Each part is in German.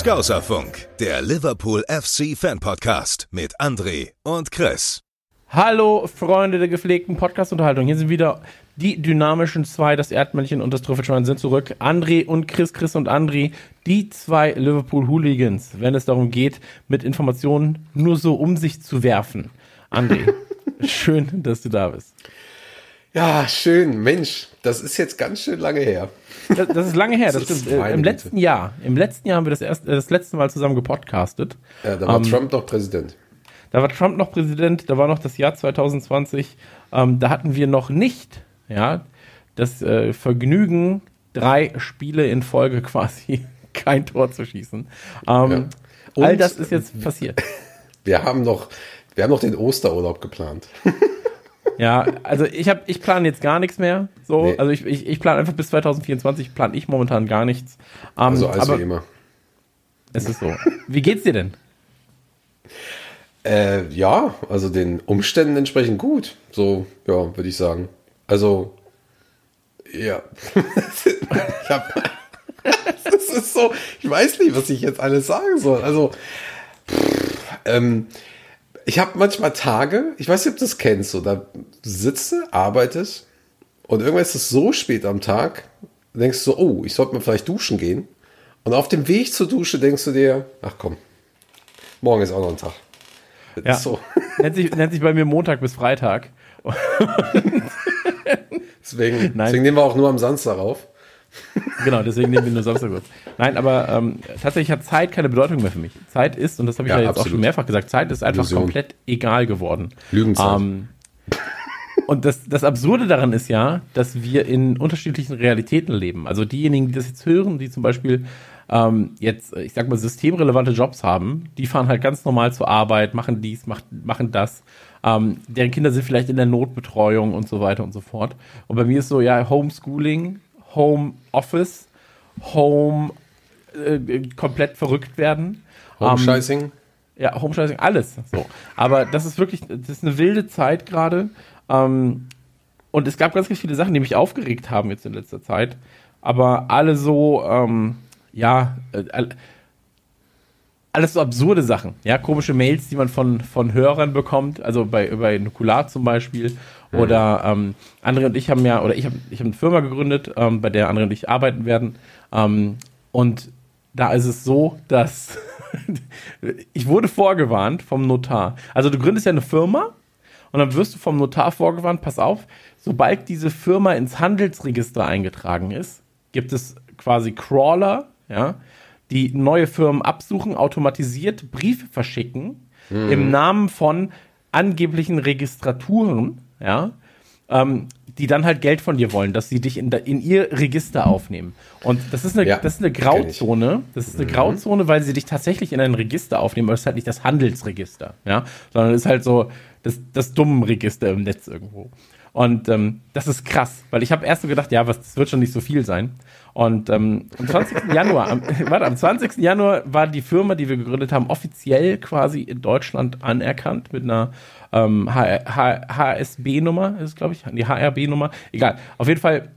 Skauserfunk, der Liverpool FC Fan Podcast mit André und Chris. Hallo Freunde der gepflegten Podcast-Unterhaltung. Hier sind wieder die dynamischen zwei, das Erdmännchen und das Trüffelschwein sind zurück. André und Chris, Chris und André, die zwei Liverpool-Hooligans, wenn es darum geht, mit Informationen nur so um sich zu werfen. André, schön, dass du da bist. Ja, schön. Mensch, das ist jetzt ganz schön lange her. Das, das ist lange her, das, Das stimmt. Äh, Im Güte. letzten Jahr, im letzten Jahr haben wir das, erst, äh, das letzte Mal zusammen gepodcastet. Ja, da war Ähm, Trump noch Präsident. Da war Trump noch Präsident, da war noch das Jahr 2020. Ähm, da hatten wir noch nicht ja, das äh, Vergnügen, drei Spiele in Folge quasi kein Tor zu schießen. Ähm, Und- all das ist jetzt passiert. Wir haben noch, wir haben noch den Osterurlaub geplant. Ja, also ich habe, ich plane jetzt gar nichts mehr. So, Nee. also ich, ich, ich plane einfach bis 2024 plane ich momentan gar nichts. Ähm, Also alles aber wie immer. es ist so. Wie geht's dir denn? Äh, ja, also den Umständen entsprechend gut. So, ja, würde ich sagen. Also, ja. ich hab, das ist so, ich weiß nicht, was ich jetzt alles sagen soll. Also, pff, ähm, ich habe manchmal Tage, ich weiß nicht, ob du das kennst, so, da sitzt du, arbeitest und irgendwann ist es so spät am Tag, denkst du so, oh, ich sollte mal vielleicht duschen gehen. Und auf dem Weg zur Dusche denkst du dir, ach komm, morgen ist auch noch ein Tag. Ja. so. Nennt sich, nennt sich bei mir Montag bis Freitag. Deswegen, Nein. deswegen nehmen wir auch nur am Samstag auf. Genau, deswegen nehmen wir nur Samstag kurz. Nein, aber ähm, tatsächlich hat Zeit keine Bedeutung mehr für mich. Zeit ist, und das habe ich Ja, ja, jetzt auch absolut. schon mehrfach gesagt, Zeit ist einfach Illusion. komplett egal geworden. Lügenzeit. Ähm, und das, das Absurde daran ist ja, dass wir in unterschiedlichen Realitäten leben. Also diejenigen, die das jetzt hören, die zum Beispiel ähm, jetzt, ich sag mal, systemrelevante Jobs haben, die fahren halt ganz normal zur Arbeit, machen dies, macht, machen das. Ähm, deren Kinder sind vielleicht in der Notbetreuung und so weiter und so fort. Und bei mir ist so, ja, Homeschooling, Home Office, Home äh, komplett verrückt werden. Ähm, Homescheißing. ja, Homescheißing, alles. So. Aber das ist wirklich, das ist eine wilde Zeit gerade. Ähm, und es gab ganz, ganz viele Sachen, die mich aufgeregt haben jetzt in letzter Zeit. Aber alle so, ähm, ja, äh, alles so absurde Sachen. Ja, komische Mails, die man von, von Hörern bekommt. Also bei, bei Nukular zum Beispiel. Oder ähm, andere und ich haben ja, oder ich habe ich hab eine Firma gegründet, ähm, bei der andere und ich arbeiten werden. Ähm, und da ist es so, dass ich wurde vorgewarnt vom Notar. Also du gründest ja eine Firma und dann wirst du vom Notar vorgewarnt, pass auf, sobald diese Firma ins Handelsregister eingetragen ist, gibt es quasi Crawler, ja, die neue Firmen absuchen, automatisiert Briefe verschicken im Namen von angeblichen Registraturen, ja, ähm, die dann halt Geld von dir wollen, dass sie dich in, in ihr Register aufnehmen. Und das ist eine, Ja, das ist eine. Grauzone. Das ist eine Grauzone, weil sie dich tatsächlich in ein Register aufnehmen, aber es ist halt nicht das Handelsregister, ja, sondern es ist halt so das, das dummen Register im Netz irgendwo. Und ähm, das ist krass, weil ich habe erst so gedacht, ja, was, das wird schon nicht so viel sein. Und ähm, am 20. Januar, am, warte, am 20. Januar war die Firma, die wir gegründet haben, offiziell quasi in Deutschland anerkannt mit einer ähm, HSB-Nummer, ist glaube ich, die HRB-Nummer. Egal. Auf jeden Fall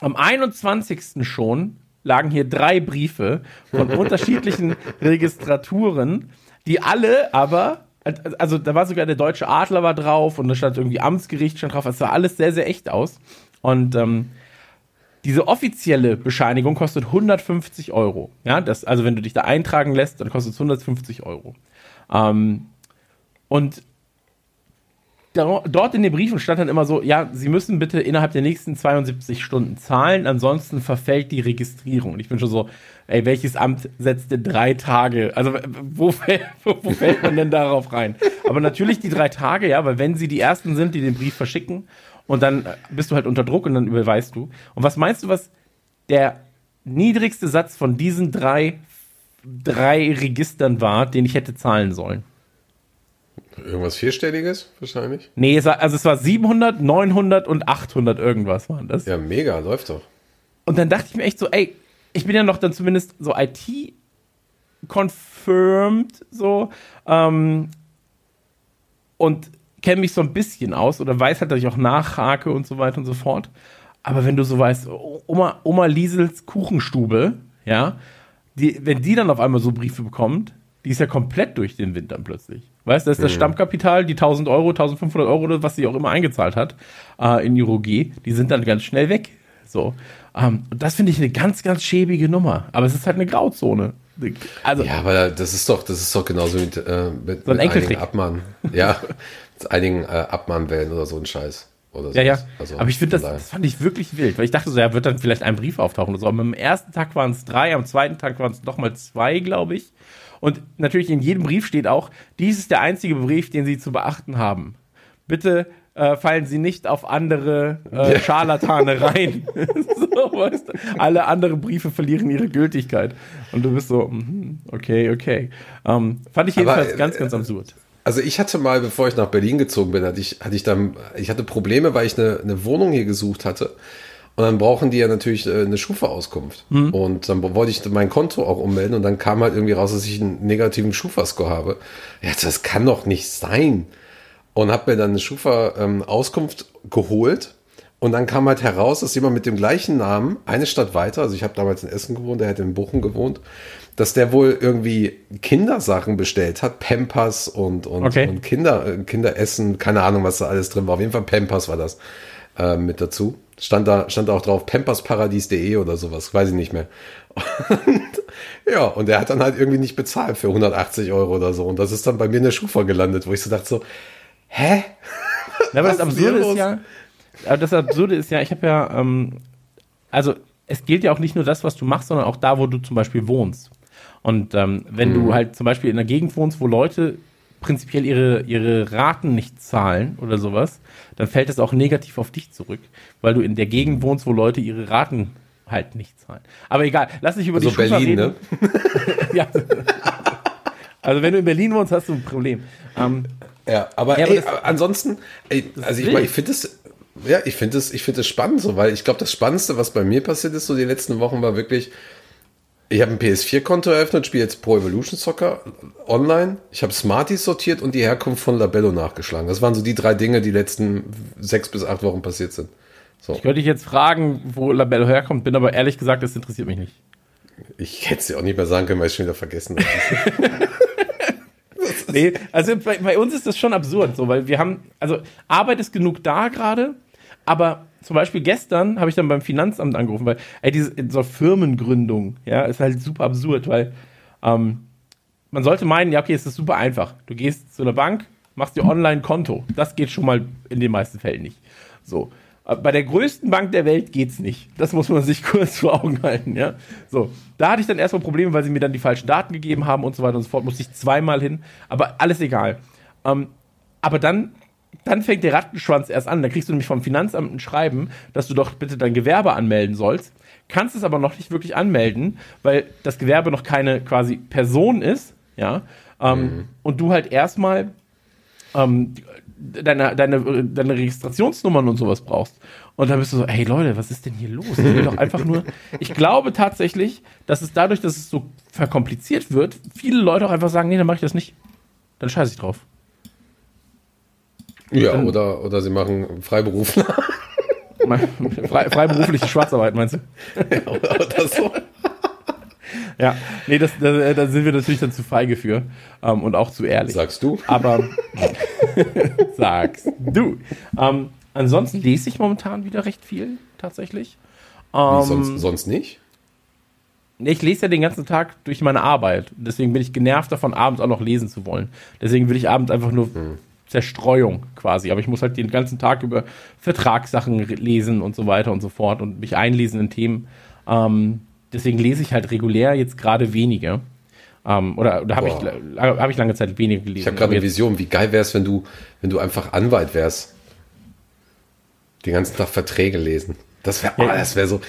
am 21. schon lagen hier drei Briefe von unterschiedlichen Registraturen, die alle aber, also da war sogar der deutsche Adler war drauf und da stand irgendwie Amtsgericht stand drauf, es sah alles sehr, sehr echt aus. Und ähm, diese offizielle Bescheinigung kostet 150 Euro. Ja, das, also wenn du dich da eintragen lässt, dann kostet es 150 Euro. Ähm, und da- dort in den Briefen stand dann immer so, ja, Sie müssen bitte innerhalb der nächsten 72 Stunden zahlen, ansonsten verfällt die Registrierung. Und ich bin schon so, ey, welches Amt setzt denn drei Tage? Also wo, wo, wo fällt man denn darauf rein? Aber natürlich die drei Tage, ja, weil wenn Sie die Ersten sind, die den Brief verschicken und dann bist du halt unter Druck und dann überweist du. Und was meinst du, was der niedrigste Satz von diesen drei, drei Registern war, den ich hätte zahlen sollen? Irgendwas Vierstelliges wahrscheinlich. Nee, es war, also es war 700, 900 und 800 irgendwas waren das. Ja, mega, läuft doch. Und dann dachte ich mir echt so, ey, ich bin ja noch dann zumindest so IT-confirmed so ähm, und kenne mich so ein bisschen aus oder weiß halt, dass ich auch nachhake und so weiter und so fort. Aber wenn du so weißt, Oma, Oma Liesels Kuchenstube, ja, die, wenn die dann auf einmal so Briefe bekommt, die ist ja komplett durch den Wind dann plötzlich. Weißt du, das ist das Stammkapital, die 1000 Euro, 1500 Euro, oder was sie auch immer eingezahlt hat äh, in Euro G, die sind dann ganz schnell weg. So. Ähm, und das finde ich eine ganz, ganz schäbige Nummer. Aber es ist halt eine Grauzone. Also, Ja, aber das ist doch, das ist doch genauso mit, äh, mit, So ein mit Abmahn. Ja, einigen äh, Abmahnwellen oder so ein Scheiß. Oder Ja, ja. Also, aber ich finde, das, das fand ich wirklich wild, weil ich dachte so, ja, wird dann vielleicht ein Brief auftauchen oder so. Aber am ersten Tag waren es drei, am zweiten Tag waren es nochmal zwei, glaube ich. Und natürlich in jedem Brief steht auch, dies ist der einzige Brief, den Sie zu beachten haben. Bitte äh, fallen Sie nicht auf andere äh, Scharlatane rein. so, weißt du? Alle anderen Briefe verlieren ihre Gültigkeit. Und du bist so, mhm, okay, okay. Ähm, fand ich Aber, jedenfalls äh, ganz, ganz absurd. Also ich hatte mal, bevor ich nach Berlin gezogen bin, hatte ich, hatte ich dann, ich hatte Probleme, weil ich eine, eine Wohnung hier gesucht hatte. Und dann brauchen die ja natürlich äh, eine Schufa-Auskunft. Und dann wollte ich mein Konto auch ummelden und dann kam halt irgendwie raus, dass ich einen negativen Schufa-Score habe. Ja, das kann doch nicht sein. Und habe mir dann eine Schufa-Auskunft geholt. Und dann kam halt heraus, dass jemand mit dem gleichen Namen, eine Stadt weiter, also ich habe damals in Essen gewohnt, der hätte in Bochum gewohnt, dass der wohl irgendwie Kindersachen bestellt hat, Pampers und, und, Okay. und Kinder, äh, Kinderessen, keine Ahnung, was da alles drin war. Auf jeden Fall Pampers war das äh, mit dazu. Stand da, stand da auch drauf, pampersparadies.de oder sowas, weiß ich nicht mehr. Und, ja, und der hat dann halt irgendwie nicht bezahlt für 180 Euro oder so. Und das ist dann bei mir in der Schufa gelandet, wo ich so dachte so, hä? Ja, aber das Was ist Absurde ist ja, aber das Absurde ist ja, ich habe ja, ähm, also es gilt ja auch nicht nur das, was du machst, sondern auch da, wo du zum Beispiel wohnst. Und ähm, wenn du halt zum Beispiel in einer Gegend wohnst, wo Leute prinzipiell ihre, ihre Raten nicht zahlen oder sowas, dann fällt es auch negativ auf dich zurück, weil du in der Gegend wohnst, wo Leute ihre Raten halt nicht zahlen. Aber egal, lass nicht über Also die Berlin, reden. ne? ja. Also wenn du in Berlin wohnst, hast du ein Problem. Ähm, Ja, aber, Ja, aber ey, das- ansonsten, ey, also ich ich finde es, ja, ich finde es, es spannend so, weil ich glaube, das Spannendste, was bei mir passiert ist, so die letzten Wochen, war wirklich, ich habe ein PS4-Konto eröffnet, spiele jetzt Pro Evolution Soccer online. Ich habe Smarties sortiert und die Herkunft von Labello nachgeschlagen. Das waren so die drei Dinge, die letzten sechs bis acht Wochen passiert sind. So, Ich könnte dich jetzt fragen, wo Labello herkommt, bin aber ehrlich gesagt, das interessiert mich nicht. ich hätte es dir auch nicht mehr sagen können, weil ich schon wieder vergessen habe. Nee, also bei, bei uns ist das schon absurd, so, weil wir haben, also Arbeit ist genug da gerade, aber zum Beispiel gestern habe ich dann beim Finanzamt angerufen, weil, ey, diese so Firmengründung, ja, ist halt super absurd, weil ähm, man sollte meinen, ja, okay, es ist super einfach. Du gehst zu einer Bank, machst dir online ein Konto. Das geht schon mal in den meisten Fällen nicht. So. Aber Bei der größten Bank der Welt geht's nicht. Das muss man sich kurz vor Augen halten, ja. So. Da hatte ich dann erstmal Probleme, weil sie mir dann die falschen Daten gegeben haben und so weiter und so fort. Musste ich zweimal hin. Aber alles egal. Ähm, aber dann, dann fängt der Rattenschwanz erst an. Dann kriegst du nämlich vom Finanzamt ein Schreiben, dass du doch bitte dein Gewerbe anmelden sollst. Kannst es aber noch nicht wirklich anmelden, weil das Gewerbe noch keine quasi Person ist, ja. Ähm, Und du halt erstmal ähm, deine, deine, deine Registrationsnummern und sowas brauchst. Und dann bist du so, hey Leute, was ist denn hier los? Ich will doch einfach nur. Ich glaube tatsächlich, dass es dadurch, dass es so verkompliziert wird, viele Leute auch einfach sagen, nee, dann mache ich das nicht. Dann scheiße ich drauf. Ja, oder, oder sie machen Freiberufler Frei, freiberufliche Schwarzarbeit, meinst du? oder, oder so. Ja. Nee, das, da, da sind wir natürlich dann zu feige für. Ähm, und auch zu ehrlich. Sagst du? Aber sagst du. Ähm, ansonsten lese ich momentan wieder recht viel, tatsächlich. Ähm, sonst, sonst nicht? Ich lese ja den ganzen Tag durch meine Arbeit. Deswegen bin ich genervt davon, abends auch noch lesen zu wollen. Deswegen will ich abends einfach nur Zerstreuung quasi. Aber ich muss halt den ganzen Tag über Vertragssachen lesen und so weiter und so fort und mich einlesen in Themen. Ähm, deswegen lese ich halt regulär jetzt gerade weniger. Ähm, oder oder habe ich, hab ich lange Zeit weniger gelesen. Ich habe gerade eine Vision, wie geil wäre es, wenn du, wenn du einfach Anwalt wärst. Den ganzen Tag Verträge lesen. Das wäre, oh, das wäre so.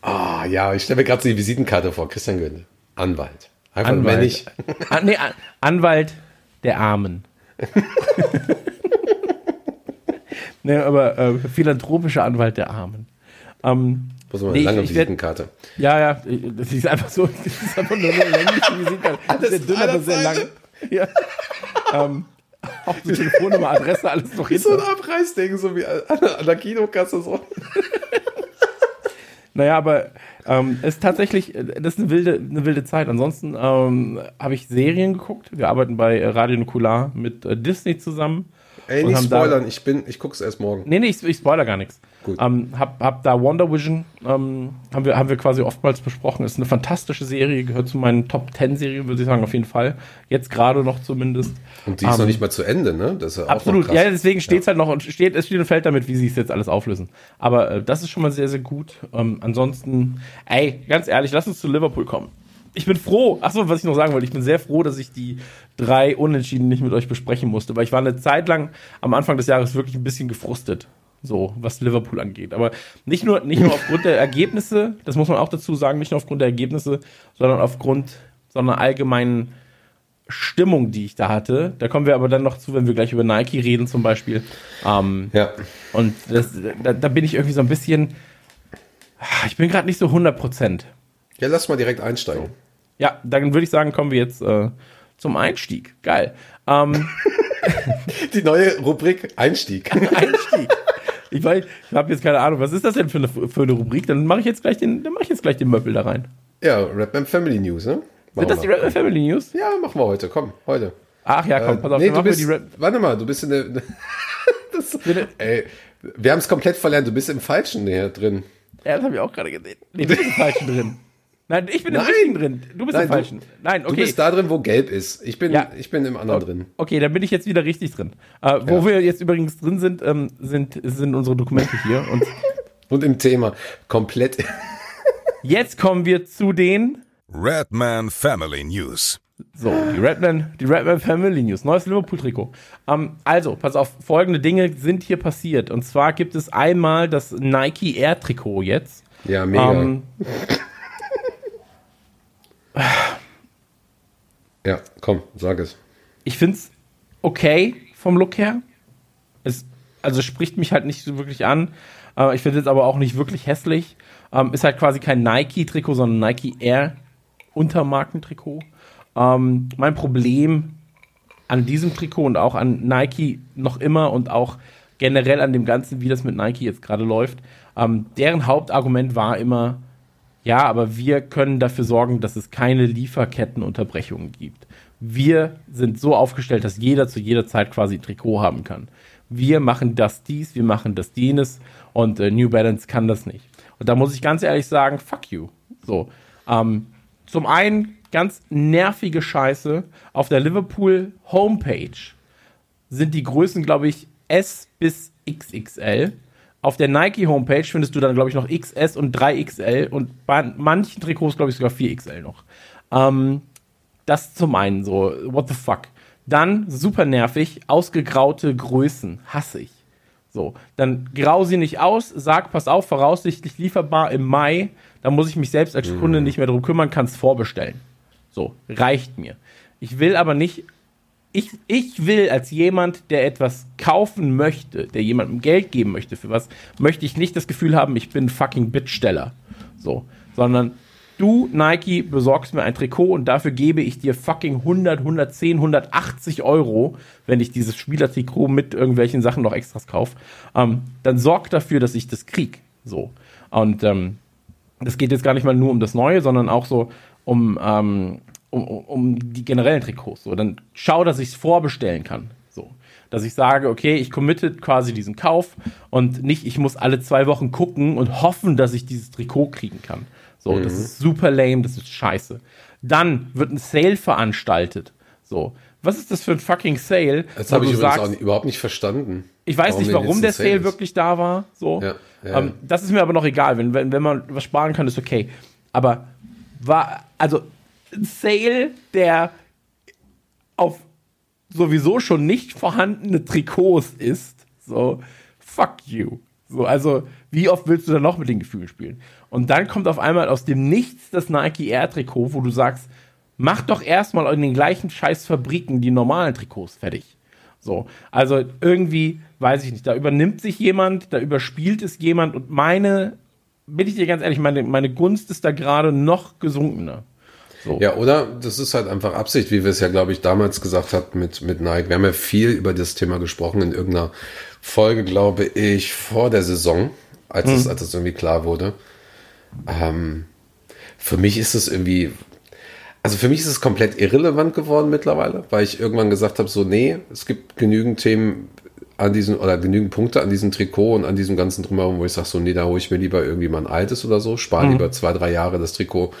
Ah, ja, ich stelle mir gerade so die Visitenkarte vor. Christian Gönde. Anwalt. Einfach Anwalt. männlich. An, nee, An- Anwalt der Armen. Nee, aber äh, philanthropischer Anwalt der Armen. Ähm, Muss man Nee, eine lange ich- ich werd- Visitenkarte. ja, ja, das ist einfach so, das ist einfach nur eine längliche Visitenkarte. Alles sehr dünn, aber sehr lang. Ja. ähm, auch so Telefonnummer, Adresse, alles noch Ist so ein hinter. Abreißding, so wie an der, an der Kinokasse so. Naja, aber ähm, es ist tatsächlich, äh, das ist eine wilde, eine wilde Zeit. Ansonsten ähm, habe ich Serien geguckt. Wir arbeiten bei äh, Radio Nukular mit äh, Disney zusammen. Ey, nicht spoilern, ich bin, ich guck's erst morgen. Nee, nee, ich, ich spoiler gar nichts. Gut. Ähm, hab, hab da Wonder Vision, ähm, haben, wir, haben wir quasi oftmals besprochen. Ist eine fantastische Serie, gehört zu meinen Top 10 Serien, würde ich sagen, auf jeden Fall. Jetzt gerade noch zumindest. Und die ist Ähm, noch nicht mal zu Ende, ne? Das ist ja Absolut, ja, deswegen steht es halt noch und steht, es steht und fällt damit, wie sie es jetzt alles auflösen. Aber äh, das ist schon mal sehr, sehr gut. Ähm, ansonsten, ey, ganz ehrlich, lass uns zu Liverpool kommen. Ich bin froh, achso, was ich noch sagen wollte, ich bin sehr froh, dass ich die drei Unentschieden nicht mit euch besprechen musste, weil ich war eine Zeit lang am Anfang des Jahres wirklich ein bisschen gefrustet, so was Liverpool angeht. Aber nicht nur, nicht nur aufgrund der Ergebnisse, das muss man auch dazu sagen, nicht nur aufgrund der Ergebnisse, sondern aufgrund so einer allgemeinen Stimmung, die ich da hatte. Da kommen wir aber dann noch zu, wenn wir gleich über Nike reden zum Beispiel. Ähm, Ja. und das, da, da bin ich irgendwie so ein bisschen, ich bin gerade nicht so 100 Prozent. Ja, lass mal direkt einsteigen. Ja, dann würde ich sagen, kommen wir jetzt äh, zum Einstieg. Geil. Ähm, Die neue Rubrik Einstieg. Einstieg. Ich weiß, ich habe jetzt keine Ahnung, was ist das denn für eine, für eine Rubrik? Dann mache ich jetzt gleich den, dann mache ich jetzt gleich den Möppel da rein. ja, Rapman Family News, ne? Machen Sind das die wir. Rap Family News? Ja, machen wir heute, komm, heute. Ach ja, komm, Äh, pass auf, nee, dann du bist, die Rap. warte mal, du bist in der, das, ey, wir haben es komplett verlernt, du bist im Falschen hier drin. Ja, das habe ich auch gerade gesehen. Nee, du bist im Falschen drin. Nein, ich bin im Nein. Richtigen drin. Du bist Nein, im du- Falschen. Nein, okay. Du bist da drin, wo gelb ist. Ich bin, Ja. ich bin im anderen drin. Okay, dann bin ich jetzt wieder richtig drin. Äh, wo Ja. wir jetzt übrigens drin sind, ähm, sind, sind unsere Dokumente hier. Und Und im Thema komplett. jetzt kommen wir zu den, Redman Family News. so, die Redman, die Redman Family News, neues Liverpool-Trikot. Ähm, also, pass auf, folgende Dinge sind hier passiert. Und zwar gibt es einmal das Nike Air Trikot jetzt. Ja, mega. Ähm, ja, komm, sag es. ich finde es okay vom Look her. Es, also spricht mich halt nicht so wirklich an. Äh, ich finde es aber auch nicht wirklich hässlich. Ähm, ist halt quasi kein Nike-Trikot, sondern Nike Air Untermarkentrikot. Ähm, mein Problem an diesem Trikot und auch an Nike noch immer und auch generell an dem Ganzen, wie das mit Nike jetzt gerade läuft, ähm, deren Hauptargument war immer, ja, aber wir können dafür sorgen, dass es keine Lieferkettenunterbrechungen gibt. Wir sind so aufgestellt, dass jeder zu jeder Zeit quasi ein Trikot haben kann. Wir machen das dies, wir machen das jenes und äh, New Balance kann das nicht. Und da muss ich ganz ehrlich sagen, fuck you. So. Ähm, zum einen ganz nervige Scheiße. Auf der Liverpool Homepage sind die Größen, glaube ich, S bis XXL. Auf der Nike Homepage findest du dann, glaube ich, noch XS und 3XL und bei manchen Trikots, glaube ich, sogar 4XL noch. Ähm, das zum einen so, what the fuck. Dann, super nervig, ausgegraute Größen, hasse ich. So, dann grau sie nicht aus, sag, pass auf, voraussichtlich lieferbar im Mai, dann muss ich mich selbst als Kunde nicht mehr drum kümmern, kann es vorbestellen. So, reicht mir. Ich will aber nicht, ich, ich will als jemand, der etwas kaufen möchte, der jemandem Geld geben möchte für was, möchte ich nicht das Gefühl haben, ich bin fucking Bittsteller. So, sondern du, Nike, besorgst mir ein Trikot und dafür gebe ich dir fucking 100, 110, 180 Euro, wenn ich dieses Spielertrikot mit irgendwelchen Sachen noch extras kaufe. Ähm, dann sorg dafür, dass ich das krieg. So. Und ähm, das geht jetzt gar nicht mal nur um das Neue, sondern auch so um, ähm, um, um, die generellen Trikots. So, dann schau, dass ich es vorbestellen kann. So. Dass ich sage, okay, ich committe quasi diesen Kauf und nicht, ich muss alle zwei Wochen gucken und hoffen, dass ich dieses Trikot kriegen kann. So, das ist super lame, das ist scheiße. Dann wird ein Sale veranstaltet. So. Was ist das für ein fucking Sale? Das habe ich sagst- nicht, überhaupt nicht verstanden. ich weiß nicht, denn warum der Sale ist. wirklich da war. So. Ja, ja. Ähm, das ist mir aber noch egal. Wenn, wenn, wenn man was sparen kann, ist okay. Aber war, also, Sale, der auf sowieso schon nicht vorhandene Trikots ist, so, fuck you. So, also, wie oft willst du da noch mit den Gefühlen spielen? Und dann kommt auf einmal aus dem Nichts das Nike Air Trikot, wo du sagst, mach doch erstmal in den gleichen scheiß Fabriken die normalen Trikots fertig. So, also irgendwie, weiß ich nicht, da übernimmt sich jemand, da überspielt es jemand und meine, bin ich dir ganz ehrlich, meine, meine Gunst ist da gerade noch gesunkener. So. Ja, oder das ist halt einfach Absicht, wie wir es ja, glaube ich, damals gesagt hatten mit, mit Nike. Wir haben ja viel über das Thema gesprochen in irgendeiner Folge, glaube ich, vor der Saison, als, mhm. es, als es irgendwie klar wurde. Ähm, für mich ist es irgendwie, also für mich ist es komplett irrelevant geworden mittlerweile, weil ich irgendwann gesagt habe, so, nee, es gibt genügend Themen an diesen, oder genügend Punkte an diesem Trikot und an diesem ganzen Drumherum, wo ich sage, so, nee, da hole ich mir lieber irgendwie mal ein altes oder so, spare mhm. lieber zwei, drei Jahre das Trikot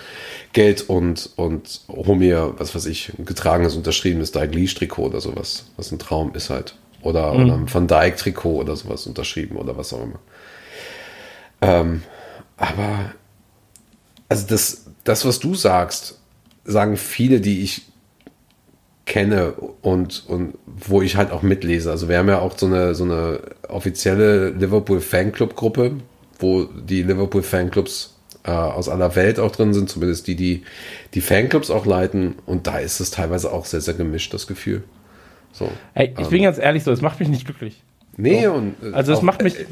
Geld und, und hol mir, was weiß ich, ein getragenes, unterschriebenes Dalglish-Trikot oder sowas, was ein Traum ist halt. Oder, mhm. oder ein Van Dyke-Trikot oder sowas unterschrieben oder was auch immer. Ähm, aber, also das, das, was du sagst, sagen viele, die ich kenne und, und wo ich halt auch mitlese. Also wir haben ja auch so eine, so eine offizielle Liverpool Fanclub Gruppe, wo die Liverpool Fanclubs äh, aus aller Welt auch drin sind, zumindest die, die die Fanclubs auch leiten. Und da ist es teilweise auch sehr, sehr gemischt, das Gefühl. So, Ey, ich ähm, bin ganz ehrlich so, es macht mich nicht glücklich. Nee, so. und. Äh, also es macht mich. Äh,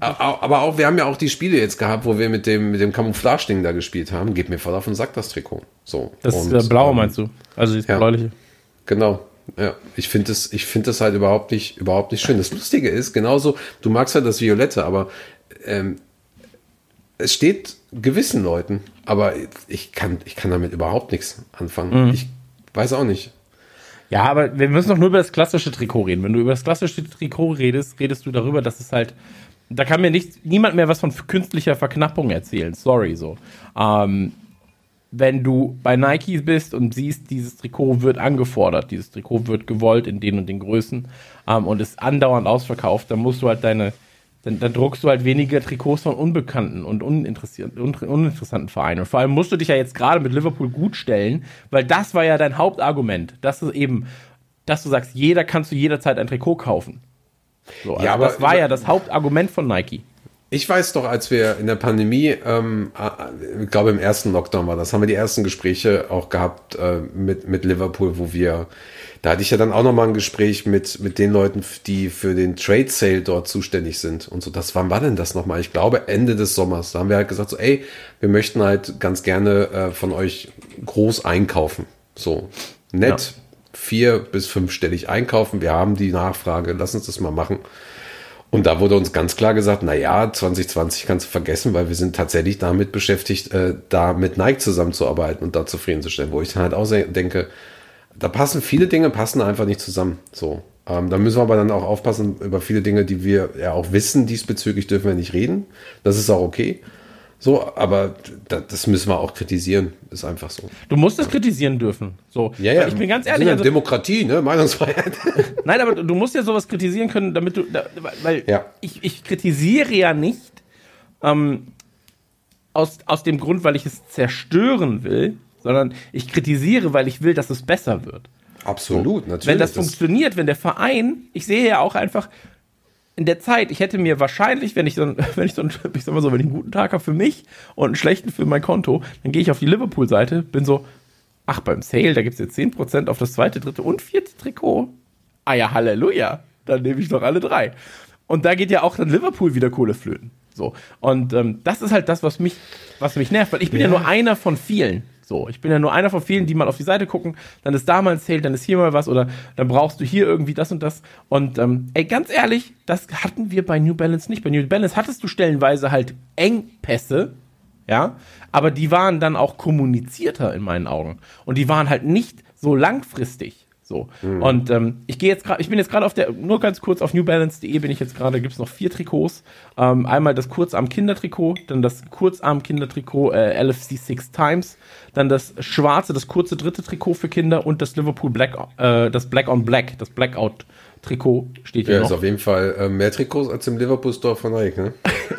aber auch, wir haben ja auch die Spiele jetzt gehabt, wo wir mit dem, mit dem Camouflage-Ding da gespielt haben. Geht mir voll auf den Sack, das Trikot. So. Das und, ist blaue, ähm, meinst du? Also das ja, bläuliche. Genau. Ja, ich finde das, ich finde das halt überhaupt nicht, überhaupt nicht schön. Das Lustige ist, genauso, du magst halt das Violette, aber ähm, es steht gewissen Leuten, aber ich kann, ich kann damit überhaupt nichts anfangen. Mhm. Ich weiß auch nicht. Ja, aber wir müssen doch nur über das klassische Trikot reden. Wenn du über das klassische Trikot redest, redest du darüber, dass es halt, da kann mir nicht, niemand mehr was von künstlicher Verknappung erzählen. Sorry, so. Ähm, wenn du bei Nike bist und siehst, dieses Trikot wird angefordert, dieses Trikot wird gewollt in den und den Größen ähm, und ist andauernd ausverkauft, dann musst du halt deine dann, dann, druckst du halt weniger Trikots von unbekannten und uninteressanten Vereinen. Und vor allem musst du dich ja jetzt gerade mit Liverpool gut stellen, weil das war ja dein Hauptargument. Das ist eben, dass du sagst, jeder kannst du jederzeit ein Trikot kaufen. So, also ja, aber das war ja das Hauptargument von Nike. Ich weiß doch, als wir in der Pandemie, ähm, äh, ich glaube im ersten Lockdown war das, haben wir die ersten Gespräche auch gehabt äh, mit, mit Liverpool, wo wir da hatte ich ja dann auch nochmal ein Gespräch mit, mit den Leuten, die für den Trade Sale dort zuständig sind. Und so, das, wann war denn das nochmal? Ich glaube Ende des Sommers. Da haben wir halt gesagt, so, ey, wir möchten halt ganz gerne äh, von euch groß einkaufen. So, nett, ja. vier bis fünfstellig einkaufen. Wir haben die Nachfrage, lass uns das mal machen. Und da wurde uns ganz klar gesagt, na ja, 2020 kannst du vergessen, weil wir sind tatsächlich damit beschäftigt, äh, da mit Nike zusammenzuarbeiten und da zufriedenzustellen. Wo ich dann halt auch denke, da passen viele Dinge passen einfach nicht zusammen. So. Ähm, da müssen wir aber dann auch aufpassen über viele Dinge, die wir ja auch wissen. Diesbezüglich dürfen wir nicht reden. Das ist auch okay. So, aber das müssen wir auch kritisieren. Ist einfach so. Du musst es kritisieren dürfen. So. Ja, ja. Ich bin ganz ehrlich. Also, Demokratie, ne? Meinungsfreiheit. Nein, aber du musst ja sowas kritisieren können, damit du. Da, weil ja. ich, ich kritisiere ja nicht ähm, aus, aus dem Grund, weil ich es zerstören will, sondern ich kritisiere, weil ich will, dass es besser wird. Absolut, so. natürlich. Wenn das, das funktioniert, wenn der Verein, ich sehe ja auch einfach in der Zeit, ich hätte mir wahrscheinlich, wenn ich so, wenn ich so, ich sag mal so, wenn ich einen guten Tag habe für mich und einen schlechten für mein Konto, dann gehe ich auf die Liverpool-Seite, bin so, ach, beim Sale, da gibt es jetzt 10% auf das zweite, dritte und vierte Trikot. Ah ja, Halleluja. Dann nehme ich doch alle drei. Und da geht ja auch dann Liverpool wieder Kohle flöten. So. Und ähm, das ist halt das, was mich, was mich nervt, weil ich bin ja, ja nur einer von vielen. So, ich bin ja nur einer von vielen, die mal auf die Seite gucken, dann ist da mal ein Sale, dann ist hier mal was oder dann brauchst du hier irgendwie das und das. Und ähm, ey, ganz ehrlich, das hatten wir bei New Balance nicht. Bei New Balance hattest du stellenweise halt Engpässe, ja, aber die waren dann auch kommunizierter in meinen Augen. Und die waren halt nicht so langfristig. So. Mhm. Und ähm, ich gehe jetzt gerade, ich bin jetzt gerade auf der, nur ganz kurz auf newbalance.de bin ich jetzt gerade, gibt es noch vier Trikots. Ähm, einmal das Kurzarm-Kindertrikot, dann das Kurzarm-Kindertrikot äh, LFC Six Times, dann das schwarze, das kurze dritte Trikot für Kinder und das Liverpool Black, äh, das Black on Black, das Blackout Trikot steht hier ja, noch. ist auf jeden Fall äh, mehr Trikots als im Liverpool Store von Nike, ne?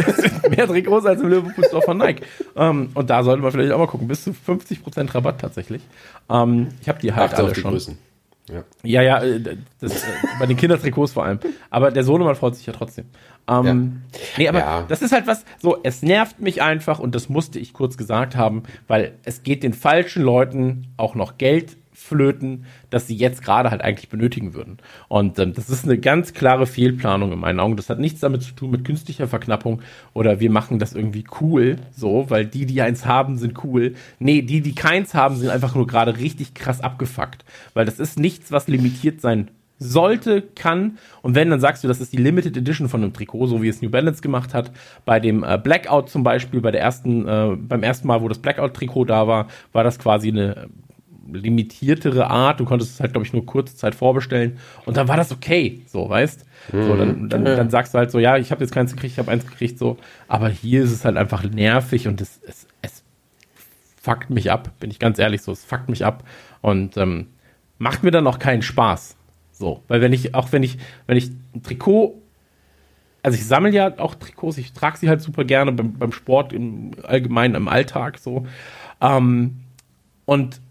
mehr Trikots als im Liverpool Store von Nike. ähm, und da sollten wir vielleicht auch mal gucken. Bis zu 50% Rabatt tatsächlich. Ähm, ich habe die halt Achte alle schon. Größen. Ja, ja, ja äh, das, äh, bei den Kindertrikots vor allem. Aber der Sohnemann freut sich ja trotzdem. Ähm, ja. Nee, aber ja. das ist halt was, so, es nervt mich einfach und das musste ich kurz gesagt haben, weil es geht den falschen Leuten auch noch Geld flöten, das sie jetzt gerade halt eigentlich benötigen würden. Und ähm, das ist eine ganz klare Fehlplanung in meinen Augen. Das hat nichts damit zu tun mit künstlicher Verknappung oder wir machen das irgendwie cool, so, weil die, die eins haben, sind cool. Nee, die, die keins haben, sind einfach nur gerade richtig krass abgefuckt. Weil das ist nichts, was limitiert sein sollte, kann. Und wenn, dann sagst du, das ist die Limited Edition von einem Trikot, so wie es New Balance gemacht hat. Bei dem äh, Blackout zum Beispiel, bei der ersten, äh, beim ersten Mal, wo das Blackout-Trikot da war, war das quasi eine limitiertere Art. Du konntest es halt, glaube ich, nur kurze Zeit vorbestellen. Und dann war das okay, so, weißt mhm. so, dann, dann, dann, sagst du halt so, ja, ich habe jetzt keins gekriegt, ich habe eins gekriegt, so. Aber hier ist es halt einfach nervig und es, es, es fuckt mich ab, bin ich ganz ehrlich so. Es fuckt mich ab und ähm, macht mir dann auch keinen Spaß. So, weil wenn ich, auch wenn ich, wenn ich ein Trikot, also ich sammle ja auch Trikots, ich trage sie halt super gerne beim, beim Sport, im Allgemeinen, im Alltag so. Ähm, und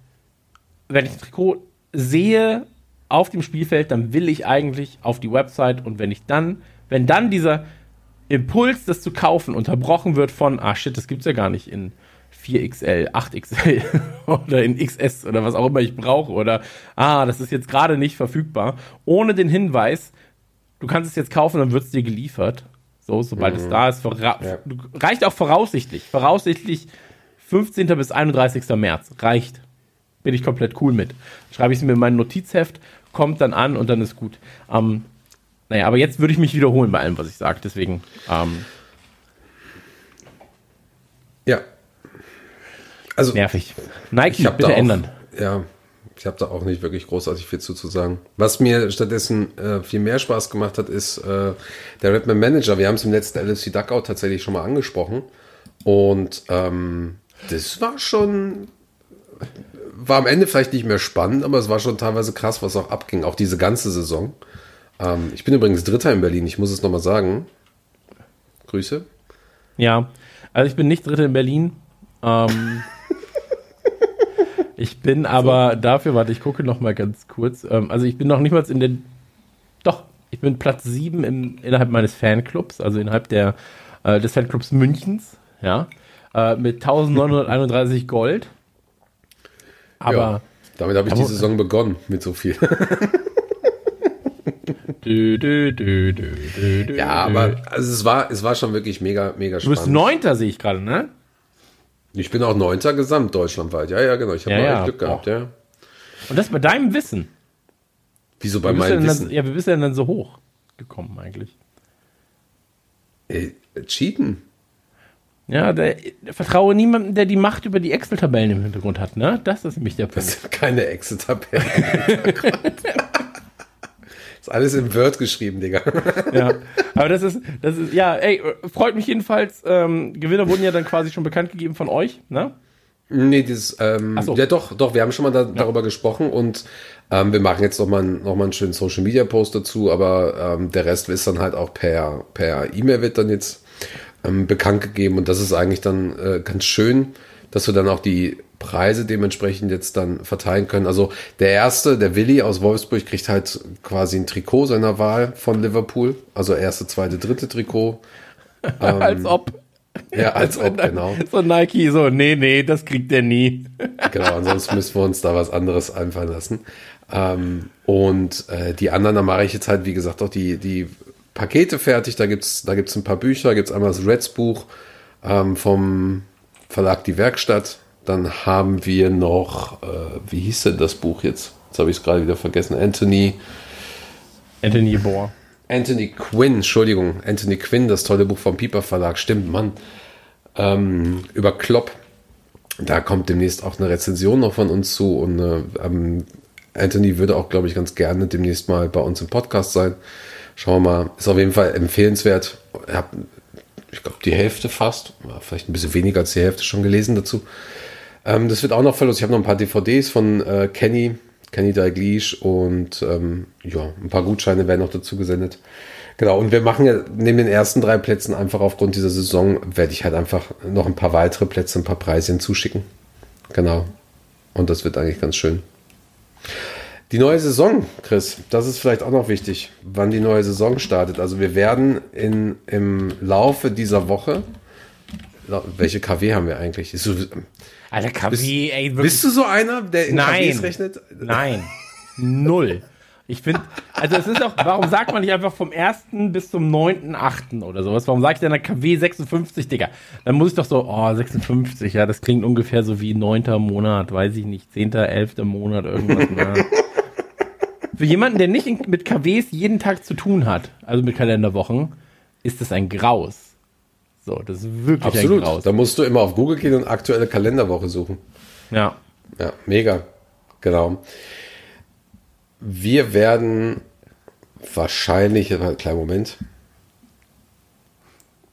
wenn ich ein Trikot sehe auf dem Spielfeld, dann will ich eigentlich auf die Website und wenn ich dann, wenn dann dieser Impuls, das zu kaufen, unterbrochen wird von, ah shit, das gibt's ja gar nicht in 4XL, 8XL oder in XS oder was auch immer ich brauche oder ah, das ist jetzt gerade nicht verfügbar, ohne den Hinweis, du kannst es jetzt kaufen, dann wird es dir geliefert. So, sobald mhm. es da ist, ja. reicht auch voraussichtlich. Voraussichtlich 15. bis 31. März. Reicht. Bin ich komplett cool mit. Schreibe ich es mir in mein Notizheft, kommt dann an und dann ist gut. Ähm, naja, aber jetzt würde ich mich wiederholen bei allem, was ich sage. Deswegen. Ähm, ja, also, Nervig. Nike, bitte auch, ändern. Ja, ich habe da auch nicht wirklich großartig viel zu, zu sagen. Was mir stattdessen äh, viel mehr Spaß gemacht hat, ist äh, der Redman Manager. Wir haben es im letzten LFC Duckout tatsächlich schon mal angesprochen. Und ähm, das war schon, war am Ende vielleicht nicht mehr spannend, aber es war schon teilweise krass, was auch abging, auch diese ganze Saison. Ähm, ich bin übrigens Dritter in Berlin, ich muss es nochmal sagen. Grüße. Ja, also ich bin nicht Dritter in Berlin. Ähm, Ich bin aber so. dafür, warte, ich gucke noch mal ganz kurz. Ähm, also ich bin noch nicht mal in den. Doch, ich bin Platz 7 im, innerhalb meines Fanclubs, also innerhalb der, äh, des Fanclubs Münchens, ja. Äh, mit 1931 Gold. Aber. Ja, damit habe ich die Saison begonnen mit so viel. Du, du, du, ja, aber also es war, es war schon wirklich mega, mega spannend. Du bist Neunter, sehe ich gerade, ne? Ich bin auch Neunter gesamt deutschlandweit. Ja, ja, genau. Ich habe ja, mal ja. Glück gehabt, ja. Und das bei deinem Wissen. Wieso bei meinem Wissen? Dann, ja, wie bist du denn dann so hoch gekommen eigentlich? Äh, cheaten. Ja, der, der, vertraue niemandem, der die Macht über die Excel-Tabellen im Hintergrund hat, ne? Das ist nämlich der Punkt. Das sind keine Excel-Tabellen im Hintergrund. Ist alles in Word geschrieben, Digga. Ja, aber das ist, das ist, ja, ey, freut mich jedenfalls. Ähm, Gewinner wurden ja dann quasi schon bekannt gegeben von euch, ne? Nee, dieses, ähm, so. ja doch, doch, wir haben schon mal da, ja. darüber gesprochen und ähm, wir machen jetzt nochmal noch mal einen schönen Social Media Post dazu, aber ähm, der Rest ist dann halt auch per per E-Mail wird dann jetzt ähm, bekannt gegeben und das ist eigentlich dann äh, ganz schön, dass wir dann auch die Preise dementsprechend jetzt dann verteilen können. Also der erste, der Willi aus Wolfsburg, kriegt halt quasi ein Trikot seiner Wahl von Liverpool. Also erste, zweite, dritte Trikot. Ähm, als ob. Ja, als ob, genau. So Nike, so, nee, nee, das kriegt der nie. genau, ansonsten müssen wir uns da was anderes einfallen lassen. Ähm, und äh, die anderen, da mache ich jetzt halt, wie gesagt, auch die, die Pakete fertig. Da gibt's da gibt's ein paar Bücher, gibt es einmal das Reds Buch ähm, vom Verlag Die Werkstatt dann haben wir noch, äh, wie hieß denn das Buch jetzt? Jetzt habe ich es gerade wieder vergessen. Anthony. Anthony Bohr. Anthony Quinn, Entschuldigung. Anthony Quinn, das tolle Buch vom Piper Verlag. Stimmt, Mann. Ähm, über Klopp. Da kommt demnächst auch eine Rezension noch von uns zu. Und äh, ähm, Anthony würde auch, glaube ich, ganz gerne demnächst mal bei uns im Podcast sein. Schauen wir mal. Ist auf jeden Fall empfehlenswert. Ich habe, ich glaube, die Hälfte fast, vielleicht ein bisschen weniger als die Hälfte schon gelesen dazu. Ähm, das wird auch noch verlost. Ich habe noch ein paar DVDs von äh, Kenny, Kenny Dalglish und ähm, ja, ein paar Gutscheine werden noch dazu gesendet. Genau, und wir machen ja neben den ersten drei Plätzen einfach aufgrund dieser Saison, werde ich halt einfach noch ein paar weitere Plätze, ein paar Preise hinzuschicken. Genau. Und das wird eigentlich ganz schön. Die neue Saison, Chris, das ist vielleicht auch noch wichtig, wann die neue Saison startet. Also wir werden in, im Laufe dieser Woche welche KW haben wir eigentlich? Ist so, Alter, KW, bist, ey, wirklich. bist du so einer, der in Nein. KWs rechnet? Nein. Null. Ich finde, also es ist auch, warum sagt man nicht einfach vom 1. bis zum 9.8. oder sowas? Warum sage ich denn der KW 56, Digga? Dann muss ich doch so, oh, 56, ja, das klingt ungefähr so wie 9. Monat, weiß ich nicht, 10., 11. Monat, irgendwas. Für jemanden, der nicht in, mit KWs jeden Tag zu tun hat, also mit Kalenderwochen, ist das ein Graus. So, das ist wirklich ein Absolut. Graus. Da musst du immer auf Google gehen und aktuelle Kalenderwoche suchen. Ja. Ja, mega. Genau. Wir werden wahrscheinlich, kleinen Moment.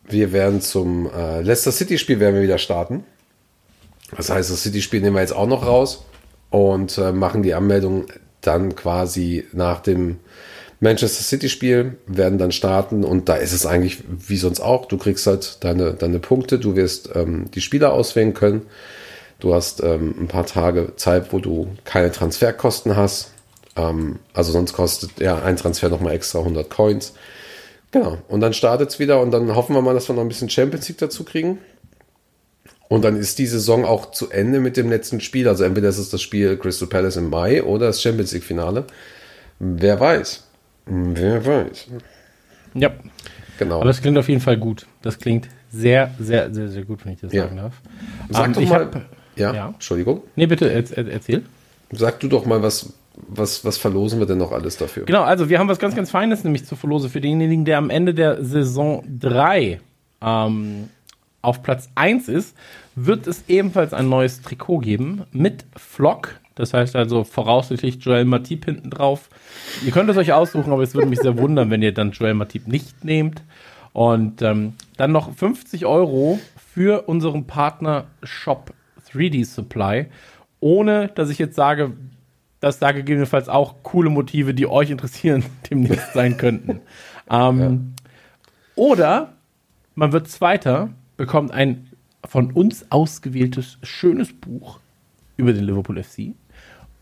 Wir werden zum äh, Leicester City Spiel werden wir wieder starten. Das heißt, das City Spiel nehmen wir jetzt auch noch raus und äh, machen die Anmeldung dann quasi nach dem Manchester City Spiel, werden dann starten und da ist es eigentlich wie sonst auch. Du kriegst halt deine, deine Punkte, du wirst ähm, die Spieler auswählen können. Du hast ähm, ein paar Tage Zeit, wo du keine Transferkosten hast. Ähm, also sonst kostet ja ein Transfer nochmal extra 100 Coins. Genau. Und dann startet es wieder und dann hoffen wir mal, dass wir noch ein bisschen Champions League dazu kriegen. Und dann ist die Saison auch zu Ende mit dem letzten Spiel. Also entweder ist es das Spiel Crystal Palace im Mai oder das Champions League Finale. Wer weiß. Wer weiß. Ja. Genau. Aber es klingt auf jeden Fall gut. Das klingt sehr, sehr, sehr, sehr gut, wenn ich das Ja. sagen darf. Sag Ähm, doch mal. hab- ja, ja. Entschuldigung. Nee, bitte, er, er, erzähl. Sag du doch mal, was, was, was verlosen wir denn noch alles dafür? Genau, also wir haben was ganz, ganz Feines nämlich zu verlosen für denjenigen, der am Ende der Saison 3 ähm, auf Platz 1 ist, wird es ebenfalls ein neues Trikot geben mit Flock. Das heißt also voraussichtlich Joel Matip hinten drauf. Ihr könnt es euch aussuchen, aber es würde mich sehr wundern, wenn ihr dann Joel Matip nicht nehmt. Und ähm, dann noch 50 Euro für unseren Partner Shop 3D Supply. Ohne, dass ich jetzt sage, dass da gegebenenfalls auch coole Motive, die euch interessieren, demnächst sein könnten. Ähm, Oder man wird Zweiter, bekommt ein von uns ausgewähltes schönes Buch über den Liverpool FC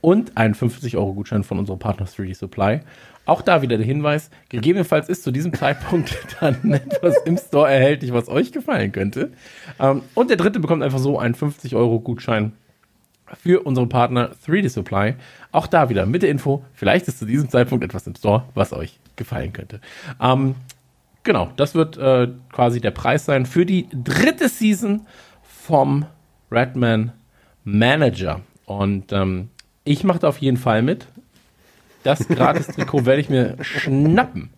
und einen 50-Euro-Gutschein von unserem Partner 3D Supply. Auch da wieder der Hinweis, gegebenenfalls ist zu diesem Zeitpunkt dann etwas im Store erhältlich, was euch gefallen könnte. Ähm, und der dritte bekommt einfach so einen 50-Euro-Gutschein für unseren Partner 3D Supply. Auch da wieder mit der Info, vielleicht ist zu diesem Zeitpunkt etwas im Store, was euch gefallen könnte. Ähm, genau, das wird äh, quasi der Preis sein für die dritte Season vom Redman Manager. Und ähm, ich mache da auf jeden Fall mit. Das Gratis-Trikot werde ich mir schnappen.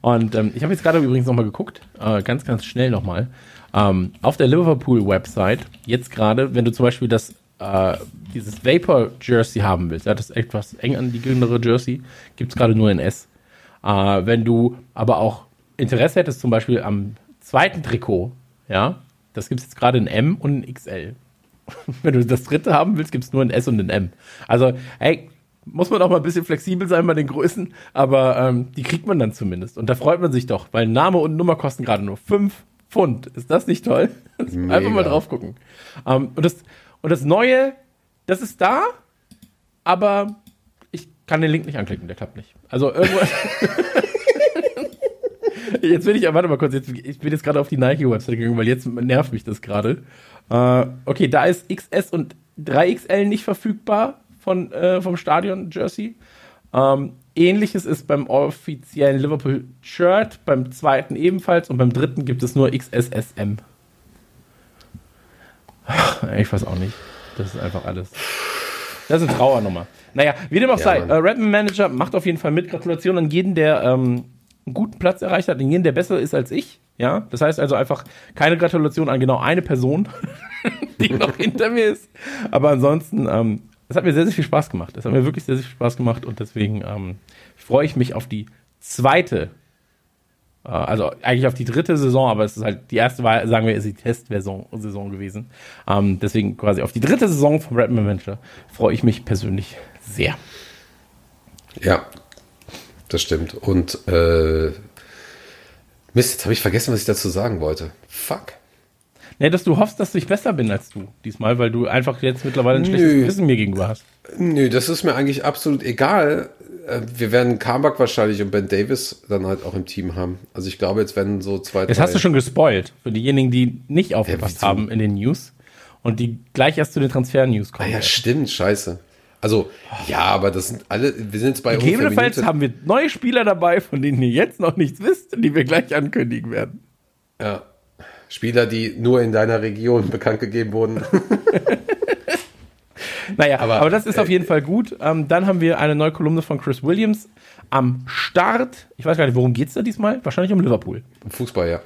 Und ähm, ich habe jetzt gerade übrigens nochmal geguckt, äh, ganz, ganz schnell nochmal. Ähm, auf der Liverpool-Website, jetzt gerade, wenn du zum Beispiel das, äh, dieses Vapor-Jersey haben willst, ja, das etwas eng anliegendere Jersey, gibt es gerade nur in S. Äh, wenn du aber auch Interesse hättest, zum Beispiel am zweiten Trikot, ja, das gibt es jetzt gerade in M und in XL. Wenn du das dritte haben willst, gibt es nur in S und in M. Also, hey, muss man auch mal ein bisschen flexibel sein bei den Größen, aber ähm, die kriegt man dann zumindest. Und da freut man sich doch, weil Name und Nummer kosten gerade nur 5 Pfund. Ist das nicht toll? Einfach mal drauf gucken. Ähm, und, das, und das Neue, das ist da, aber ich kann den Link nicht anklicken, der klappt nicht. Also irgendwas. Jetzt bin ich, warte mal kurz, jetzt, ich bin jetzt gerade auf die Nike-Website gegangen, weil jetzt nervt mich das gerade. Äh, okay, da ist XS und 3XL nicht verfügbar von, äh, vom Stadion Jersey. Ähm, Ähnliches ist beim offiziellen Liverpool Shirt, beim zweiten ebenfalls und beim dritten gibt es nur XSSM. Ich weiß auch nicht. Das ist einfach alles. Das ist eine Trauernummer. Naja, wie dem auch Ja, sei, äh, Redman Manager macht auf jeden Fall mit. Gratulation an jeden, der ähm, einen guten Platz erreicht hat, an jeden, der besser ist als ich. Ja, das heißt also einfach keine Gratulation an genau eine Person, die noch hinter mir ist. Aber ansonsten, ähm, es hat mir sehr, sehr viel Spaß gemacht. Es hat mir wirklich sehr, sehr viel Spaß gemacht und deswegen ähm, freue ich mich auf die zweite, äh, also eigentlich auf die dritte Saison, aber es ist halt, die erste war, sagen wir, ist die Testversion Saison gewesen. Ähm, deswegen quasi auf die dritte Saison vom Redman Venture freue ich mich persönlich sehr. Ja, das stimmt. Und äh, Mist, jetzt habe ich vergessen, was ich dazu sagen wollte. Fuck. Nee, dass du hoffst, dass ich besser bin als du diesmal, weil du einfach jetzt mittlerweile ein schlechtes Nö. Gewissen mir gegenüber hast. Nö, das ist mir eigentlich absolut egal. Äh, Wir werden Kabak wahrscheinlich und Ben Davis dann halt auch im Team haben. Also ich glaube, jetzt werden so zwei, Jetzt hast du schon gespoilt für diejenigen, die nicht aufgepasst wieso? haben in den News und die gleich erst zu den Transfer-News Ah kommen. ja, stimmt, scheiße. Also, ja, aber das sind alle, wir sind jetzt bei Gegebenenfalls haben wir neue Spieler dabei, von denen ihr jetzt noch nichts wisst die wir gleich ankündigen werden. Ja. Spieler, die nur in deiner Region bekannt gegeben wurden. Naja, aber, Aber, das ist äh, auf jeden Fall gut. Ähm, dann haben wir eine neue Kolumne von Chris Williams am Start. Ich weiß gar nicht, worum geht's da diesmal? Wahrscheinlich um Liverpool. Fußball, ja.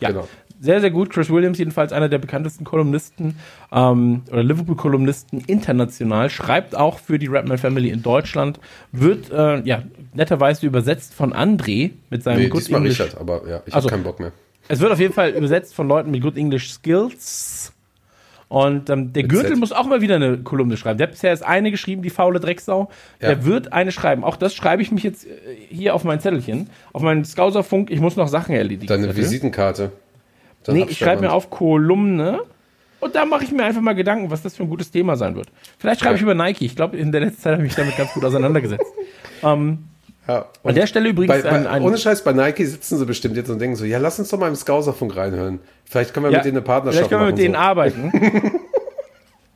Ja, Genau. Sehr, sehr gut. Chris Williams, jedenfalls einer der bekanntesten Kolumnisten ähm, oder Liverpool-Kolumnisten international, schreibt auch für die Rapman Family in Deutschland, wird äh, ja netterweise übersetzt von André mit seinem Nee, Good diesmal English. Richard, aber ja, ich Also- habe keinen Bock mehr. Es wird auf jeden Fall übersetzt von Leuten mit Good English Skills. Und ähm, der Mit Gürtel Z. muss auch mal wieder eine Kolumne schreiben. Der hat bisher erst eine geschrieben, die faule Drecksau. Ja. Der wird eine schreiben. Auch das schreibe ich mich jetzt äh, hier auf mein Zettelchen, auf meinen Skauserfunk. Ich muss noch Sachen erledigen. Deine. Visitenkarte. Das Nee, ich schreibe mir auf Kolumne und da mache ich mir einfach mal Gedanken, was das für ein gutes Thema sein wird. Vielleicht schreibe Ja. ich über Nike. Ich glaube, in der letzten Zeit habe ich mich damit ganz gut auseinandergesetzt. ähm, Ja. an der Stelle übrigens Bei, ein, bei, ein ohne Scheiß, bei Nike sitzen sie bestimmt jetzt und denken so, ja, lass uns doch mal im Skauserfunk reinhören. Vielleicht können wir mit denen eine Partnerschaft Vielleicht können wir mit denen machen. arbeiten.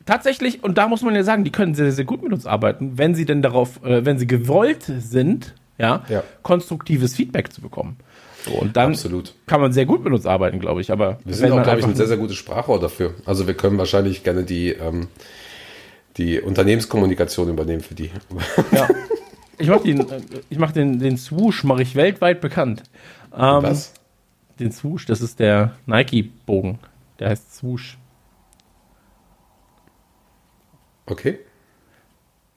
Tatsächlich, und da muss man ja sagen, die können sehr, sehr gut mit uns arbeiten, wenn sie denn darauf, äh, wenn sie gewollt sind, ja, Ja. konstruktives Feedback zu bekommen. So, und dann Absolut. kann man sehr gut mit uns arbeiten, glaube ich. Aber Wir sind auch, glaube ich, ein sehr, sehr gutes Sprachrohr dafür. Also wir können wahrscheinlich gerne die, ähm, die Unternehmenskommunikation übernehmen für die. Ja. Ich mach den, äh, ich mach den, den Swoosh mache ich weltweit bekannt. Ähm, Was? Den Swoosh, das ist der Nike-Bogen. Der heißt Swoosh. Okay.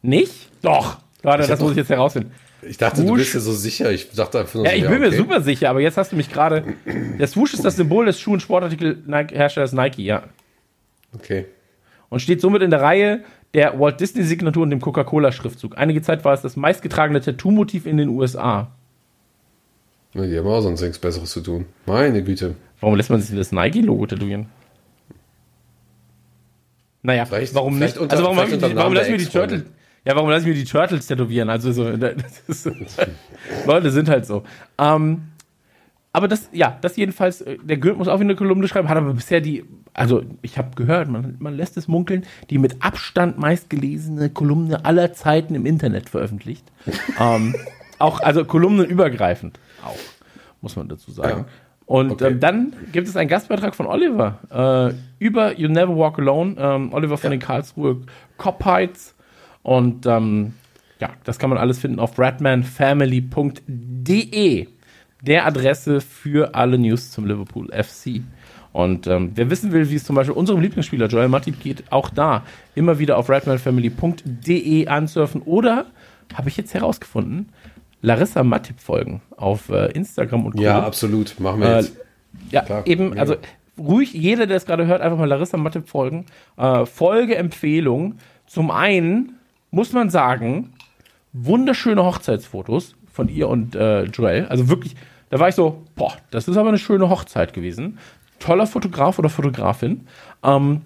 Nicht? Doch. Warte, das muss ich jetzt herausfinden. Ich dachte, du Swoosh. bist dir so sicher. Ich dachte einfach nur Ja, so, ich bin mir okay. super sicher, aber jetzt hast du mich gerade. Der Swoosh ist das Symbol des Schuh- und Sportartikelherstellers Nike, ja. Okay. Und steht somit in der Reihe der Walt Disney-Signatur und dem Coca-Cola-Schriftzug. Einige Zeit war es das meistgetragene Tattoo-Motiv in den USA. Na, die haben auch sonst nichts Besseres zu tun. Meine Güte. Warum lässt man sich das Nike-Logo tätowieren? Naja, Vielleicht- warum vielleicht nicht? unter- also warum, ich warum Namen lasse ich der mir die Ex-Freunde. Ja, warum lasse ich mir die Turtles tätowieren? Also so, das ist, Leute sind halt so. Ähm, aber das, ja, das jedenfalls, äh, der Gürt muss auch wieder eine Kolumne schreiben, hat aber bisher die, also ich habe gehört, man, man lässt es munkeln, die mit Abstand meistgelesene Kolumne aller Zeiten im Internet veröffentlicht. ähm, auch, also kolumnenübergreifend auch, muss man dazu sagen. Ja. Und Okay. ähm, dann gibt es einen Gastbeitrag von Oliver äh, über You Never Walk Alone. Ähm, Oliver von Ja. den Karlsruhe Cop-Heights. Und ähm, ja, das kann man alles finden auf ratmanfamily.de, der Adresse für alle News zum Liverpool FC. Und ähm, wer wissen will, wie es zum Beispiel unserem Lieblingsspieler Joel Matip geht, auch da immer wieder auf ratmanfamily.de ansurfen oder, habe ich jetzt herausgefunden, Larissa Matip folgen auf äh, Instagram und Co. Ja, absolut. Machen wir Äh, jetzt. Ja, Klar, eben, mega. also ruhig, jeder, der es gerade hört, einfach mal Larissa Matip folgen. Äh, Folgeempfehlung. Zum einen muss man sagen, wunderschöne Hochzeitsfotos von ihr und äh, Joel. Also wirklich, da war ich so, boah, das ist aber eine schöne Hochzeit gewesen. Toller Fotograf oder Fotografin. Ähm,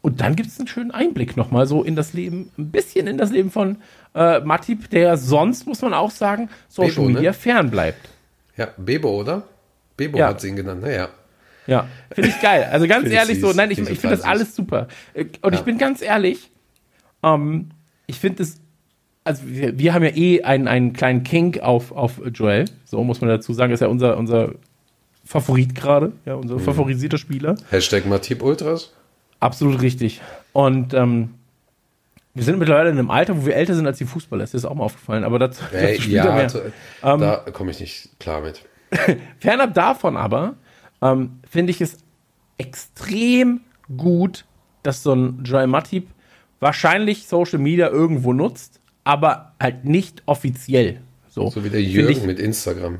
und dann gibt es einen schönen Einblick nochmal so in das Leben, ein bisschen in das Leben von äh, Matip, der sonst, muss man auch sagen, Social Bebo, ne? Media fern bleibt. Ja, Bebo, oder? Bebo Ja. hat sie ihn genannt. Naja. Ja, finde ich geil. Also ganz ich ehrlich so, süß. nein, ich, ich ich finde das alles super. Äh, Und ich Ja. bin ganz ehrlich, ähm, ich finde es, also wir, wir haben ja eh einen, einen kleinen Kink auf, auf Joel, so muss man dazu sagen, ist ja unser, unser Favorit gerade, ja, unser Mhm. favorisierter Spieler. Hashtag Matip Ultras. Absolut richtig. Und ähm, wir sind mittlerweile in einem Alter, wo wir älter sind als die Fußballer. Ist das auch mal aufgefallen? Aber dazu, Ey, dazu später ja, mehr. Ähm, da komme ich nicht klar mit. Fernab davon aber ähm, finde ich es extrem gut, dass so ein Joel Matip wahrscheinlich Social Media irgendwo nutzt, aber halt nicht offiziell. So, So wie der Jürgen ich, mit Instagram.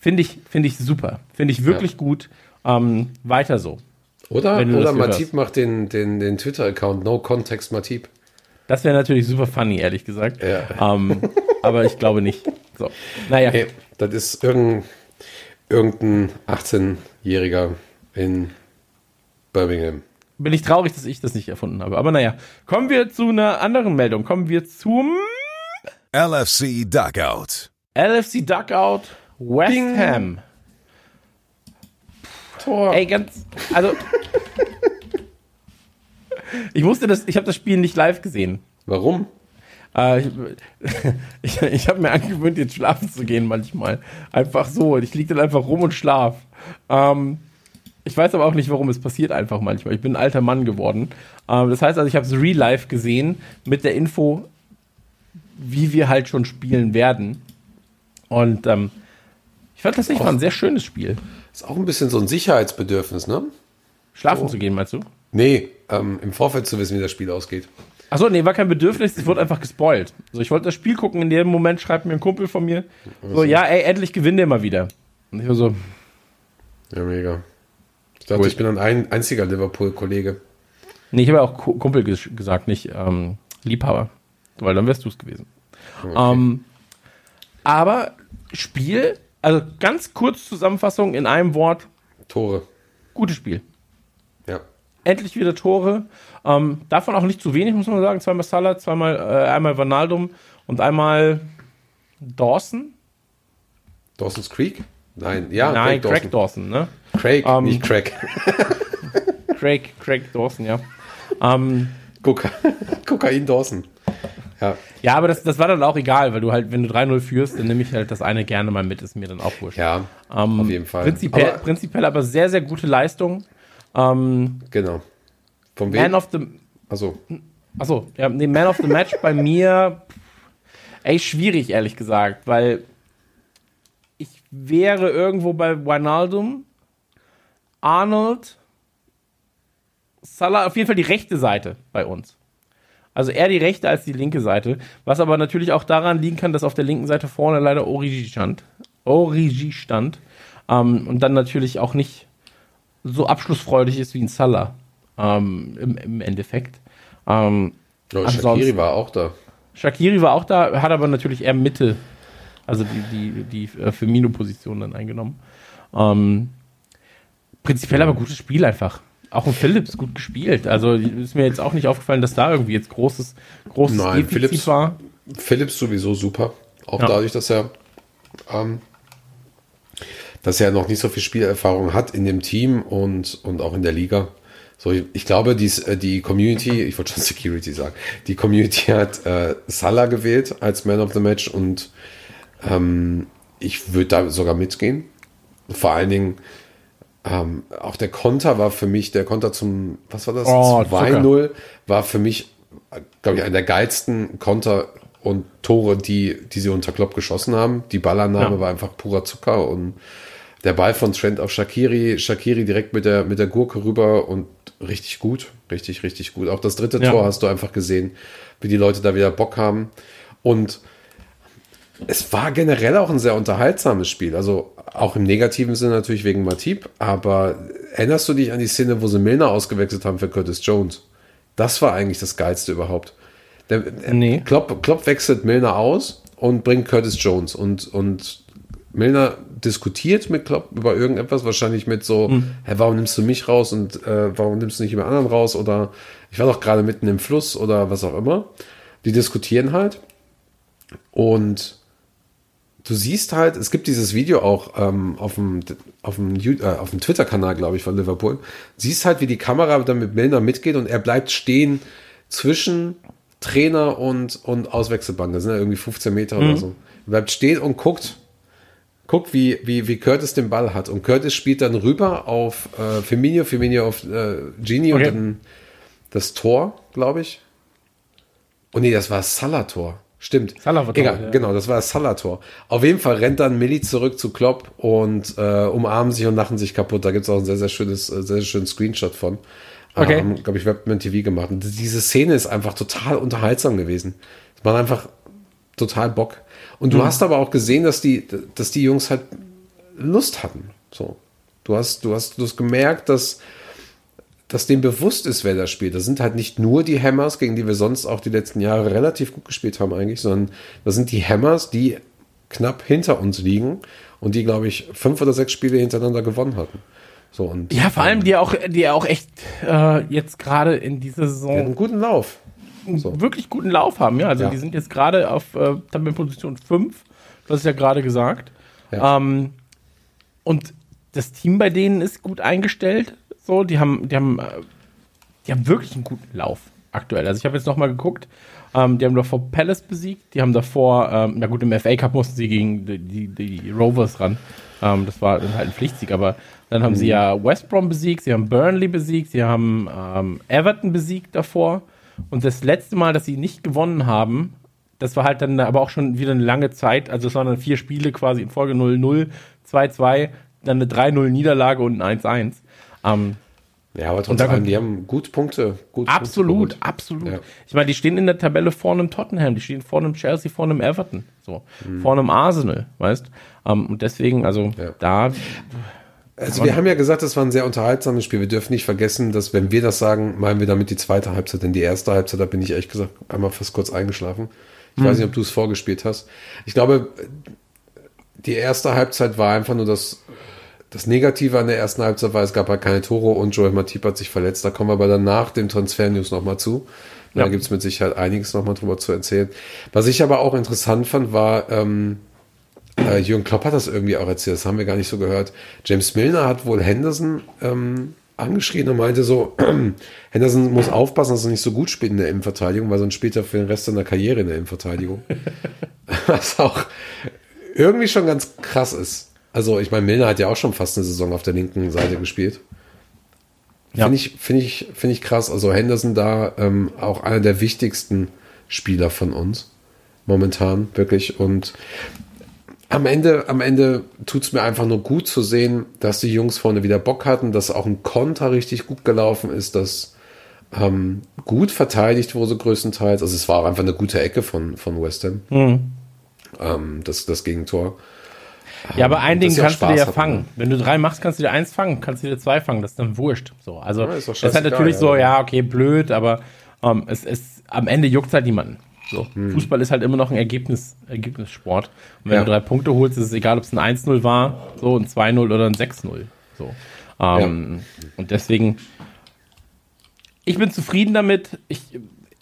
finde ich, finde ich super. Finde ich wirklich Ja. gut. Ähm, weiter so. Oder, oder Matip macht den, den, den Twitter-Account No Context Matip. Das wäre natürlich super funny, ehrlich gesagt. Ja. Ähm, aber ich glaube nicht. So. Naja, Hey, das ist irgendein, irgendein 18-Jähriger in Birmingham. Bin ich traurig, dass ich das nicht erfunden habe. Aber naja, kommen wir zu einer anderen Meldung. Kommen wir zum LFC Dugout. LFC Duckout West Ding. Ham. Tor. Ey, ganz, also ich wusste das, ich habe das Spiel nicht live gesehen. Warum? Äh, ich ich, ich habe mir angewöhnt, jetzt schlafen zu gehen manchmal. Einfach so. Ich liege dann einfach rum und schlaf. Ähm, ich weiß aber auch nicht, warum es passiert einfach manchmal. Ich bin ein alter Mann geworden. Ähm, das heißt also, ich habe es real life gesehen mit der Info, wie wir halt schon spielen werden. Und ähm, ich fand das war ein sehr schönes Spiel. Ist auch ein bisschen so ein Sicherheitsbedürfnis, ne? Schlafen So. zu gehen, meinst du? Nee, ähm, im Vorfeld zu wissen, wie das Spiel ausgeht. Achso, nee, war kein Bedürfnis, es wurde einfach gespoilt. Also ich wollte das Spiel gucken, in dem Moment schreibt mir ein Kumpel von mir, so, ja, ey, endlich gewinnt ihr mal wieder. Und ich war so, Ja, mega. Ich dachte, Cool. ich bin ein, ein einziger Liverpool-Kollege. nee, ich habe ja auch Ku- Kumpel ges gesagt, nicht ähm, Liebhaber, weil dann wärst du es gewesen. Ähm, aber Spiel, also ganz kurz Zusammenfassung in einem Wort, Tore. gutes Spiel. Ja. Endlich wieder Tore. Ähm, davon auch nicht zu wenig, muss man sagen. Zweimal Salah, zweimal, äh, einmal Vanaldum und einmal Dawson. Dawson's Creek? Nein, ja, Nein, Craig Craig Dawson. Dawson, ne? Craig, Ähm, nicht Craig. Craig, Craig Dawson, ja. Ähm, Koka Kokain Dawson. Ja, ja, aber das, das war dann auch egal, weil du halt, wenn du 3-0 führst, dann nehme ich halt das eine gerne mal mit, ist mir dann auch wurscht. ja Ähm, auf jeden Fall. Prinzipiell Aber- prinzipiell aber sehr, sehr gute Leistung. Ähm, genau. Von Man wem? of the, Also, achso, ja, nee, Man of the Match bei mir, ey, schwierig, ehrlich gesagt, weil wäre irgendwo bei Wijnaldum, Arnold, Salah, auf jeden Fall die rechte Seite bei uns. Also eher die rechte als die linke Seite, was aber natürlich auch daran liegen kann, dass auf der linken Seite vorne leider Origi stand. Origi stand. Ähm, und dann natürlich auch nicht so abschlussfreudig ist wie ein Salah ähm, im, im Endeffekt. Ähm, Ansonsten- Shakiri war auch da. Shakiri war auch da, hat aber natürlich eher Mitte, also die, die, die äh, Firmino-Position dann eingenommen. Ähm, prinzipiell aber gutes Spiel einfach. Auch ein Phillips gut gespielt. Also ist mir jetzt auch nicht aufgefallen, dass da irgendwie jetzt großes, großes Nein, Defizit Phillips- war. Phillips sowieso super. Auch Ja. dadurch, dass er, ähm, dass er noch nicht so viel Spielerfahrung hat in dem Team und, und auch in der Liga. So, ich, ich glaube, dies, äh, die Community, ich wollte schon Security sagen, die Community hat äh, Salah gewählt als Man of the Match und ähm, ich würde da sogar mitgehen. Vor allen Dingen, ähm, auch der Konter war für mich, der Konter zum, was war das? Oh, 2-0 war für mich, glaube ich, einer der geilsten Konter und Tore, die, die sie unter Klopp geschossen haben. Die Ballannahme Ja. war einfach purer Zucker und der Ball von Trent auf Shakiri, Shakiri direkt mit der, mit der Gurke rüber und richtig gut, richtig, richtig gut. Auch das dritte Ja. Tor hast du einfach gesehen, wie die Leute da wieder Bock haben. Und es war generell auch ein sehr unterhaltsames Spiel. Also auch im negativen Sinne natürlich wegen Matip. Aber erinnerst du dich an die Szene, wo sie Milner ausgewechselt haben für Curtis Jones? Das war eigentlich das Geilste überhaupt. Der, Nee. Klopp, Klopp wechselt Milner aus und bringt Curtis Jones. Und, und Milner diskutiert mit Klopp über irgendetwas, wahrscheinlich mit so, hä, warum nimmst du mich raus und äh, warum nimmst du nicht jemand anderen raus? Oder ich war doch gerade mitten im Fluss oder was auch immer. Die diskutieren halt. Und du siehst halt, es gibt dieses Video auch ähm, auf dem, auf dem, äh, auf dem Twitter-Kanal, glaube ich, von Liverpool. Siehst halt, wie die Kamera dann mit Milner mitgeht und er bleibt stehen zwischen Trainer und, und Auswechselband. Das sind ja irgendwie 15 Meter oder so. Er bleibt stehen und guckt, guckt, wie, wie, wie Curtis den Ball hat. Und Curtis spielt dann rüber auf äh, Firmino, Firmino auf äh, Genie Okay. und dann das Tor, glaube ich. Oh nee, das war das Salah-Tor. Stimmt. Salah war Egal, ja. genau, das war das Salah-Tor. Auf jeden Fall rennt dann Milli zurück zu Klopp und äh, umarmen sich und lachen sich kaputt. Da gibt es auch ein sehr, sehr schönes, äh, sehr, sehr schönen Screenshot von. Okay. Ähm, glaube ich, Webman TV gemacht. Und diese Szene ist einfach total unterhaltsam gewesen. Es war einfach total Bock. Und Mhm. du hast aber auch gesehen, dass die, dass die Jungs halt Lust hatten. So. Du hast, du hast, du hast gemerkt, dass, dass dem bewusst ist, wer da spielt. Das sind halt nicht nur die Hammers, gegen die wir sonst auch die letzten Jahre relativ gut gespielt haben eigentlich, sondern das sind die Hammers, die knapp hinter uns liegen und die, glaube ich, fünf oder sechs Spiele hintereinander gewonnen hatten. So, und, Ja, vor allem ähm, die auch, die auch echt äh, jetzt gerade in dieser die Saison einen guten Lauf. einen wirklich guten Lauf haben. Ja, also Ja. die sind jetzt gerade auf äh, Tabellenposition 5. Du hast es ja gerade gesagt. Ja. Ähm, und das Team bei denen ist gut eingestellt. So, die haben, die haben, äh, die haben wirklich einen guten Lauf aktuell. Also ich habe jetzt noch mal geguckt. Ähm, die haben davor Palace besiegt. Die haben davor, ähm, na gut, im FA Cup mussten sie gegen die, die, die Rovers ran. Ähm, das war dann halt ein Pflichtsieg. Aber dann haben sie ja West Brom besiegt. Sie haben Burnley besiegt. Sie haben ähm, Everton besiegt davor. Und das letzte Mal, dass sie nicht gewonnen haben, das war halt dann aber auch schon wieder eine lange Zeit. Also es waren dann vier Spiele quasi in Folge 0-0, 2-2, dann eine 3-0 Niederlage und ein 1-1. Ähm, Ja, aber trotzdem, kommt- die haben gut Punkte. Gut absolut, Punkte absolut. Ja. Ich meine, die stehen in der Tabelle vor einem Tottenham, die stehen vor einem Chelsea, vor einem Everton, so, vor einem Arsenal, weißt? Ähm, und deswegen, also Ja. da, Also wir haben ja gesagt, das war ein sehr unterhaltsames Spiel. Wir dürfen nicht vergessen, dass wenn wir das sagen, meinen wir damit die zweite Halbzeit. Denn die erste Halbzeit, da bin ich ehrlich gesagt einmal fast kurz eingeschlafen. Ich weiß nicht, ob du es vorgespielt hast. Ich glaube, die erste Halbzeit war einfach nur das, das Negative an der ersten Halbzeit war, es gab halt keine Tore und Joel Matip hat sich verletzt. Da kommen wir aber dann nach dem Transfer-News nochmal zu. Da Ja. gibt es mit Sicherheit einiges nochmal drüber zu erzählen. Was ich aber auch interessant fand, war, ähm, äh, Jürgen Klopp hat das irgendwie auch erzählt, das haben wir gar nicht so gehört. James Milner hat wohl Henderson ähm, angeschrien und meinte so, Henderson muss aufpassen, dass er nicht so gut spielt in der Innenverteidigung, weil sonst spielt er für den Rest seiner Karriere in der Innenverteidigung. Was auch irgendwie schon ganz krass ist. Also ich meine, Milner hat ja auch schon fast eine Saison auf der linken Seite gespielt. Ja. Finde ich, finde ich, finde ich krass. Also Henderson da ähm, auch einer der wichtigsten Spieler von uns momentan, wirklich. Und am Ende, am Ende tut es mir einfach nur gut zu sehen, dass die Jungs vorne wieder Bock hatten, dass auch ein Konter richtig gut gelaufen ist, dass ähm, gut verteidigt wurde größtenteils. Also es war auch einfach eine gute Ecke von, von West Ham, ähm, das, das Gegentor. Ja, aber ein Ding kannst du dir Spaß ja fangen. ne? Wenn du drei machst, kannst du dir eins fangen, kannst du dir zwei fangen, das ist dann wurscht. So, also, Ja, ist das ist halt natürlich so, ja. okay, blöd, aber ähm, es ist, am Ende juckt halt niemanden. So, Fußball ist halt immer noch ein Ergebnis, Ergebnissport. Und wenn Hm. Ja. du drei Punkte holst, ist es egal, ob es ein 1-0 war, so ein 2-0 oder ein 6-0. So. Ähm, Und deswegen, ich bin zufrieden damit. Ich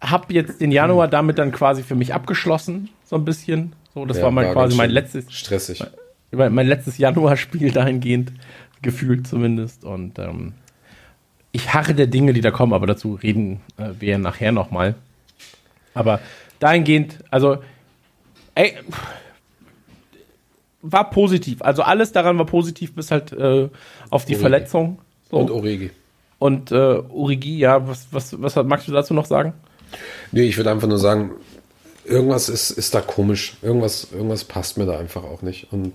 habe jetzt den Januar damit dann quasi für mich abgeschlossen, so ein bisschen. So, das war mal ganz quasi mein letztes, Stressig. mein, mein letztes Januarspiel dahingehend, gefühlt zumindest. Und ähm, ich harre der Dinge, die da kommen, aber dazu reden äh, wir ja nachher nochmal. Aber dahingehend, also, ey, war positiv. Also alles daran war positiv, bis halt äh, auf die Origi. Verletzung. So. Und Und, Origi. und äh, Origi, ja, was, was, was magst du dazu noch sagen? Nee, ich würde einfach nur sagen, irgendwas ist, ist da komisch. Irgendwas, irgendwas passt mir da einfach auch nicht. Und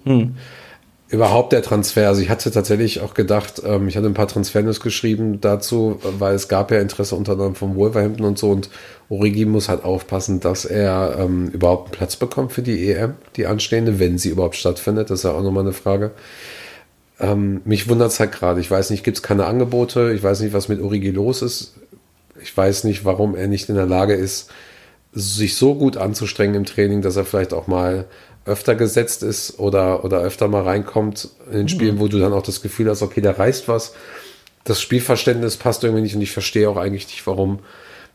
überhaupt der Transfer, also ich hatte tatsächlich auch gedacht, ähm, ich hatte ein paar Transfernews geschrieben dazu, weil es gab ja Interesse unter anderem vom Wolverhampton und so und Origi muss halt aufpassen, dass er ähm, überhaupt einen Platz bekommt für die EM, die anstehende, wenn sie überhaupt stattfindet. Das ist ja auch nochmal eine Frage. Ähm, mich wundert es halt gerade. Ich weiß nicht, gibt es keine Angebote? Ich weiß nicht, was mit Origi los ist. Ich weiß nicht, warum er nicht in der Lage ist, sich so gut anzustrengen im Training, dass er vielleicht auch mal öfter gesetzt ist oder, oder öfter mal reinkommt in den Spielen, wo du dann auch das Gefühl hast, okay, da reißt was. Das Spielverständnis passt irgendwie nicht und ich verstehe auch eigentlich nicht, warum,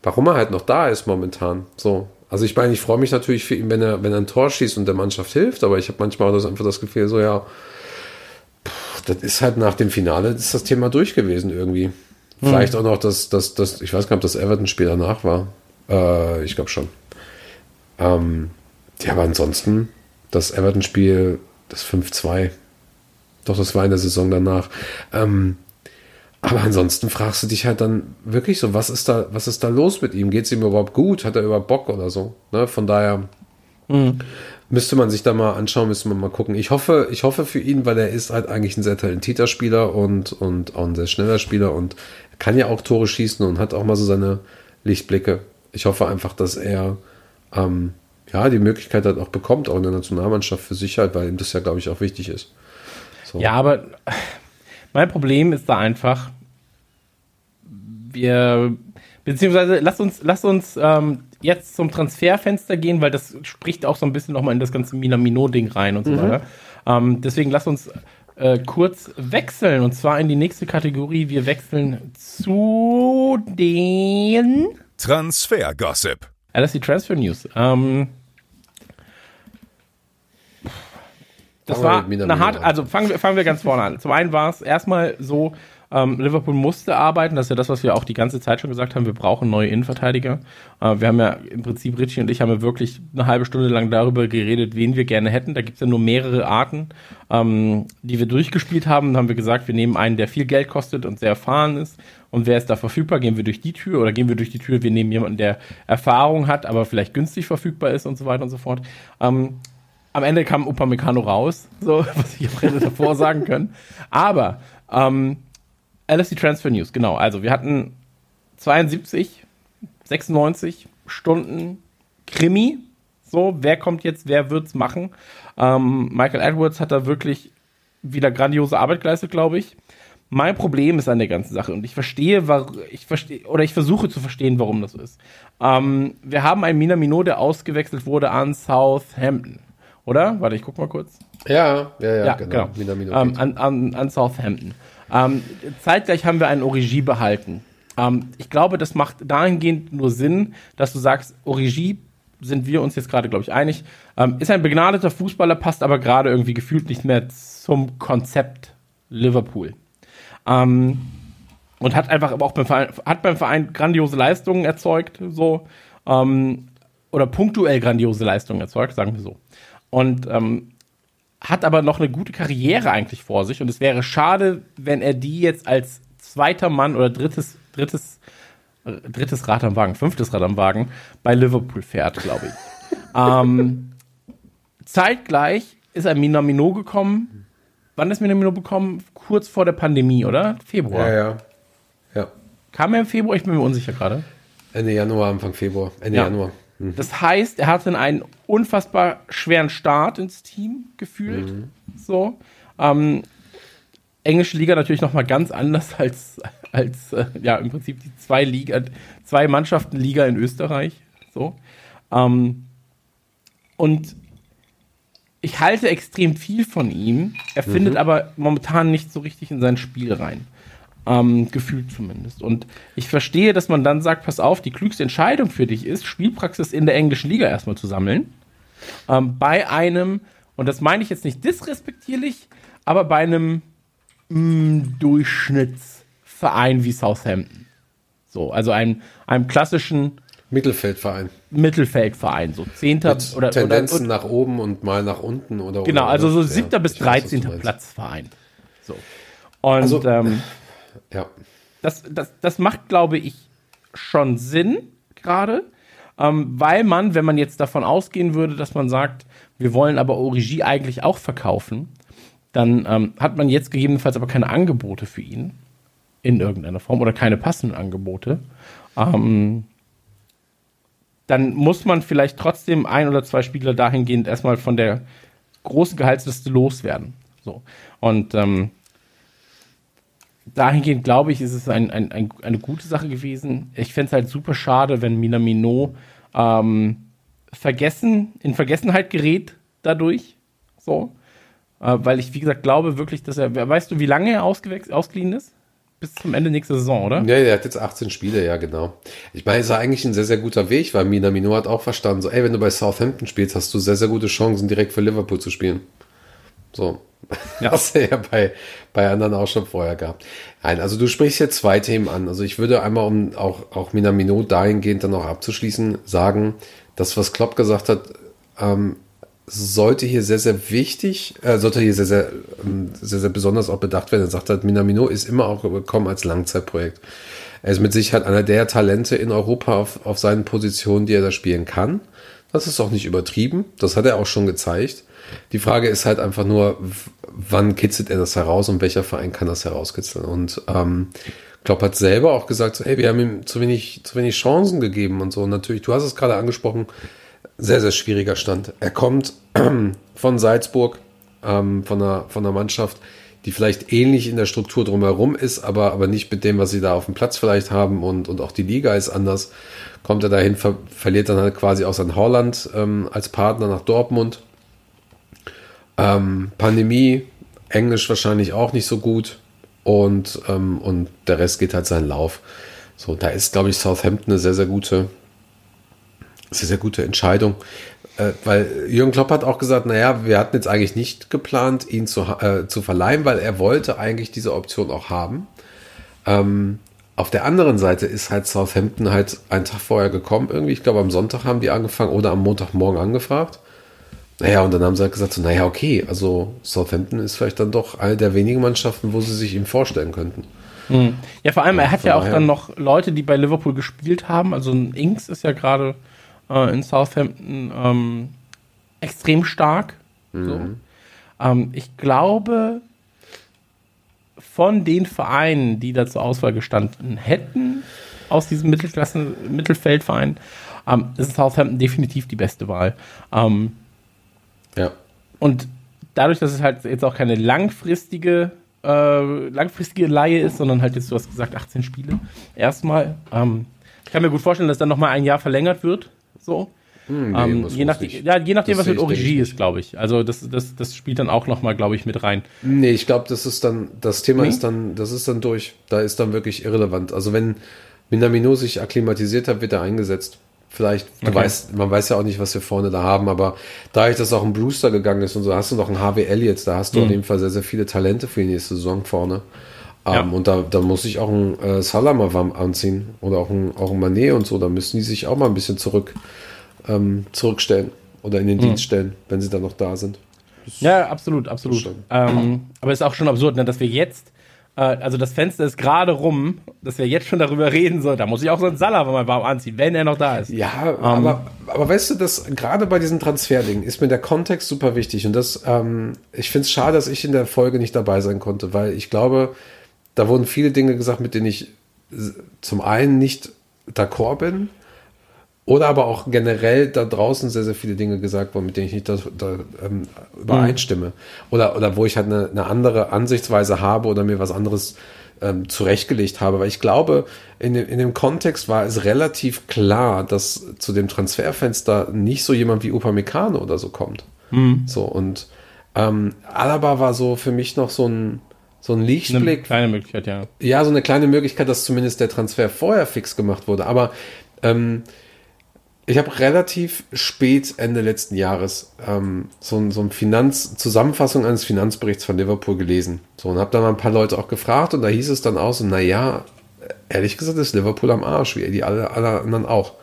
warum er halt noch da ist momentan. So. Also ich meine, ich freue mich natürlich für ihn, wenn er, wenn er ein Tor schießt und der Mannschaft hilft, aber ich habe manchmal auch das, einfach das Gefühl, so ja, pff, das ist halt nach dem Finale ist das Thema durch gewesen irgendwie. Vielleicht auch noch das, das, das, ich weiß gar nicht, ob das Everton-Spiel danach war. Äh, ich glaube schon. Ähm, ja, aber ansonsten, das Everton-Spiel, das 5-2. Doch, das war in der Saison danach. Ähm, aber ansonsten fragst du dich halt dann wirklich so, was ist da, was ist da los mit ihm? Geht es ihm überhaupt gut? Hat er überhaupt Bock oder so? Ne? Von daher müsste man sich da mal anschauen, müsste man mal gucken. Ich hoffe, ich hoffe für ihn, weil er ist halt eigentlich ein sehr talentierter Spieler und, und auch ein sehr schneller Spieler und kann ja auch Tore schießen und hat auch mal so seine Lichtblicke. Ich hoffe einfach, dass er ähm, ja die Möglichkeit halt auch bekommt, auch in der Nationalmannschaft für Sicherheit, weil ihm das ja, glaube ich, auch wichtig ist. So. Ja, aber mein Problem ist da einfach, wir, beziehungsweise lass uns, lass uns ähm, jetzt zum Transferfenster gehen, weil das spricht auch so ein bisschen nochmal in das ganze Mina Minot-Ding rein und so weiter. Ähm, deswegen lass uns äh, kurz wechseln und zwar in die nächste Kategorie. Wir wechseln zu den Transfer-Gossip. LSD Transfer News. Ähm, das war eine hart, an. also fangen wir, fangen wir ganz vorne an. Zum einen war es erstmal so, ähm, Liverpool musste arbeiten, das ist ja das, was wir auch die ganze Zeit schon gesagt haben, wir brauchen neue Innenverteidiger. Äh, wir haben ja im Prinzip, Richie und ich haben ja wirklich eine halbe Stunde lang darüber geredet, wen wir gerne hätten. Da gibt es ja nur mehrere Arten, ähm, die wir durchgespielt haben. Da haben wir gesagt, wir nehmen einen, der viel Geld kostet und sehr erfahren ist. Und wer ist da verfügbar? Gehen wir durch die Tür oder gehen wir durch die Tür? Wir nehmen jemanden, der Erfahrung hat, aber vielleicht günstig verfügbar ist und so weiter und so fort. Ähm, am Ende kam Upamecano raus, so was ich auch hätte davor sagen können. Aber ähm, LSD Transfer News, genau. Also wir hatten 72, 96 Stunden Krimi. So, wer kommt jetzt, wer wird's machen? Ähm, Michael Edwards hat da wirklich wieder grandiose Arbeit geleistet, glaube ich. Mein Problem ist an der ganzen Sache und ich verstehe, ich verstehe oder ich versuche zu verstehen, warum das so ist. Ähm, wir haben einen Minamino, der ausgewechselt wurde an Southampton, oder? Warte, ich guck mal kurz. Ja, ja, ja, Ja, genau. genau. Minamino Ähm, an, an, an Southampton. Ähm, zeitgleich haben wir einen Origi behalten. Ähm, ich glaube, das macht dahingehend nur Sinn, dass du sagst, Origi sind wir uns jetzt gerade, glaube ich, einig, ähm, ist ein begnadeter Fußballer, passt aber gerade irgendwie gefühlt nicht mehr zum Konzept Liverpool. Ähm, und hat einfach aber auch beim Verein, hat beim Verein grandiose Leistungen erzeugt, so, ähm, oder punktuell grandiose Leistungen erzeugt, sagen wir so. Und ähm, hat aber noch eine gute Karriere eigentlich vor sich und es wäre schade, wenn er die jetzt als zweiter Mann oder drittes, drittes, drittes Rad am Wagen, fünftes Rad am Wagen bei Liverpool fährt, glaube ich. ähm, zeitgleich ist ein Minamino gekommen. Wann ist Minamino bekommen? Kurz vor der Pandemie, oder? Februar. ja, ja. Ja. Kam er im Februar? Ich bin mir unsicher gerade. Ende Januar, Anfang Februar. Ende Ja. Januar. Hm. Das heißt, er hatte einen unfassbar schweren Start ins Team gefühlt. Mhm. So. Ähm, englische Liga natürlich noch mal ganz anders als, als äh, ja, im Prinzip die zwei Liga, zwei Mannschaften Liga in Österreich. So. Ähm, und ich halte extrem viel von ihm. Er findet aber momentan nicht so richtig in sein Spiel rein. Ähm, gefühlt zumindest. Und ich verstehe, dass man dann sagt, pass auf, die klügste Entscheidung für dich ist, Spielpraxis in der englischen Liga erstmal zu sammeln. Ähm, bei einem, und das meine ich jetzt nicht disrespektierlich, aber bei einem mh, Durchschnittsverein wie Southampton. So, also einem, einem klassischen Mittelfeldverein. Mittelfeldverein, so Zehnter Mit oder, Tendenzen oder, nach oben und mal nach unten oder Genau, oder, also so oder. siebter Ja, bis ich weiß, was du 13. meinst. Platzverein. So. Und Also- ähm, Ja. das, das, das macht, glaube ich, schon Sinn gerade, ähm, weil man, wenn man jetzt davon ausgehen würde, dass man sagt, wir wollen aber Origi eigentlich auch verkaufen, dann ähm, hat man jetzt gegebenenfalls aber keine Angebote für ihn in irgendeiner Form oder keine passenden Angebote. Ähm, dann muss man vielleicht trotzdem ein oder zwei Spieler dahingehend erstmal von der großen Gehaltsliste loswerden. So. Und ähm, dahingehend glaube ich, ist es ein, ein, ein, eine gute Sache gewesen. Ich fände es halt super schade, wenn Minamino ähm, vergessen, in Vergessenheit gerät dadurch. So. Äh, weil ich, wie gesagt, glaube wirklich, dass er, weißt du, wie lange er ausgeliehen ist? Bis zum Ende nächster Saison, oder? Ja, der hat jetzt 18 Spiele, ja, genau. Ich meine, es ist eigentlich ein sehr, sehr guter Weg, weil Minamino hat auch verstanden, so, ey, wenn du bei Southampton spielst, hast du sehr, sehr gute Chancen, direkt für Liverpool zu spielen. So. Ja. Was er ja bei, bei anderen auch schon vorher gehabt. Nein, also du sprichst jetzt zwei Themen an. Also ich würde einmal, um auch, auch Minamino dahingehend dann noch abzuschließen, sagen, das, was Klopp gesagt hat, ähm, sollte hier sehr, sehr wichtig, äh, sollte hier sehr, sehr, ähm, sehr, sehr besonders auch bedacht werden. Er sagt halt, Minamino ist immer auch gekommen als Langzeitprojekt. Er ist mit Sicherheit einer der Talente in Europa auf, auf seinen Positionen, die er da spielen kann. Das ist auch nicht übertrieben. Das hat er auch schon gezeigt. Die Frage ist halt einfach nur, wann kitzelt er das heraus und welcher Verein kann das herauskitzeln? Und ähm, Klopp hat selber auch gesagt, so, ey, wir haben ihm zu wenig, zu wenig Chancen gegeben und so. Und natürlich, du hast es gerade angesprochen, sehr, sehr schwieriger Stand. Er kommt von Salzburg, ähm, von, einer, von einer Mannschaft, die vielleicht ähnlich in der Struktur drumherum ist, aber, aber nicht mit dem, was sie da auf dem Platz vielleicht haben und, und auch die Liga ist anders. Kommt er dahin, ver verliert dann halt quasi auch sein Holland ähm, als Partner nach Dortmund. Ähm, Pandemie, Englisch wahrscheinlich auch nicht so gut und, ähm, und der Rest geht halt seinen Lauf. So, da ist, glaube ich, Southampton eine sehr, sehr gute, sehr, sehr gute Entscheidung. Äh, weil Jürgen Klopp hat auch gesagt, naja, wir hatten jetzt eigentlich nicht geplant, ihn zu, äh, zu verleihen, weil er wollte eigentlich diese Option auch haben. Ähm, auf der anderen Seite ist halt Southampton halt einen Tag vorher gekommen irgendwie. Ich glaube, am Sonntag haben die angefangen oder am Montagmorgen angefragt. Naja, und dann haben sie halt gesagt, so, naja, okay, also Southampton ist vielleicht dann doch eine der wenigen Mannschaften, wo sie sich ihm vorstellen könnten. Mhm. Ja, vor allem, er hat ja auch daher- dann noch Leute, die bei Liverpool gespielt haben. Also ein Inks ist ja gerade äh, in Southampton ähm, extrem stark. So. Ähm, ich glaube, von den Vereinen, die da zur Auswahl gestanden hätten, aus diesem Mittelklassen Mittelfeldverein, ähm, ist Southampton definitiv die beste Wahl. Ähm, Ja. und dadurch, dass es halt jetzt auch keine langfristige, äh, langfristige Laie ist, sondern halt jetzt, du hast gesagt, 18 Spiele erstmal. Ähm, ich kann mir gut vorstellen, dass dann nochmal ein Jahr verlängert wird. So. Hm, ähm, muss- je, nicht. ja, je nachdem, Das was mit ich, denke Origi ich ist, glaube ich. Also das, das, das spielt dann auch nochmal, glaube ich, mit rein. Nee, ich glaube, das ist dann, das Thema Nee? ist dann, das ist dann durch. Da ist dann wirklich irrelevant. Also wenn Minamino sich akklimatisiert hat, wird er eingesetzt. Vielleicht, du Okay. weißt, man weiß ja auch nicht, was wir vorne da haben, aber dadurch, dass auch ein Brewster gegangen ist und so, hast du noch einen HW Elliott, da hast du auf jeden Fall sehr, sehr viele Talente für die nächste Saison vorne. Ja. Ähm, und da, da muss ich auch ein äh, Salah mal warm anziehen oder auch ein, auch ein Manet und so, da müssen die sich auch mal ein bisschen zurück, ähm, zurückstellen oder in den Dienst stellen, wenn sie dann noch da sind. Ja, absolut, absolut. Ähm, aber es ist auch schon absurd, ne, dass wir jetzt, äh, also das Fenster ist gerade rum, dass wir jetzt schon darüber reden, so, da muss ich auch so einen Salah mal warm anziehen, wenn er noch da ist. Ja, aber, aber weißt du, dass gerade bei diesen Transferdingen ist mir der Kontext super wichtig. Und das, ähm, ich finde es schade, dass ich in der Folge nicht dabei sein konnte, weil ich glaube, da wurden viele Dinge gesagt, mit denen ich zum einen nicht d'accord bin, oder aber auch generell da draußen sehr, sehr viele Dinge gesagt wurden, mit denen ich nicht da, da, ähm, übereinstimme. Oder, oder wo ich halt eine, eine andere Ansichtsweise habe oder mir was anderes ähm, zurechtgelegt habe. Weil ich glaube, in dem, in dem Kontext war es relativ klar, dass zu dem Transferfenster nicht so jemand wie Upamecano oder so kommt. So, und ähm, Alaba war so für mich noch so ein, so ein Eine Lichtblick, kleine Möglichkeit, ja. ja, so eine kleine Möglichkeit, dass zumindest der Transfer vorher fix gemacht wurde. Aber ähm, ich habe relativ spät, Ende letzten Jahres, ähm, so, so ein Finanz Zusammenfassung eines Finanzberichts von Liverpool gelesen. So, und habe da mal ein paar Leute auch gefragt und da hieß es dann auch so, naja, ehrlich gesagt ist Liverpool am Arsch, wie die alle, alle anderen auch.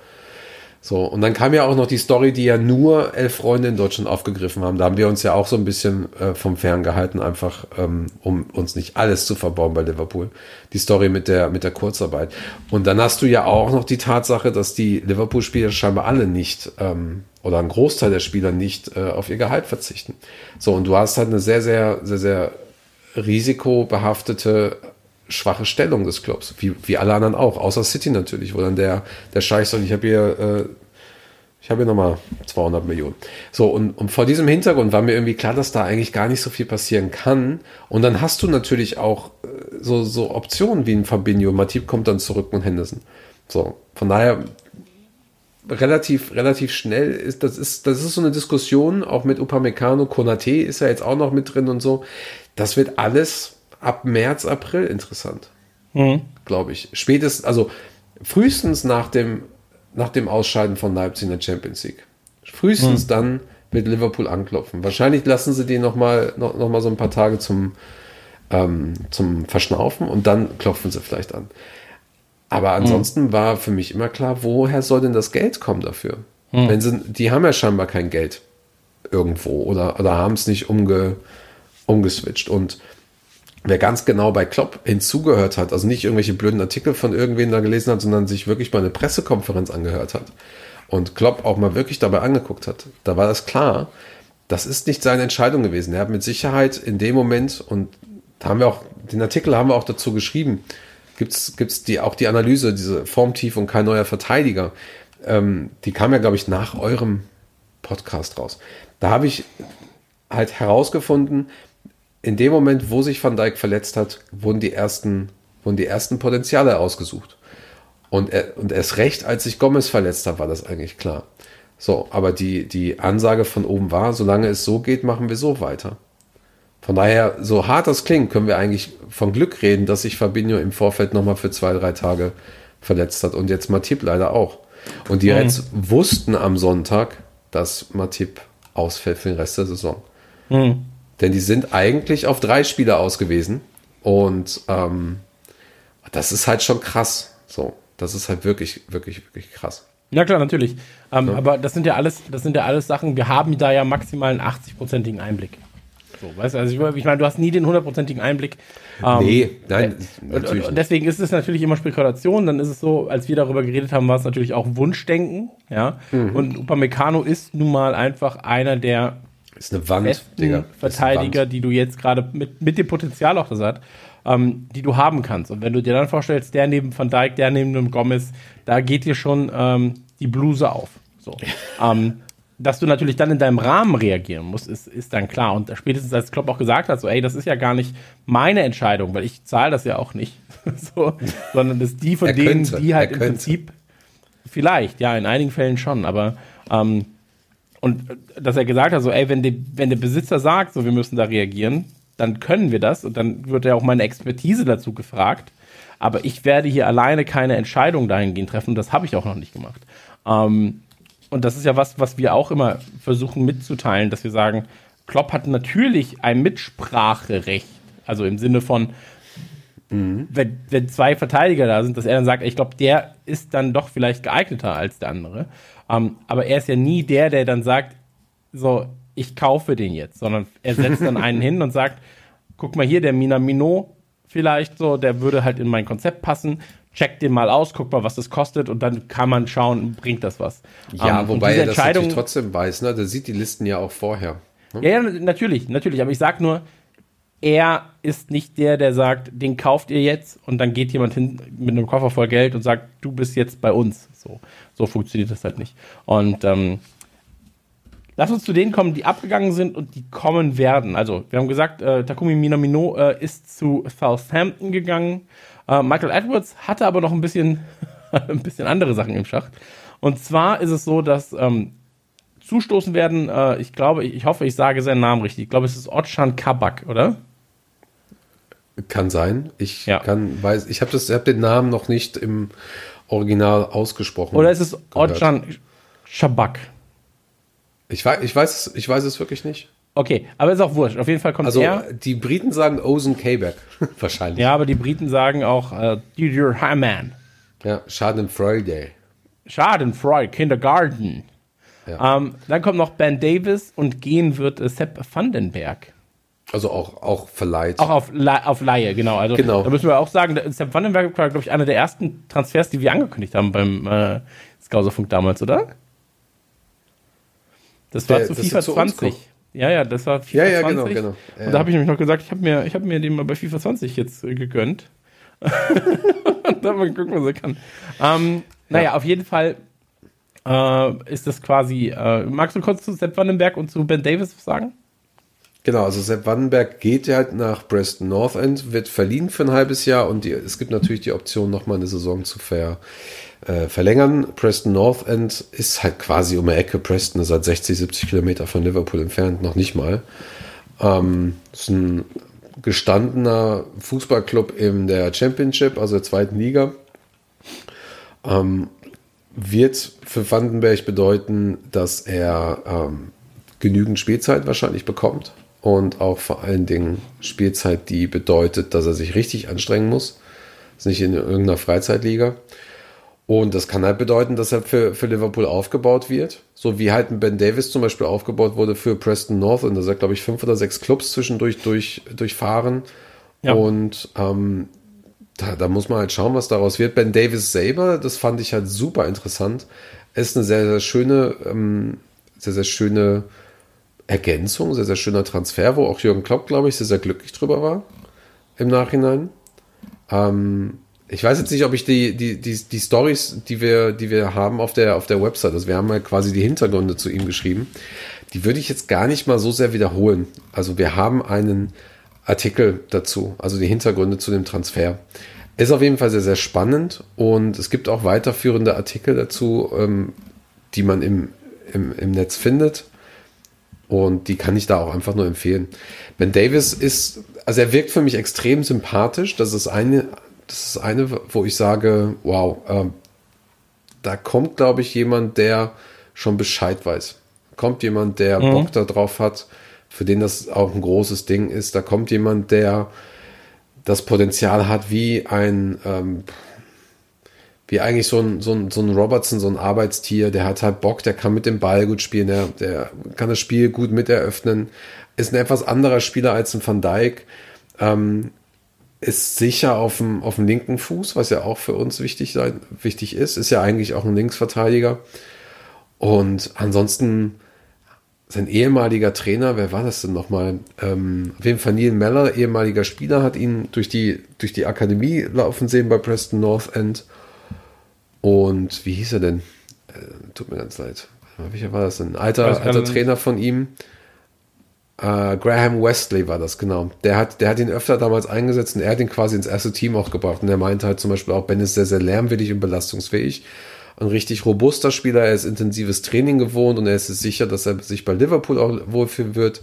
So, und dann kam ja auch noch die Story, die ja nur elf Freunde in Deutschland aufgegriffen haben. Da haben wir uns ja auch so ein bisschen äh, vom Fern gehalten, einfach ähm, um uns nicht alles zu verbauen bei Liverpool. Die Story mit der, mit der Kurzarbeit. Und dann hast du ja auch noch die Tatsache, dass die Liverpool-Spieler scheinbar alle nicht ähm, oder ein Großteil der Spieler nicht äh, auf ihr Gehalt verzichten. So, und du hast halt eine sehr, sehr, sehr, sehr risikobehaftete schwache Stellung des Clubs, wie, wie alle anderen auch, außer City natürlich, wo dann der, der Scheich sagt, ich habe hier, äh, ich hier nochmal 200 Millionen. So, und, und vor diesem Hintergrund war mir irgendwie klar, dass da eigentlich gar nicht so viel passieren kann. Und dann hast du natürlich auch äh, so, so Optionen wie ein Fabinho, Matip kommt dann zurück und Henderson. So, von daher relativ, relativ schnell ist, das ist, das ist so eine Diskussion, auch mit Upamecano, Konate ist ja jetzt auch noch mit drin und so. Das wird alles ab März, April interessant. Glaube ich. Spätestens, also frühestens nach dem, nach dem Ausscheiden von Leipzig in der Champions League. Frühestens dann wird Liverpool anklopfen. Wahrscheinlich lassen sie den noch mal, noch, noch mal so ein paar Tage zum, ähm, zum Verschnaufen und dann klopfen sie vielleicht an. Aber ansonsten war für mich immer klar, woher soll denn das Geld kommen dafür? Wenn sie, die haben ja scheinbar kein Geld irgendwo oder, oder haben es nicht umge, umgeswitcht. Und wer ganz genau bei Klopp hinzugehört hat, also nicht irgendwelche blöden Artikel von irgendwen da gelesen hat, sondern sich wirklich mal eine Pressekonferenz angehört hat und Klopp auch mal wirklich dabei angeguckt hat, da war das klar, das ist nicht seine Entscheidung gewesen. Er hat mit Sicherheit in dem Moment, und da haben wir auch, den Artikel haben wir auch dazu geschrieben, gibt's gibt's die, auch die Analyse, diese Formtief und kein neuer Verteidiger, ähm, die kam ja, glaube ich, nach eurem Podcast raus. Da habe ich halt herausgefunden, in dem Moment, wo sich Van Dijk verletzt hat, wurden die ersten, wurden die ersten Potenziale ausgesucht. Und, er, und erst recht, als sich Gomez verletzt hat, war das eigentlich klar. So, aber die, die Ansage von oben war, solange es so geht, machen wir so weiter. Von daher, so hart das klingt, können wir eigentlich von Glück reden, dass sich Fabinho im Vorfeld nochmal für zwei, drei Tage verletzt hat und jetzt Matip leider auch. Und die Mhm. jetzt wussten am Sonntag, dass Matip ausfällt für den Rest der Saison. Mhm. Denn die sind eigentlich auf drei Spieler ausgewiesen. Und ähm, das ist halt schon krass. So, das ist halt wirklich, wirklich, wirklich krass. Ja klar, natürlich. Ähm, Aber das sind ja alles, das sind ja alles Sachen, wir haben da ja maximal einen 80-prozentigen Einblick. So, weißt du, also ich, ich meine, du hast nie den hundertprozentigen Einblick. Ähm, nee, nein, Und, natürlich und deswegen ist es natürlich immer Spekulation. Dann ist es so, als wir darüber geredet haben, war es natürlich auch Wunschdenken. Ja. Mhm. Und Upamecano ist nun mal einfach einer der ist eine Wand, besten Digga. Verteidiger, Wand. die du jetzt gerade mit, mit dem Potenzial auch das hat, ähm, die du haben kannst. Und wenn du dir dann vorstellst, der neben Van Dijk, der neben dem Gomez, da geht dir schon ähm, die Bluse auf. So. ähm, dass du natürlich dann in deinem Rahmen reagieren musst, ist, ist dann klar. Und spätestens als Klopp auch gesagt hat, so, ey, das ist ja gar nicht meine Entscheidung, weil ich zahle das ja auch nicht, so, sondern das ist die von Er denen, könnte, die halt im. Prinzip vielleicht, ja, in einigen Fällen schon, aber ähm, und äh, dass er gesagt hat, so, ey, wenn, die, wenn der Besitzer sagt, so, wir müssen da reagieren, dann können wir das und dann wird ja auch meine Expertise dazu gefragt. Aber ich werde hier alleine keine Entscheidung dahingehend treffen und das habe ich auch noch nicht gemacht. Ähm, und das ist ja was, was wir auch immer versuchen mitzuteilen, dass wir sagen, Klopp hat natürlich ein Mitspracherecht. Also im Sinne von, wenn, wenn zwei Verteidiger da sind, dass er dann sagt, ich glaube, der ist dann doch vielleicht geeigneter als der andere. Ähm, aber er ist ja nie der, der dann sagt, so, ich kaufe den jetzt, sondern er setzt dann einen hin und sagt, guck mal hier, der Minamino vielleicht so, der würde halt in mein Konzept passen. Check den mal aus, guck mal, was das kostet und dann kann man schauen, bringt das was. Ja, Ähm, und wobei er das natürlich trotzdem weiß, ne? Der sieht die Listen ja auch vorher. ja, ja, natürlich, natürlich. Aber ich sag nur, er ist nicht der, der sagt, den kauft ihr jetzt und dann geht jemand hin mit einem Koffer voll Geld und sagt, du bist jetzt bei uns. So, so funktioniert das halt nicht. Und ähm, lass uns zu denen kommen, die abgegangen sind und die kommen werden. Also, wir haben gesagt, äh, Takumi Minamino äh, ist zu Southampton gegangen. Äh, Michael Edwards hatte aber noch ein bisschen, ein bisschen andere Sachen im Schacht. Und zwar ist es so, dass ähm, zustoßen werden, äh, ich glaube, ich hoffe, ich sage seinen Namen richtig. Ich glaube, es ist Otschan Kabak, oder? Kann sein. Ich Ja. kann, weiß, ich habe hab den Namen noch nicht im Original ausgesprochen. Oder ist es. Otschan Shabak? Ich weiß, ich weiß, es- ich weiß es wirklich nicht. Okay, aber ist auch wurscht. Auf jeden Fall kommt Also er. die Briten sagen Ozen Kayback. Wahrscheinlich. Ja, aber die Briten sagen auch äh, Didier Hamann. ja Schadenfreude. Schadenfreude, Kindergarten. Ja. Ähm, dann kommt noch Ben Davis und gehen wird äh, Sepp Vandenberg. Also auch, auch verleiht. Auch auf, auf Laie, genau. Also Genau. da müssen wir auch sagen, Sepp Vandenberg war, glaube ich, einer der ersten Transfers, die wir angekündigt haben beim äh, Skauserfunk damals, oder? Das war Der- zu FIFA er zu uns 20. kommt. Ja, ja, das war FIFA Ja, ja, genau, 20. genau. Ja, Und da habe ich nämlich noch gesagt, ich habe mir, ich hab mir den mal bei FIFA 20 jetzt äh, gegönnt. Und dann mal gucken, was er kann. Ähm, naja, auf jeden Fall äh, ist das quasi. Äh, magst du kurz zu Sepp Vandenberg und zu Ben Davis was sagen? Genau, also Sepp Wandenberg geht ja halt nach Preston North End, wird verliehen für ein halbes Jahr und die, es gibt natürlich die Option, nochmal eine Saison zu ver, äh, verlängern. Preston North End ist halt quasi um die Ecke. Preston ist halt 60, 70 Kilometer von Liverpool entfernt, noch nicht mal. Ähm, ist ein gestandener Fußballclub in der Championship, also der zweiten Liga. Ähm, wird für Vandenberg bedeuten, dass er ähm, genügend Spielzeit wahrscheinlich bekommt und auch vor allen Dingen Spielzeit, die bedeutet, dass er sich richtig anstrengen muss. Ist nicht in irgendeiner Freizeitliga. Und das kann halt bedeuten, dass er für, für Liverpool aufgebaut wird. So wie halt ein Ben Davis zum Beispiel aufgebaut wurde für Preston North. Und da sind, glaube ich, fünf oder sechs Clubs zwischendurch durch, durchfahren. Ja. Und ähm, da, da muss man halt schauen, was daraus wird. Ben Davis selber, das fand ich halt super interessant. Ist eine sehr, sehr schöne, ähm, sehr, sehr schöne Ergänzung, sehr, sehr schöner Transfer, wo auch Jürgen Klopp, glaube ich, sehr, sehr glücklich drüber war im Nachhinein. Ähm, ich weiß jetzt nicht, ob ich die, die, die, die Stories, die wir, die wir haben auf der, auf der Website, also wir haben ja quasi die Hintergründe zu ihm geschrieben, die würde ich jetzt gar nicht mal so sehr wiederholen. Also wir haben einen Artikel dazu, also die Hintergründe zu dem Transfer. Ist auf jeden Fall sehr, sehr spannend und es gibt auch weiterführende Artikel dazu, ähm, die man im, im, im Netz findet. Und die kann ich da auch einfach nur empfehlen. Ben Davis ist, also er wirkt für mich extrem sympathisch. Das ist eine, das ist eine, wo ich sage, wow, äh, da kommt, glaube ich, jemand, der schon Bescheid weiß. Kommt jemand, der mhm. Bock darauf hat, für den das auch ein großes Ding ist. Da kommt jemand, der das Potenzial hat, wie ein, ähm, wie eigentlich so ein, so, ein, so ein Robertson, so ein Arbeitstier, der hat halt Bock, der kann mit dem Ball gut spielen, der, der kann das Spiel gut mit eröffnen, ist ein etwas anderer Spieler als ein Van Dijk, ähm, ist sicher auf dem, auf dem linken Fuß, was ja auch für uns wichtig, sein, wichtig ist, ist ja eigentlich auch ein Linksverteidiger. Und ansonsten sein ehemaliger Trainer, wer war das denn nochmal? Ähm, auf jeden Neil Meller, ehemaliger Spieler, hat ihn durch die, durch die Akademie laufen sehen bei Preston North End. Und wie hieß er denn? Äh, tut mir ganz leid. Welcher war das denn? Ein alter, alter Trainer von ihm. Äh, Graham Westley war das, genau. Der hat, der hat ihn öfter damals eingesetzt und er hat ihn quasi ins erste Team auch gebracht. Und er meinte halt zum Beispiel auch, Ben ist sehr, sehr lärmwillig und belastungsfähig ein richtig robuster Spieler, er ist intensives Training gewohnt und er ist sicher, dass er sich bei Liverpool auch wohlfühlen wird.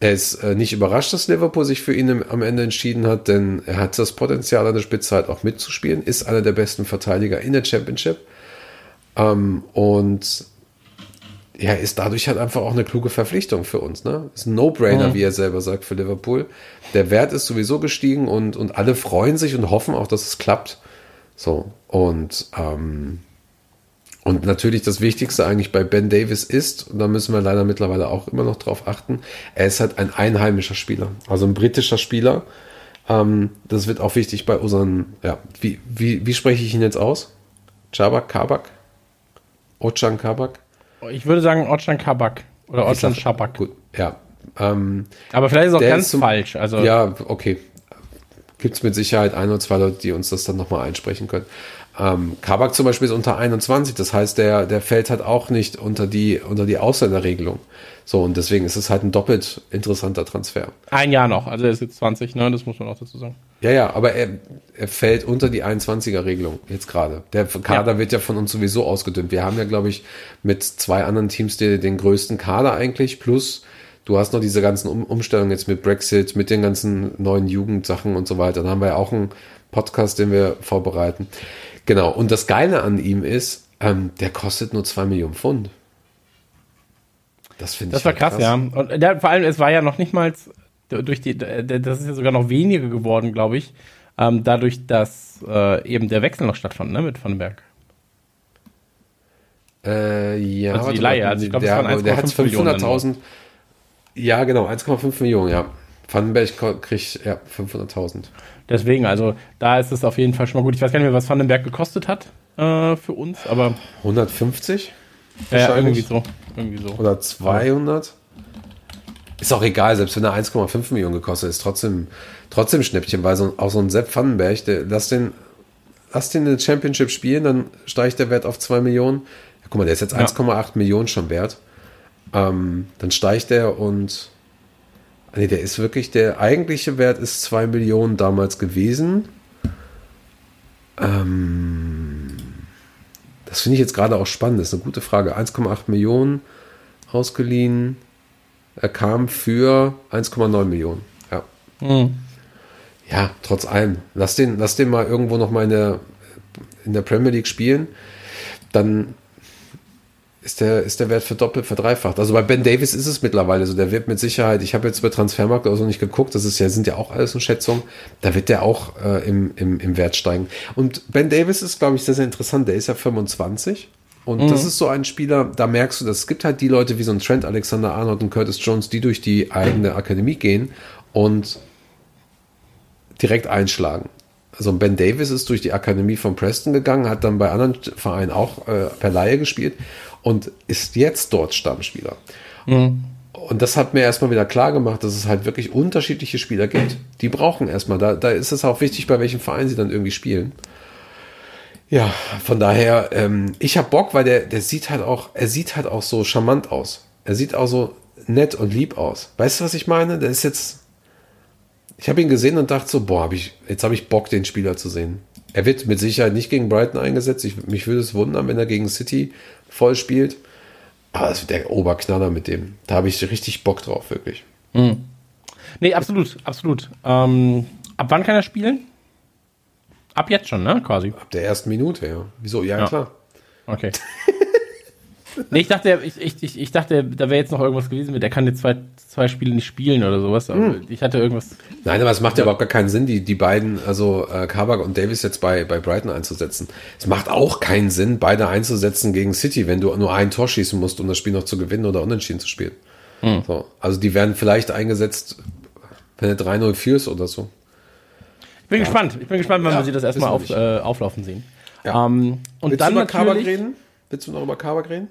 Er ist äh, nicht überrascht, dass Liverpool sich für ihn am Ende entschieden hat, denn er hat das Potenzial an der Spitze halt auch mitzuspielen, ist einer der besten Verteidiger in der Championship ähm, und ja, ist dadurch halt einfach auch eine kluge Verpflichtung für uns. Ne? Ist ein No-Brainer, mhm. wie er selber sagt, für Liverpool. Der Wert ist sowieso gestiegen und, und alle freuen sich und hoffen auch, dass es klappt. So, und ähm, und natürlich das Wichtigste eigentlich bei Ben Davis ist, und da müssen wir leider mittlerweile auch immer noch drauf achten, er ist halt ein einheimischer Spieler, also ein britischer Spieler. Ähm, das wird auch wichtig bei unseren, ja, wie, wie, wie spreche ich ihn jetzt aus? Chabak, Kabak? Ochan Kabak? Ich würde sagen Ochan Kabak oder Ochan Shabak. Gut, ja. Ähm, Aber vielleicht ist es auch ganz zum, falsch. Also ja, okay. Gibt es mit Sicherheit ein oder zwei Leute, die uns das dann nochmal einsprechen können. Ähm, Kabak zum Beispiel ist unter 21, das heißt, der, der fällt halt auch nicht unter die, unter die Ausländerregelung. So, und deswegen ist es halt ein doppelt interessanter Transfer. Ein Jahr noch, also er ist jetzt 20, ne? Das muss man auch dazu sagen. Ja, ja, aber er, er fällt unter die 21er-Regelung jetzt gerade. Der Kader ja. wird ja von uns sowieso ausgedünnt. Wir haben ja, glaube ich, mit zwei anderen Teams den, den größten Kader eigentlich, plus du hast noch diese ganzen um Umstellungen jetzt mit Brexit, mit den ganzen neuen Jugendsachen und so weiter. Dann haben wir ja auch einen Podcast, den wir vorbereiten. Genau, und das Geile an ihm ist, ähm, der kostet nur 2 Millionen Pfund. Das finde ich. Das war halt krass, krass, ja. Und der, vor allem, es war ja noch nicht mal durch die, das ist ja sogar noch weniger geworden, glaube ich, ähm, dadurch, dass äh, eben der Wechsel noch stattfand, ne, mit Vandenberg. Äh, ja, also die Leihe, also ich glaube, der, der hat 500.000. Ja, genau, 1,5 Millionen, ja. Vandenberg kriegt ja 500.000. Deswegen, also da ist es auf jeden Fall schon mal gut. Ich weiß gar nicht mehr, was Vandenberg gekostet hat äh, für uns, aber. 150? Ja, irgendwie so. irgendwie so. Oder 200? Ist auch egal, selbst wenn er 1,5 Millionen gekostet ist, trotzdem, trotzdem Schnäppchen, weil so, auch so ein Sepp Vandenberg, der, lass den, lass den in der Championship spielen, dann steigt der Wert auf 2 Millionen. Ja, guck mal, der ist jetzt ja. 1,8 Millionen schon wert. Ähm, dann steigt der und Nee, der ist wirklich, der eigentliche Wert ist 2 Millionen damals gewesen. Ähm, das finde ich jetzt gerade auch spannend. Das ist eine gute Frage. 1,8 Millionen ausgeliehen. Er kam für 1,9 Millionen. Ja. Mhm. Ja, trotz allem. Lass den, lass den mal irgendwo noch mal in der, in der Premier League spielen. Dann ist der, ist der Wert verdoppelt, verdreifacht. Also bei Ben Davis ist es mittlerweile so, der wird mit Sicherheit, ich habe jetzt bei Transfermarkt oder so nicht geguckt, das ist ja, sind ja auch alles eine Schätzung, da wird der auch äh, im, im, im Wert steigen. Und Ben Davis ist, glaube ich, sehr, sehr interessant, der ist ja 25 und mhm. das ist so ein Spieler, da merkst du, dass es gibt halt die Leute wie so ein Trent Alexander Arnold und Curtis Jones, die durch die eigene Akademie gehen und direkt einschlagen. Also Ben Davis ist durch die Akademie von Preston gegangen, hat dann bei anderen Vereinen auch äh, per Laie gespielt und ist jetzt dort Stammspieler. Mhm. Und das hat mir erstmal wieder klar gemacht, dass es halt wirklich unterschiedliche Spieler gibt. Die brauchen erstmal, da, da ist es auch wichtig, bei welchem Verein sie dann irgendwie spielen. Ja, von daher, ähm, ich habe Bock, weil der, der sieht halt auch, er sieht halt auch so charmant aus. Er sieht auch so nett und lieb aus. Weißt du, was ich meine? Der ist jetzt, ich habe ihn gesehen und dachte so, boah, hab ich, jetzt habe ich Bock, den Spieler zu sehen. Er wird mit Sicherheit nicht gegen Brighton eingesetzt. Ich, mich würde es wundern, wenn er gegen City voll spielt. Ah, das wird der Oberknaller mit dem. Da habe ich richtig Bock drauf, wirklich. Nee, absolut, absolut. Ähm, ab wann kann er spielen? Ab jetzt schon, ne? Quasi. Ab der ersten Minute, ja. Wieso? Ja, Ja. klar. Okay. nee, ich dachte, ich, ich, ich, dachte, da wäre jetzt noch irgendwas gewesen mit, der kann jetzt zwei, zwei Spiele nicht spielen oder sowas. Aber ich hatte irgendwas. Nein, aber es macht ja überhaupt gar keinen Sinn, die, die beiden, also äh, Kabak und Davis jetzt bei, bei Brighton einzusetzen. Es macht auch keinen Sinn, beide einzusetzen gegen City, wenn du nur ein Tor schießen musst, um das Spiel noch zu gewinnen oder unentschieden zu spielen. So, also die werden vielleicht eingesetzt, wenn du 3-0 führst oder so. Ich bin gespannt. Ich bin gespannt, wann Ja, wir sie das erstmal auf, äh, auflaufen sehen. Ja. Ähm, und Willst dann du über Kabak reden? Willst du noch über Kabak reden?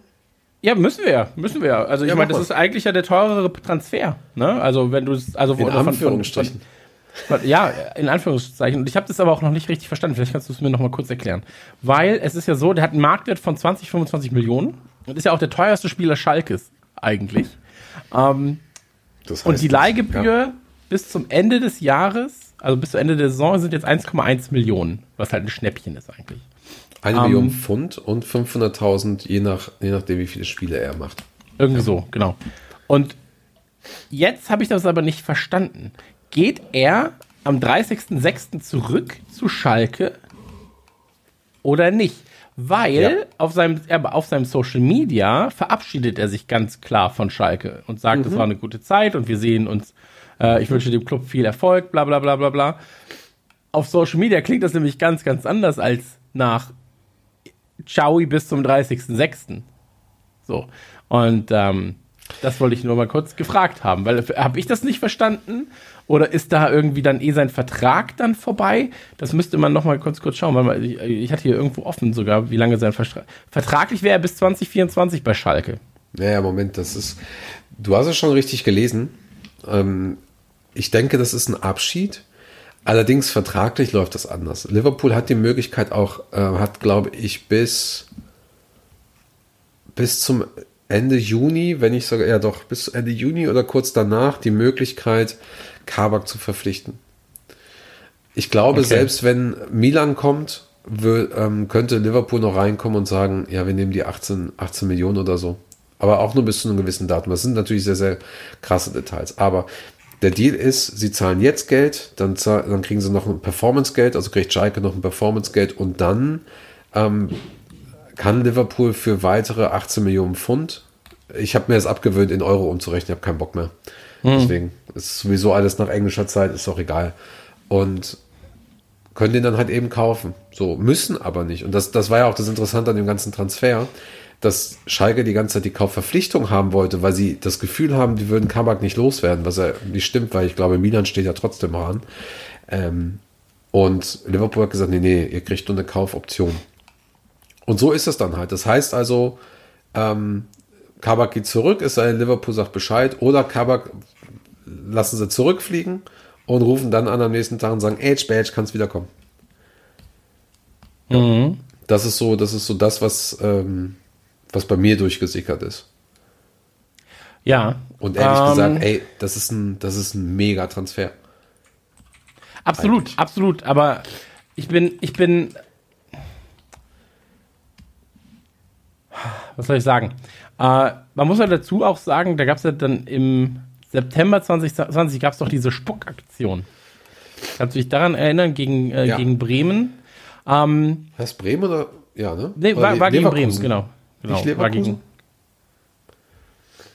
Ja, müssen wir ja, müssen wir ja. Also ich Ja, meine, das ist eigentlich ja der teurere Transfer. Ne? Also wenn du es, also In Anführungsstrichen. Von, von, ja, in Anführungszeichen. Und ich habe das aber auch noch nicht richtig verstanden. Vielleicht kannst du es mir noch mal kurz erklären. Weil es ist ja so, der hat einen Marktwert von 20, 25 Millionen und ist ja auch der teuerste Spieler Schalkes eigentlich. Ähm, Das und heißt, die Leihgebühr Ja. bis zum Ende des Jahres, also bis zum Ende der Saison, sind jetzt 1,1 Millionen, was halt ein Schnäppchen ist eigentlich. Eine Ähm, Million Pfund und 500.000, je, nach, je nachdem, wie viele Spiele er macht. Irgendwie so, genau. Und jetzt habe ich das aber nicht verstanden. Geht er am 30.06. zurück zu Schalke oder nicht? Weil Ja. auf, seinem, er, auf seinem Social Media verabschiedet er sich ganz klar von Schalke und sagt, es war eine gute Zeit und wir sehen uns, äh, ich wünsche dem Club viel Erfolg, bla bla bla bla bla. Auf Social Media klingt das nämlich ganz, ganz anders als nach Ciao bis zum 30.06. So. Und ähm, das wollte ich nur mal kurz gefragt haben, weil habe ich das nicht verstanden? Oder ist da irgendwie dann eh sein Vertrag dann vorbei? Das müsste man noch mal kurz kurz schauen, weil ich, ich hatte hier irgendwo offen sogar, wie lange sein Vertrag. Vertraglich wäre er bis 2024 bei Schalke. Naja, Moment, das ist. Du hast es schon richtig gelesen. Ähm, ich denke, das ist ein Abschied. Allerdings vertraglich läuft das anders. Liverpool hat die Möglichkeit auch, äh, hat, glaube ich, bis, bis zum Ende Juni, wenn ich sogar, ja doch, bis Ende Juni oder kurz danach die Möglichkeit, Kabak zu verpflichten. Ich glaube, Okay. selbst wenn Milan kommt, wö- ähm, könnte Liverpool noch reinkommen und sagen, ja, wir nehmen die 18, 18 Millionen oder so. Aber auch nur bis zu einem gewissen Datum. Das sind natürlich sehr, sehr krasse Details. Aber der Deal ist, sie zahlen jetzt Geld, dann, zahl- dann kriegen sie noch ein Performance-Geld, also kriegt Schalke noch ein Performance-Geld und dann ähm, kann Liverpool für weitere 18 Millionen Pfund, ich habe mir das abgewöhnt, in Euro umzurechnen, ich habe keinen Bock mehr. Deswegen ist sowieso alles nach englischer Zeit, ist auch egal. Und können den dann halt eben kaufen. So, müssen aber nicht. Und das, das war ja auch das Interessante an dem ganzen Transfer, dass Schalke die ganze Zeit die Kaufverpflichtung haben wollte, weil sie das Gefühl haben, die würden Kabak nicht loswerden, was ja nicht stimmt, weil ich glaube, Milan steht ja trotzdem an. Ähm, und Liverpool hat gesagt, nee, nee, ihr kriegt nur eine Kaufoption. Und so ist es dann halt. Das heißt also, ähm, Kabak geht zurück, es sei denn, Liverpool sagt Bescheid, oder Kabak lassen sie zurückfliegen und rufen dann an am nächsten Tag und sagen, Age Badge, kannst wiederkommen. Ja. Das ist so, das ist so das, was, ähm, was bei mir durchgesickert ist. Ja. Und ehrlich Ähm, gesagt, ey, das ist ein, das ist ein mega Transfer. Absolut, Eigentlich. absolut. Aber ich bin, ich bin. Was soll ich sagen? Äh, man muss ja dazu auch sagen, da gab es ja dann im September 2020 gab es doch diese Spuckaktion. Kannst du dich daran erinnern, gegen, äh, Ja. gegen Bremen? Ähm, Was, Bremen oder? Ja, ne? nee, war, war gegen Bremen, genau. Genau Nicht war gegen,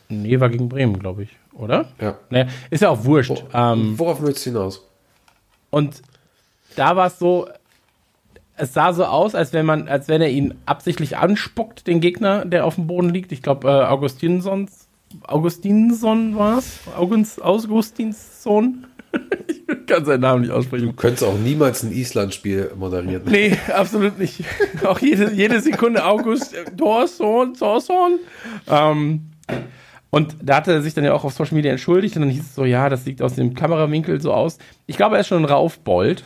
nee, war gegen Bremen, glaube ich, oder? Ja. Naja, ist ja auch wurscht. Wo, Ähm, worauf möchtest du hinaus? Und da war es so, es sah so aus, als wenn man, als wenn er ihn absichtlich anspuckt, den Gegner, der auf dem Boden liegt. Ich glaube, äh, Augustinsson, Augustinsson war es? August, Augustinsson? Ich kann seinen Namen nicht aussprechen. Du könntest auch niemals ein Island-Spiel moderieren. Nee, absolut nicht. Auch jede, jede Sekunde August äh, Thorson, Thorson. Ähm, und da hat er sich dann ja auch auf Social Media entschuldigt und dann hieß es so, ja, das sieht aus dem Kamerawinkel so aus. Ich glaube, er ist schon ein Raufbold.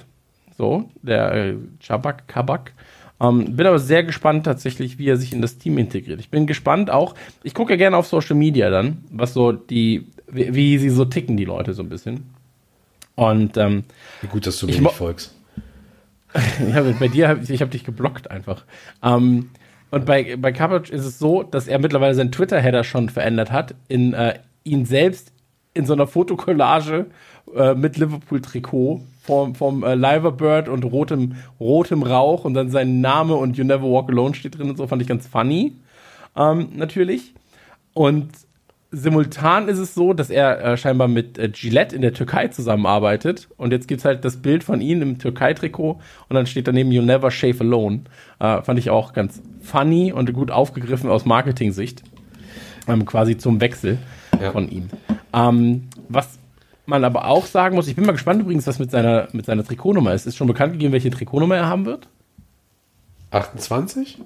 So, der äh, Chabak, Kabak. Ähm, bin aber sehr gespannt tatsächlich, wie er sich in das Team integriert. Ich bin gespannt auch, ich gucke ja gerne auf Social Media dann, was so die, wie, wie sie so ticken, die Leute so ein bisschen. Und ähm, Wie gut, dass du mir Ich nicht folgst. ja, bei dir, hab, ich habe dich geblockt einfach. Ähm, Und bei, bei Kabak ist es so, dass er mittlerweile seinen Twitter-Header schon verändert hat, in äh, ihn selbst in so einer Fotokollage äh, mit Liverpool-Trikot vom, vom äh, Liverbird und rotem, rotem Rauch und dann sein Name und You Never Walk Alone steht drin und so, fand ich ganz funny. Ähm, natürlich. Und simultan ist es so, dass er äh, scheinbar mit äh, Gillette in der Türkei zusammenarbeitet. Und jetzt gibt es halt das Bild von ihm im Türkei-Trikot und dann steht daneben You Never Shave Alone. Äh, fand ich auch ganz funny und gut aufgegriffen aus Marketing-Sicht. Ähm, quasi zum Wechsel Ja. von ihm. Ähm, was man aber auch sagen muss, ich bin mal gespannt übrigens, was mit seiner, mit seiner Trikotnummer ist. Ist schon bekannt gegeben, welche Trikotnummer er haben wird? 28?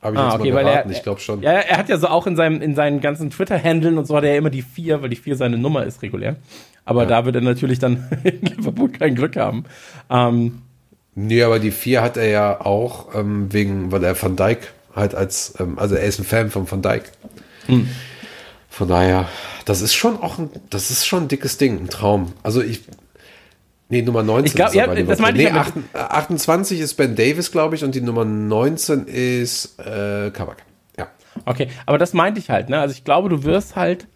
Habe ich Ah, jetzt okay, mal weil geraten, er, ich glaube schon. Ja, er hat ja so auch in seinem, in seinen ganzen Twitter-Handeln und so hat er ja immer die vier, weil die vier seine Nummer ist regulär. Aber da wird er natürlich dann in Liverpool kein Glück haben. Ähm, Nee, aber die vier hat er ja auch ähm, wegen, weil er Van Dijk halt als, ähm, also er ist ein Fan von Van Dijk. Hm. Von daher, das ist schon auch ein, das ist schon ein dickes Ding, ein Traum. Also ich, nee, Nummer 19 Ich glaub, ist ja, das meinte ich nee, aber. 8, 28 ist Ben Davis, glaube ich, und die Nummer 19 ist äh, Kabak. Ja. okay, aber das meinte ich halt, ne? Also ich glaube, du wirst halt.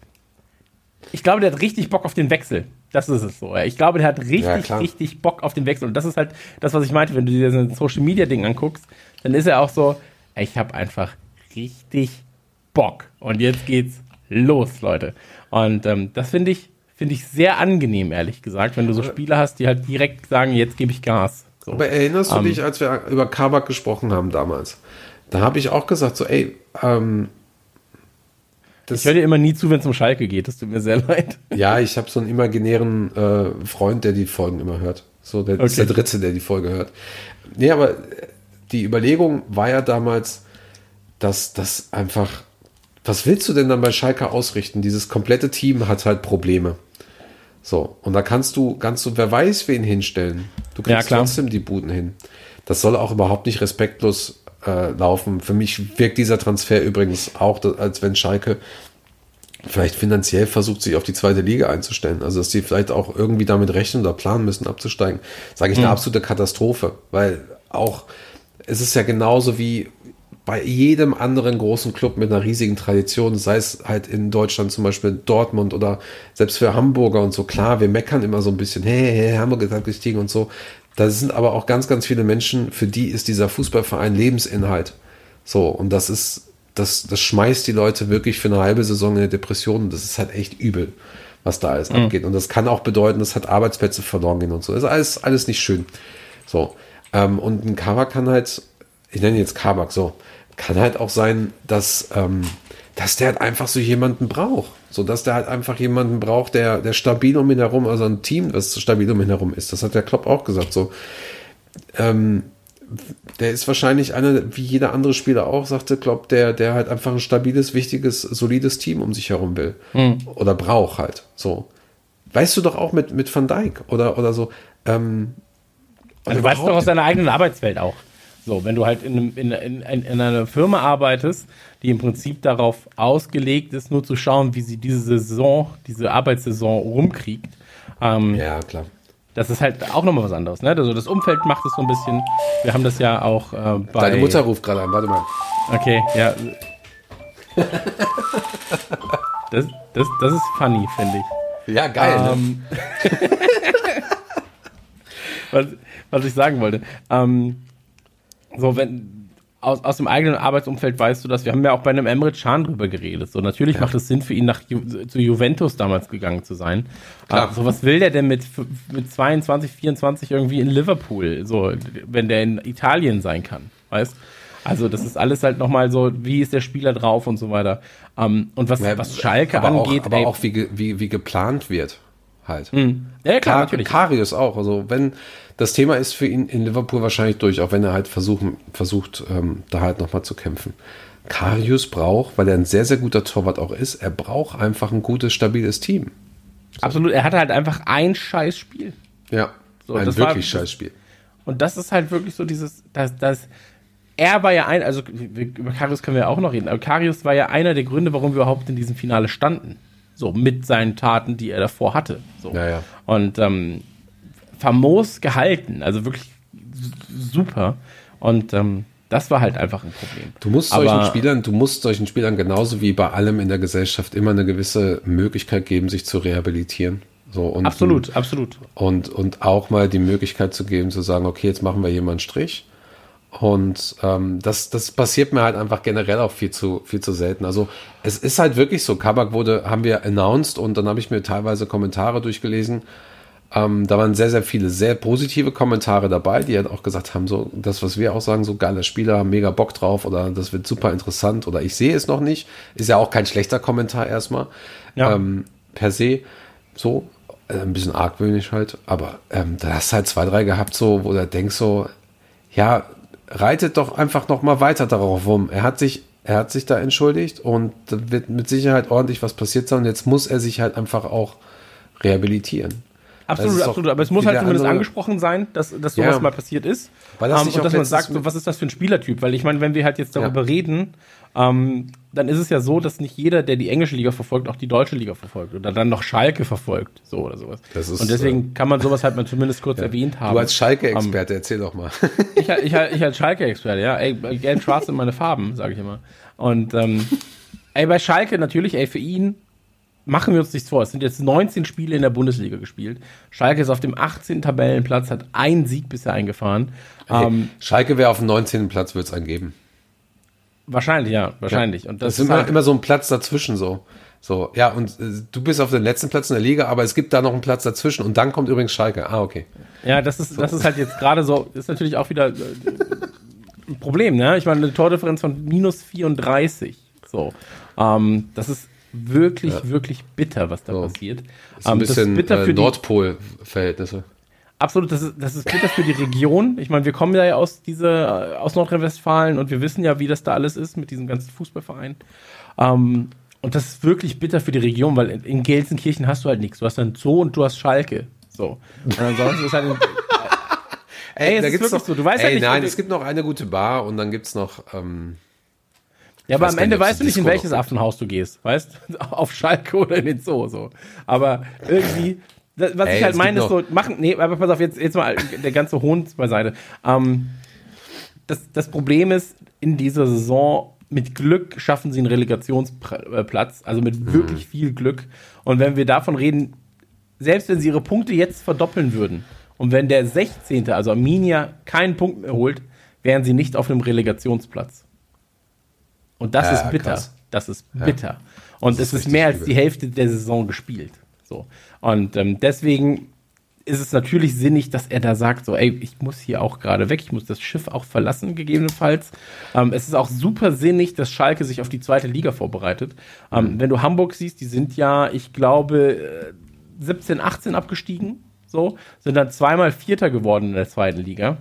Ich glaube, der hat richtig Bock auf den Wechsel. Das ist es so. Ich glaube, der hat richtig, Ja, richtig Bock auf den Wechsel. Und das ist halt das, was ich meinte, wenn du dir so ein Social Media Ding anguckst, dann ist er auch so, ich habe einfach richtig Bock. Und jetzt geht's los, Leute. Und ähm, das finde ich, finde ich sehr angenehm, ehrlich gesagt, wenn du so Spieler hast, die halt direkt sagen, jetzt gebe ich Gas. So. Aber erinnerst du Ähm. dich, als wir über Kabak gesprochen haben damals? Da habe ich auch gesagt, so, ey, ähm, das, Ich höre dir immer nie zu, wenn es um Schalke geht. Das tut mir sehr leid. Ja, ich habe so einen imaginären äh, Freund, der die Folgen immer hört. So, der ist Okay. der Dritte, der die Folge hört. Nee, aber äh, die Überlegung war ja damals, dass das einfach, was willst du denn dann bei Schalke ausrichten? Dieses komplette Team hat halt Probleme. So, und da kannst du, kannst du, wer weiß, wen hinstellen. Du Ja, kriegst klar. trotzdem die Buden hin. Das soll auch überhaupt nicht respektlos äh, laufen. Für mich wirkt dieser Transfer übrigens auch, als wenn Schalke vielleicht finanziell versucht, sich auf die zweite Liga einzustellen. Also, dass die vielleicht auch irgendwie damit rechnen oder planen müssen, abzusteigen. Sage ich eine absolute Katastrophe, weil auch, es ist ja genauso wie bei jedem anderen großen Club mit einer riesigen Tradition, sei es halt in Deutschland zum Beispiel Dortmund oder selbst für Hamburger und so, klar, wir meckern immer so ein bisschen, hey, hey Hamburg ist abgestiegen und so. Da sind aber auch ganz, ganz viele Menschen, für die ist dieser Fußballverein Lebensinhalt. So, und das ist, das, das schmeißt die Leute wirklich für eine halbe Saison in eine Depression. Das ist halt echt übel, was da alles abgeht. Und das kann auch bedeuten, dass halt Arbeitsplätze verloren gehen und so. Das ist alles, alles nicht schön. So. Ähm, und ein Kabak kann halt, ich nenne ihn jetzt Kabak, so, kann halt auch sein, dass, ähm, dass der halt einfach so jemanden braucht. So, dass der halt einfach jemanden braucht, der, der stabil um ihn herum, also ein Team, das stabil um ihn herum ist. Das hat der Klopp auch gesagt. So, ähm, der ist wahrscheinlich einer, wie jeder andere Spieler auch, sagte Klopp, der, der halt einfach ein stabiles, wichtiges, solides Team um sich herum will. Oder braucht halt. So. Weißt du doch auch mit, mit Van Dijk oder, oder so. Ähm, Also du weißt doch aus deiner eigenen Arbeitswelt auch. So, wenn du halt in, einem- in, in, in, in einer Firma arbeitest, die im Prinzip darauf ausgelegt ist, nur zu schauen, wie sie diese Saison, diese Arbeitssaison rumkriegt, ähm, ja, klar. das ist halt auch nochmal was anderes. Ne? Also das Umfeld macht es so ein bisschen. Wir haben das ja auch äh, bei. Deine Mutter ruft gerade an, warte mal. Okay, ja. Das, das, das ist funny, finde ich. Ja, geil. ne? Ähm, was, was ich sagen wollte. Ähm, so, wenn aus, aus dem eigenen Arbeitsumfeld weißt du das, wir haben ja auch bei einem Emre Can drüber geredet. So, natürlich macht es Sinn für ihn, nach Ju zu Juventus damals gegangen zu sein. Klar. Äh, so, was will der denn mit, mit 22, 24 irgendwie in Liverpool, so, wenn der in Italien sein kann, weißt Also, das ist alles halt nochmal so, wie ist der Spieler drauf und so weiter. Ähm, und was, Ja, was Schalke aber angeht, auch, aber ey, auch wie, wie, wie geplant wird. Halt. ja, klar, Klar, natürlich. Karius auch. Also wenn das Thema ist für ihn in Liverpool wahrscheinlich durch, auch wenn er halt versuchen, versucht, ähm, da halt nochmal zu kämpfen. Karius braucht, weil er ein sehr, sehr guter Torwart auch ist, er braucht einfach ein gutes, stabiles Team. Absolut, er hatte halt einfach ein scheiß Spiel. Ja, So, ein das war- wirklich scheiß Spiel. Und das ist halt wirklich so dieses, das, das, er war ja ein, also über Karius können wir auch noch reden, aber Karius war ja einer der Gründe, warum wir überhaupt in diesem Finale standen. So, mit seinen Taten, die er davor hatte. So. Ja, ja. Und ähm, famos gehalten, also wirklich super. Und ähm, Das war halt einfach ein Problem. Du musst Aber- solchen Spielern, du musst solchen Spielern genauso wie bei allem in der Gesellschaft immer eine gewisse Möglichkeit geben, sich zu rehabilitieren. So, und, Absolut, absolut. Und, und auch mal die Möglichkeit zu geben, zu sagen, okay, jetzt machen wir hier mal einen Strich. Und ähm, das, das passiert mir halt einfach generell auch viel zu, viel zu selten. Also es ist halt wirklich so, Kabak wurde, haben wir announced und dann habe ich mir teilweise Kommentare durchgelesen. Ähm, da waren sehr, sehr viele sehr positive Kommentare dabei, die halt auch gesagt haben, so das, was wir auch sagen, so geile Spieler, haben mega Bock drauf oder das wird super interessant oder ich sehe es noch nicht. Ist ja auch kein schlechter Kommentar erstmal. Ja. Ähm, per se so, äh, ein bisschen argwöhnisch halt, aber ähm, da hast du halt zwei, drei gehabt, so, wo du denkst so, ja, reitet doch einfach noch mal weiter darauf rum. Er hat sich, er hat sich da entschuldigt und da wird mit Sicherheit ordentlich was passiert sein und jetzt muss er sich halt einfach auch rehabilitieren. Absolut, absolut. Aber es muss halt zumindest andere- angesprochen sein, dass, dass sowas Ja. mal passiert ist. Weil das Ähm, sich und auch dass man sagt, so, was ist das für ein Spielertyp? Weil ich meine, wenn wir halt jetzt darüber Ja. reden, ähm, dann ist es ja so, dass nicht jeder, der die englische Liga verfolgt, auch die deutsche Liga verfolgt oder dann noch Schalke verfolgt, so oder sowas. Ist, und deswegen kann man sowas halt mal zumindest kurz erwähnt haben. Du als Schalke-Experte, erzähl doch mal. Ich, ich, ich als Schalke-Experte, ja. Ey, gelb-schwarz sind meine Farben, sage ich immer. Und ähm, ey, bei Schalke natürlich, ey, für ihn machen wir uns nichts vor. Es sind jetzt 19 Spiele in der Bundesliga gespielt. Schalke ist auf dem 18. Tabellenplatz, hat einen Sieg bisher eingefahren. Ähm, Schalke wäre auf dem 19. Platz, wird es einen geben. Wahrscheinlich, ja, wahrscheinlich. Und Das das, ist immer, halt, immer so ein Platz dazwischen so. So, ja, und äh, du bist auf dem letzten Platz in der Liga, aber es gibt da noch einen Platz dazwischen und dann kommt übrigens Schalke. Ah, okay. ja, das ist, das ist halt jetzt gerade so, ist natürlich auch wieder äh, ein Problem, ne? Ich meine, eine Tordifferenz von minus 34. So. Ähm, das ist wirklich, wirklich bitter, was da So. passiert. Ist ein Ähm, das bisschen äh, Nordpol-Verhältnisse. Absolut, das ist, das ist bitter für die Region. Ich meine, wir kommen ja aus dieser, aus Nordrhein-Westfalen und wir wissen ja, wie das da alles ist mit diesem ganzen Fußballverein. Ähm, und das ist wirklich bitter für die Region, weil in, in Gelsenkirchen hast du halt nichts. Du hast dann Zoo und du hast Schalke. So. Und ansonsten ist halt ein, Ey, es da gibt's wirklich noch, so, du weißt ey, ja nicht, nein, es gibt noch eine gute Bar und dann gibt's noch, ähm, Ja, aber am Ende nicht, weißt du es nicht, in welches gibt. Affenhaus du gehst, weißt? Auf Schalke oder in den Zoo, so. Aber irgendwie, das- was Ey, ich halt es meine, ist so, machen, nee, aber pass auf, jetzt, jetzt mal der ganze Hohn beiseite. Ähm, das, das Problem ist, in dieser Saison mit Glück schaffen sie einen Relegationsplatz, also mit Mhm. wirklich viel Glück. Und wenn wir davon reden, selbst wenn sie ihre Punkte jetzt verdoppeln würden und wenn der 16., also Arminia, keinen Punkt mehr holt, wären sie nicht auf einem Relegationsplatz. Und das Ja, ist bitter. krass. Das ist bitter. Und Das es ist ist richtig mehr als die Hälfte der Saison gespielt. So. Und ähm, deswegen ist es natürlich sinnig, dass er da sagt, so, ey, ich muss hier auch gerade weg, ich muss das Schiff auch verlassen, gegebenenfalls. Ähm, es ist auch super sinnig, dass Schalke sich auf die zweite Liga vorbereitet. Mhm. Ähm, wenn du Hamburg siehst, die sind ja, ich glaube, äh, 17, 18 abgestiegen, so, sind dann zweimal Vierter geworden in der zweiten Liga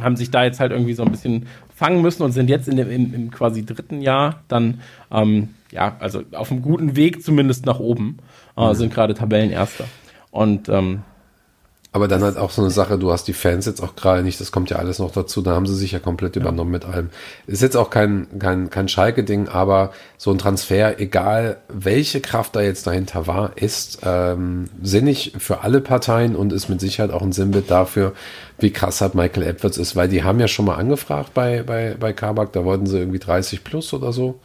haben sich da jetzt halt irgendwie so ein bisschen fangen müssen und sind jetzt in dem, im, im quasi dritten Jahr dann, ähm, ja, also auf einem guten Weg zumindest nach oben, äh, sind gerade Tabellenerster. Und ähm, aber dann halt auch so eine Sache, du hast die Fans jetzt auch gerade nicht, das kommt ja alles noch dazu, da haben sie sich ja komplett übernommen mit allem. Ist jetzt auch kein, kein, kein Schalke-Ding, aber so ein Transfer, egal welche Kraft da jetzt dahinter war, ist ähm, sinnig für alle Parteien und ist mit Sicherheit auch ein Sinnbild dafür, wie krass halt Michael Edwards ist, weil die haben ja schon mal angefragt bei, bei, bei Kabak, da wollten sie irgendwie 30 plus oder so.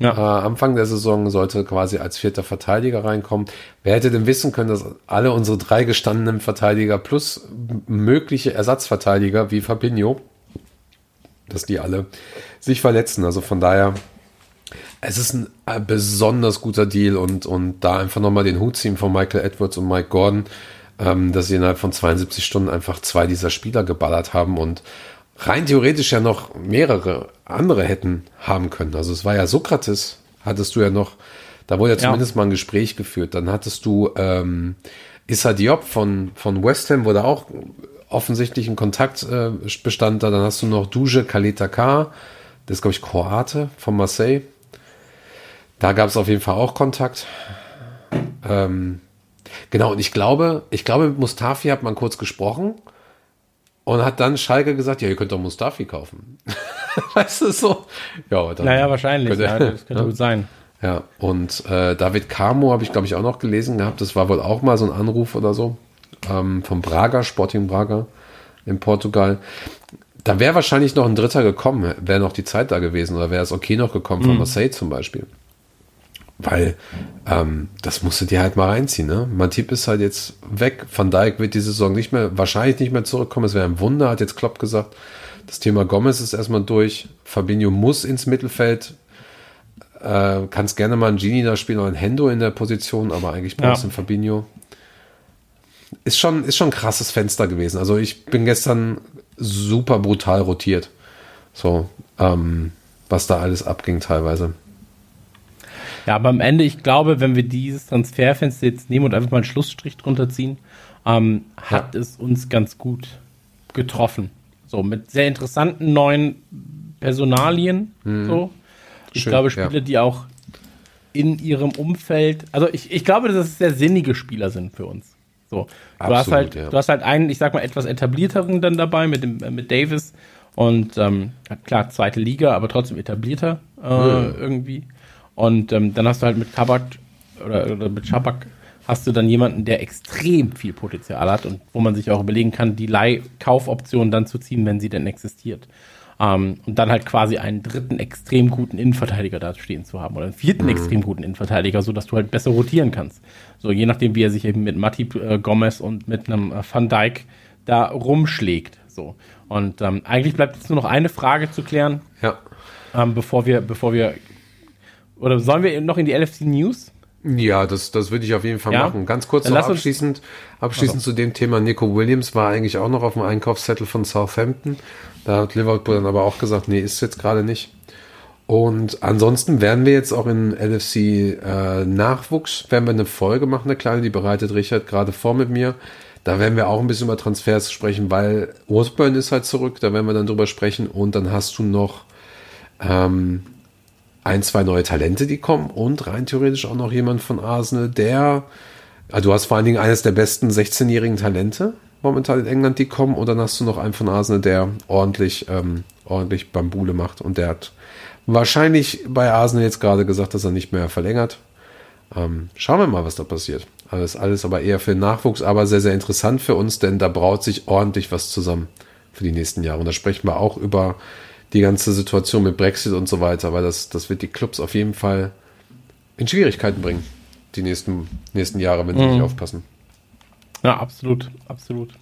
Ja. Äh, Anfang der Saison sollte quasi als vierter Verteidiger reinkommen. Wer hätte denn wissen können, dass alle unsere drei gestandenen Verteidiger plus mögliche Ersatzverteidiger wie Fabinho, dass die alle sich verletzen. Also von daher, es ist ein äh, besonders guter Deal und, und da einfach nochmal den Hut ziehen von Michael Edwards und Mike Gordon, ähm, dass sie innerhalb von 72 Stunden einfach zwei dieser Spieler geballert haben und rein theoretisch ja noch mehrere andere hätten haben können. Also es war ja Sokrates, hattest du ja noch, da wurde ja Ja. zumindest mal ein Gespräch geführt. Dann hattest du ähm, Issa Diop von, von West Ham, wurde auch offensichtlich ein Kontakt äh, bestand da. Dann hast du noch Duje Kaleta K, das ist glaube ich Kroate von Marseille. Da gab es auf jeden Fall auch Kontakt. Ähm, genau, und ich glaube, ich glaube, mit Mustafi hat man kurz gesprochen und hat dann Schalke gesagt, ja, ihr könnt doch Mustafi kaufen. weißt du so? Ja, dann naja, wahrscheinlich, könnte- ja, das könnte gut sein. ja, und äh, David Camo habe ich, glaube ich, auch noch gelesen gehabt. Das war wohl auch mal so ein Anruf oder so. Ähm, vom Braga, Sporting Braga in Portugal. da wäre wahrscheinlich noch ein Dritter gekommen, wäre noch die Zeit da gewesen oder wäre es okay noch gekommen von Marseille zum Beispiel. Weil ähm, das musst du dir halt mal reinziehen. Ne? Matip ist halt jetzt weg. Van Dijk wird die Saison nicht mehr, wahrscheinlich nicht mehr zurückkommen. Es wäre ein Wunder, hat jetzt Klopp gesagt. Das Thema Gomez ist erstmal durch. Fabinho muss ins Mittelfeld. Äh, kannst gerne mal einen Genie da spielen oder einen Hendo in der Position, aber eigentlich brauchst du Ja. einen Fabinho. Ist schon, ist schon ein krasses Fenster gewesen. Also ich bin gestern super brutal rotiert. So, ähm, was da alles abging teilweise. Ja, aber am Ende, ich glaube, wenn wir dieses Transferfenster jetzt nehmen und einfach mal einen Schlussstrich drunter ziehen, ähm, hat es uns ganz gut getroffen. So, mit sehr interessanten neuen Personalien. So. Ich Schön, glaube, ja. Spieler, die auch in ihrem Umfeld, also ich, ich glaube, dass es sehr sinnige Spieler sind für uns. So. Du hast Absolut, halt, ja. du hast halt einen, ich sag mal, etwas etablierteren dann dabei mit dem, äh, mit Davis und ähm, ja, klar, zweite Liga, aber trotzdem etablierter äh, irgendwie. Und ähm, dann hast du halt mit Kabak oder, oder mit Schabak hast du dann jemanden, der extrem viel Potenzial hat und wo man sich auch überlegen kann, die Leih-Kaufoption dann zu ziehen, wenn sie denn existiert. Ähm, und dann halt quasi einen dritten extrem guten Innenverteidiger da stehen zu haben oder einen vierten extrem guten Innenverteidiger, sodass du halt besser rotieren kannst. So, je nachdem, wie er sich eben mit Matip äh, Gomez und mit einem äh, Van Dijk da rumschlägt. So. Und ähm, eigentlich bleibt jetzt nur noch eine Frage zu klären, Ja. ähm, bevor wir, bevor wir oder sollen wir noch in die LFC News? Ja, das, das würde ich auf jeden Fall Ja? machen. Ganz kurz Dann noch abschließend, abschließend zu dem Thema. Nico Williams war eigentlich auch noch auf dem Einkaufszettel von Southampton. Da hat Liverpool dann aber auch gesagt, nee, ist jetzt gerade nicht. Und ansonsten werden wir jetzt auch in LFC äh, Nachwuchs, werden wir eine Folge machen, eine kleine, die bereitet Richard gerade vor mit mir. Da werden wir auch ein bisschen über Transfers sprechen, weil Osborne ist halt zurück, da werden wir dann drüber sprechen. Und dann hast du noch ähm, ein, zwei neue Talente, die kommen und rein theoretisch auch noch jemand von Arsenal, der, also du hast vor allen Dingen eines der besten 16-jährigen Talente momentan in England, die kommen und dann hast du noch einen von Arsenal, der ordentlich, ähm, ordentlich Bambule macht und der hat wahrscheinlich bei Arsenal jetzt gerade gesagt, dass er nicht mehr verlängert. Ähm, schauen wir mal, was da passiert. Alles, alles aber eher für den Nachwuchs, aber sehr, sehr interessant für uns, denn da braut sich ordentlich was zusammen für die nächsten Jahre. Und da sprechen wir auch über die ganze Situation mit Brexit und so weiter, weil das, das wird die Clubs auf jeden Fall in Schwierigkeiten bringen, die nächsten, nächsten Jahre, wenn sie nicht aufpassen. Ja, absolut, absolut.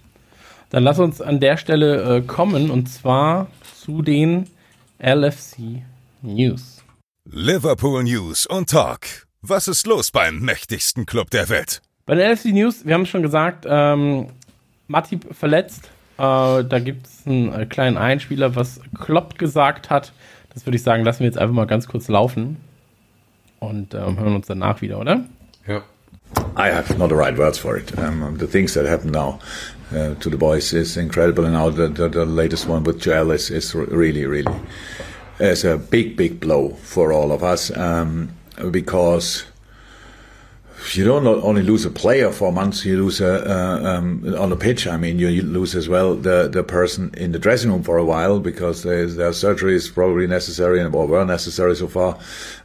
Dann lass uns an der Stelle äh, kommen und zwar zu den LFC News. Liverpool News und Talk. Was ist los beim mächtigsten Club der Welt? Bei den LFC News, wir haben es schon gesagt, ähm, Matip verletzt. Äh, da gibt es einen äh, kleinen Einspieler, was Klopp gesagt hat. Das würde ich sagen, lassen wir jetzt einfach mal ganz kurz laufen und ähm, hören uns danach wieder, oder? Ja. I have not the right words for it. Um, the things that happen now uh, to the boys is incredible, and now the, the, the latest one with Joel is, is really, really is a big, big blow for all of us um, because you don't only lose a player for months, you lose a, uh, um, on the pitch. I mean, you, lose as well the, the person in the dressing room for a while because their surgery is probably necessary or were necessary so far,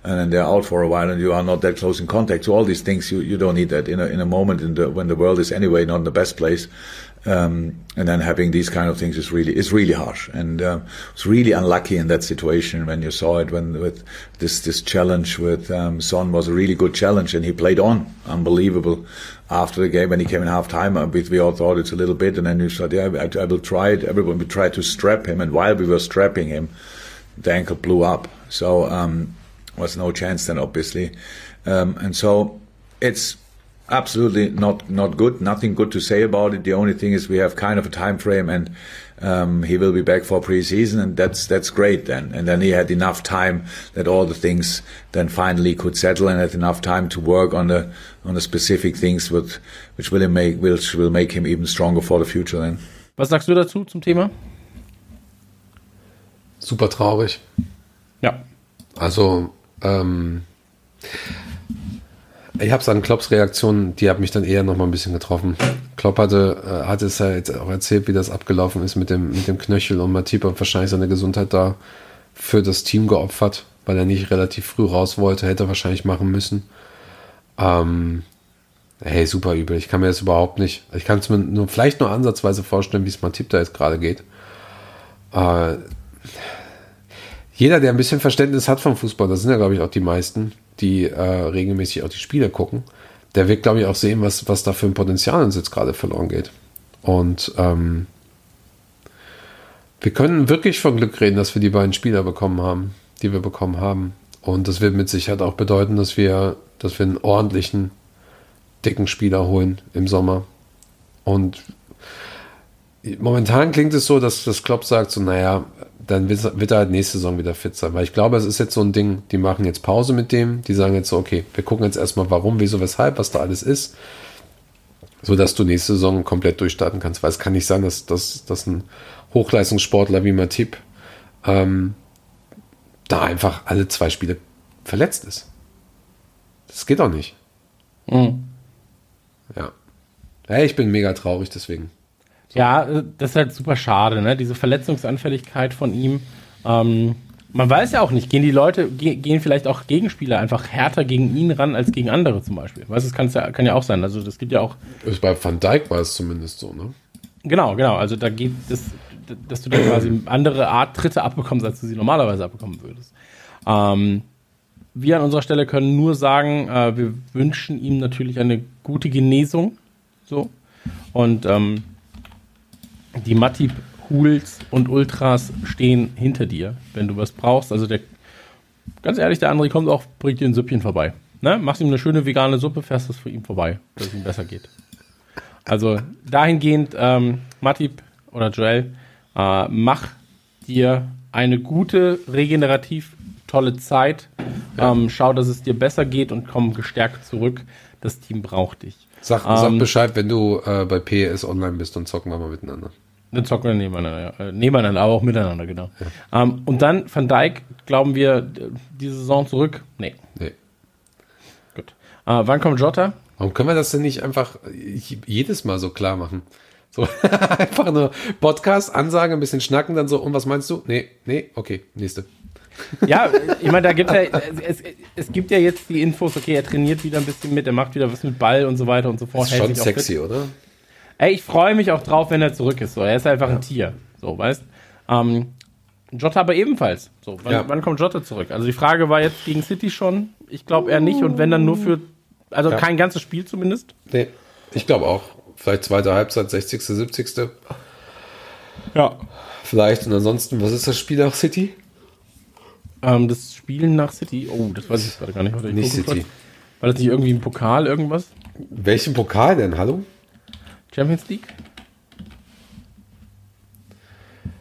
and then they're out for a while, and you are not that close in contact. So all these things you, you don't need that in a in a moment in the, when the world is anyway not in the best place. Um, and then having these kind of things is really is really harsh, and um, it's really unlucky in that situation when you saw it when with this this challenge with um, Son was a really good challenge, and he played on unbelievable after the game when he came in half time. uh, We, we all thought it's a little bit, and then you said, yeah, I, I will try it. Everyone we tried to strap him, and while we were strapping him, the ankle blew up. So um, was no chance then, obviously, um, and so it's absolutely not not good. Nothing good to say about it. The only thing is we have kind of a time frame, and um, he will be back for preseason, and that's that's great then. And then he had enough time that all the things then finally could settle, and had enough time to work on the on the specific things with which will make which will make him even stronger for the future then. Was sagst du dazu zum Thema? Super traurig. Ja. Also, ähm, ich habe es an Klopps Reaktion, die hat mich dann eher noch mal ein bisschen getroffen. Klopp hatte, äh, hatte es ja jetzt auch erzählt, wie das abgelaufen ist mit dem, mit dem Knöchel und Matip hat wahrscheinlich seine Gesundheit da für das Team geopfert, weil er nicht relativ früh raus wollte, hätte er wahrscheinlich machen müssen. Ähm, hey, super übel. Ich kann mir das überhaupt nicht, ich kann es mir nur vielleicht nur ansatzweise vorstellen, wie es Matip da jetzt gerade geht. äh, jeder, der ein bisschen Verständnis hat vom Fußball, das sind ja, glaube ich, auch die meisten, die äh, regelmäßig auch die Spiele gucken, der wird, glaube ich, auch sehen, was, was da für ein Potenzial uns jetzt gerade verloren geht. Und ähm, wir können wirklich von Glück reden, dass wir die beiden Spieler bekommen haben, die wir bekommen haben. Und das wird mit Sicherheit auch bedeuten, dass wir, dass wir einen ordentlichen, dicken Spieler holen im Sommer. Und momentan klingt es so, dass das Klopp sagt, so, naja, dann wird, er halt nächste Saison wieder fit sein. Weil ich glaube, es ist jetzt so ein Ding, die machen jetzt Pause mit dem, die sagen jetzt so, okay, wir gucken jetzt erstmal, warum, wieso, weshalb, was da alles ist, so dass du nächste Saison komplett durchstarten kannst. Weil es kann nicht sein, dass, dass, dass ein Hochleistungssportler wie Matip ähm, da einfach alle zwei Spiele verletzt ist. Das geht doch nicht. Mhm. Ja. Hey, ich bin mega traurig deswegen. Ja, äh, das ist halt super schade, ne? Diese Verletzungsanfälligkeit von ihm. Ähm, man weiß ja auch nicht, gehen die Leute, ge gehen vielleicht auch Gegenspieler einfach härter gegen ihn ran als gegen andere zum Beispiel. Weißt du, das ja, kann ja auch sein. Also das gibt ja auch. Bei Van Dijk war es zumindest so, ne? Genau, genau. Also da geht es, dass du dann quasi andere Art Tritte abbekommst, als du sie normalerweise abbekommen würdest. Ähm, wir an unserer Stelle können nur sagen, äh, wir wünschen ihm natürlich eine gute Genesung. So. Und ähm, die Matip Hools und Ultras stehen hinter dir, wenn du was brauchst. Also der, ganz ehrlich, der André kommt auch, bringt dir ein Süppchen vorbei. Ne? Machst ihm eine schöne vegane Suppe, fährst das für ihn vorbei, dass es ihm besser geht. Also dahingehend, ähm, Matip oder Joel, äh, mach dir eine gute, regenerativ tolle Zeit. Ja. Ähm, schau, dass es dir besser geht und komm gestärkt zurück. Das Team braucht dich. Sag, Ähm, sag Bescheid, wenn du äh, bei PES online bist, dann zocken wir mal miteinander. Dann zocken wir nebeneinander, ja. Äh, nebeneinander, aber auch miteinander, genau. Ähm, und dann Van Dijk, glauben wir, d- diese Saison zurück? Nee, Nee. gut. Äh, wann kommt Jota? Warum können wir das denn nicht einfach jedes Mal so klar machen? So einfach nur Podcast, Ansage, ein bisschen schnacken, dann so, und was meinst du? Nee, nee, okay, nächste. Ja, ich meine, da gibt ja, es, es gibt ja jetzt die Infos, okay, er trainiert wieder ein bisschen mit, er macht wieder was mit Ball und so weiter und so fort. ist hält schon fit. sexy, oder? Ey, ich freue mich auch drauf, wenn er zurück ist. So, er ist einfach ein Tier. So, weißt ähm, Jota aber ebenfalls. So, wann, Ja. wann kommt Jota zurück? Also die Frage war jetzt gegen City schon. Ich glaube eher nicht. Und wenn dann nur für, also Ja. kein ganzes Spiel zumindest. Nee, ich glaube auch. Vielleicht zweite Halbzeit, 60., 70. Ja. Vielleicht. Und ansonsten, was ist das Spiel nach City? Ähm, das Spielen nach City. Oh, das weiß ich gerade gar nicht. Nicht City. War das nicht irgendwie ein Pokal, irgendwas? Welchen Pokal denn? Hallo? Champions League?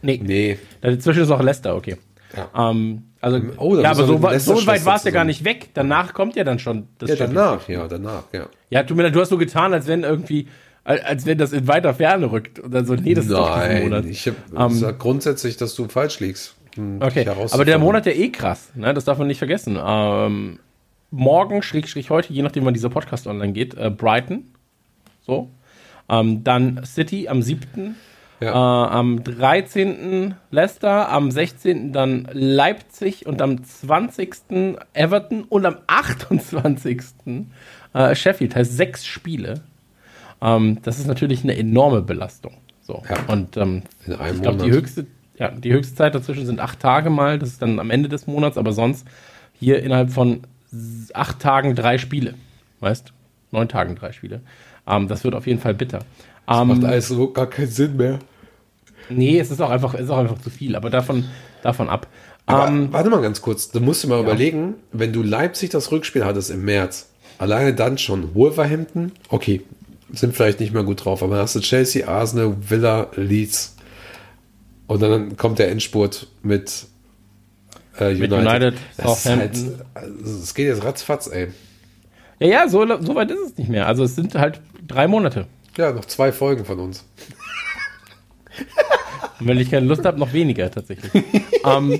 Nee. Nee. Dazwischen ist auch Leicester, okay. Ja. Ähm, also, Oh, da ja, aber so, so weit war es ja gar nicht weg. Danach kommt ja dann schon das Ja, Champions danach, ja, danach, ja. Ja, leid, du hast so getan, als wenn irgendwie, als wenn das in weiter Ferne rückt. Und dann so, nee, das ist doch Nein, ich hab, Ähm, sag grundsätzlich, dass du falsch liegst. Hm, Okay, aber der. Monat ja eh krass, ne? das darf man nicht vergessen. Ähm, morgen, schräg, schräg heute, je nachdem, wann dieser Podcast online geht, äh, Brighton. So. Ähm, dann City am 7. Äh, Ja. am 13. Leicester, am 16. dann Leipzig und am 20. Everton und am 28. Äh, Sheffield. Heißt sechs Spiele. Ähm, das ist natürlich eine enorme Belastung. So. Ja. Und ähm, In einem ich glaube, die höchste, ja, die höchste Zeit dazwischen sind acht Tage mal. Das ist dann am Ende des Monats, aber sonst hier innerhalb von acht Tagen drei Spiele. Weißt? Neun Tagen drei Spiele. Ähm, das wird auf jeden Fall bitter. Ähm, Macht alles so gar keinen Sinn mehr. Nee, es ist auch einfach, es ist auch einfach zu viel, aber davon, davon ab. Ähm, warte mal ganz kurz, du musst dir mal überlegen, wenn du Leipzig das Rückspiel hattest im März, alleine dann schon Wolverhampton, okay, sind vielleicht nicht mehr gut drauf, aber dann hast du Chelsea, Arsenal, Villa, Leeds und dann kommt der Endspurt mit, äh, United. Mit United, das ist halt, also, es geht jetzt ratzfatz, ey. ja, ja, so, so weit ist es nicht mehr. Also es sind halt drei Monate. Ja, noch zwei Folgen von uns. Und wenn ich keine Lust habe, noch weniger tatsächlich. ähm,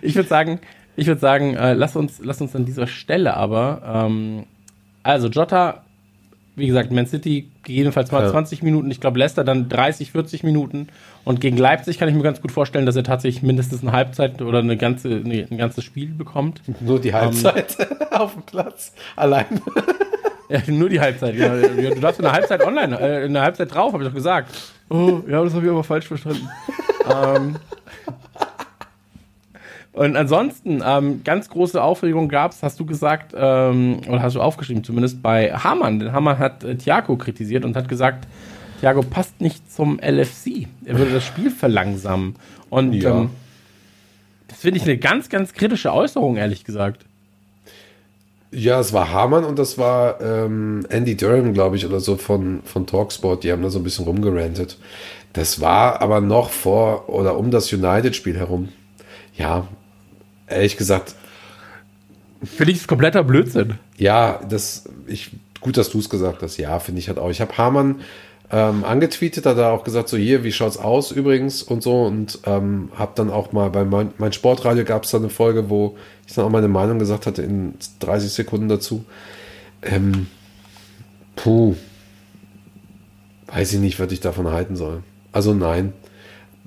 ich würde sagen, ich würde sagen, äh, lass uns, lass uns an dieser Stelle aber, ähm, also Jota, wie gesagt, Man City gegebenenfalls mal Ja. 20 Minuten, ich glaube Leicester dann 30, 40 Minuten und gegen Leipzig kann ich mir ganz gut vorstellen, dass er tatsächlich mindestens eine Halbzeit oder eine ganze, eine, ein ganzes Spiel bekommt. Nur die Halbzeit auf dem Platz, allein. Ja, nur die Halbzeit, genau. Du darfst in der Halbzeit online, äh, in der Halbzeit drauf, habe ich doch gesagt. Oh, ja, das habe ich aber falsch verstanden. ähm, und ansonsten, ähm, ganz große Aufregung gab es, hast du gesagt, ähm, oder hast du aufgeschrieben, zumindest bei Hamann. Denn Hamann hat äh, Thiago kritisiert und hat gesagt, Thiago passt nicht zum LFC. Er würde das Spiel verlangsamen. Und Ja. ähm, das finde ich eine ganz, ganz kritische Äußerung, ehrlich gesagt. Ja, es war Hamann und das war ähm, Andy Durham, glaube ich, oder so von, von Talksport. Die haben da so ein bisschen rumgerantet. Das war aber noch vor oder um das United-Spiel herum. Ja, ehrlich gesagt, Finde ich das kompletter Blödsinn. ja, das, ich, gut, dass du es gesagt hast. Ja, finde ich halt auch. Ich habe Hamann ähm, angetweetet, hat er auch gesagt, so hier, wie schaut's aus übrigens und so und ähm, habe dann auch mal bei mein, mein Sportradio gab es da eine Folge, wo ich dann auch meine Meinung gesagt hatte in 30 Sekunden dazu. Ähm, puh, weiß ich nicht, was ich davon halten soll. Also nein.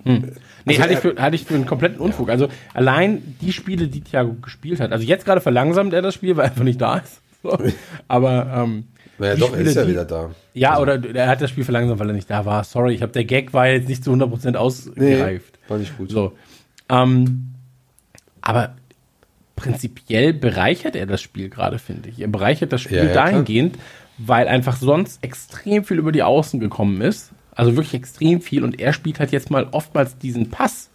Nee, Also halte ich, für, halte ich für einen kompletten Unfug. Also allein die Spiele, die Thiago gespielt hat, also jetzt gerade verlangsamt er das Spiel, weil er einfach nicht da ist. So. Aber ähm, Naja, doch, er ist ja die- wieder da. Ja, oder er hat das Spiel verlangsamt, weil er nicht da war. Sorry, ich habe der Gag war jetzt nicht zu 100% ausgereift. war nicht gut. So. Ähm, aber prinzipiell bereichert er das Spiel gerade, finde ich. Er bereichert das Spiel Ja, ja, klar. dahingehend, weil einfach sonst extrem viel über die Außen gekommen ist. Also wirklich extrem viel. Und er spielt halt jetzt mal oftmals diesen Pass.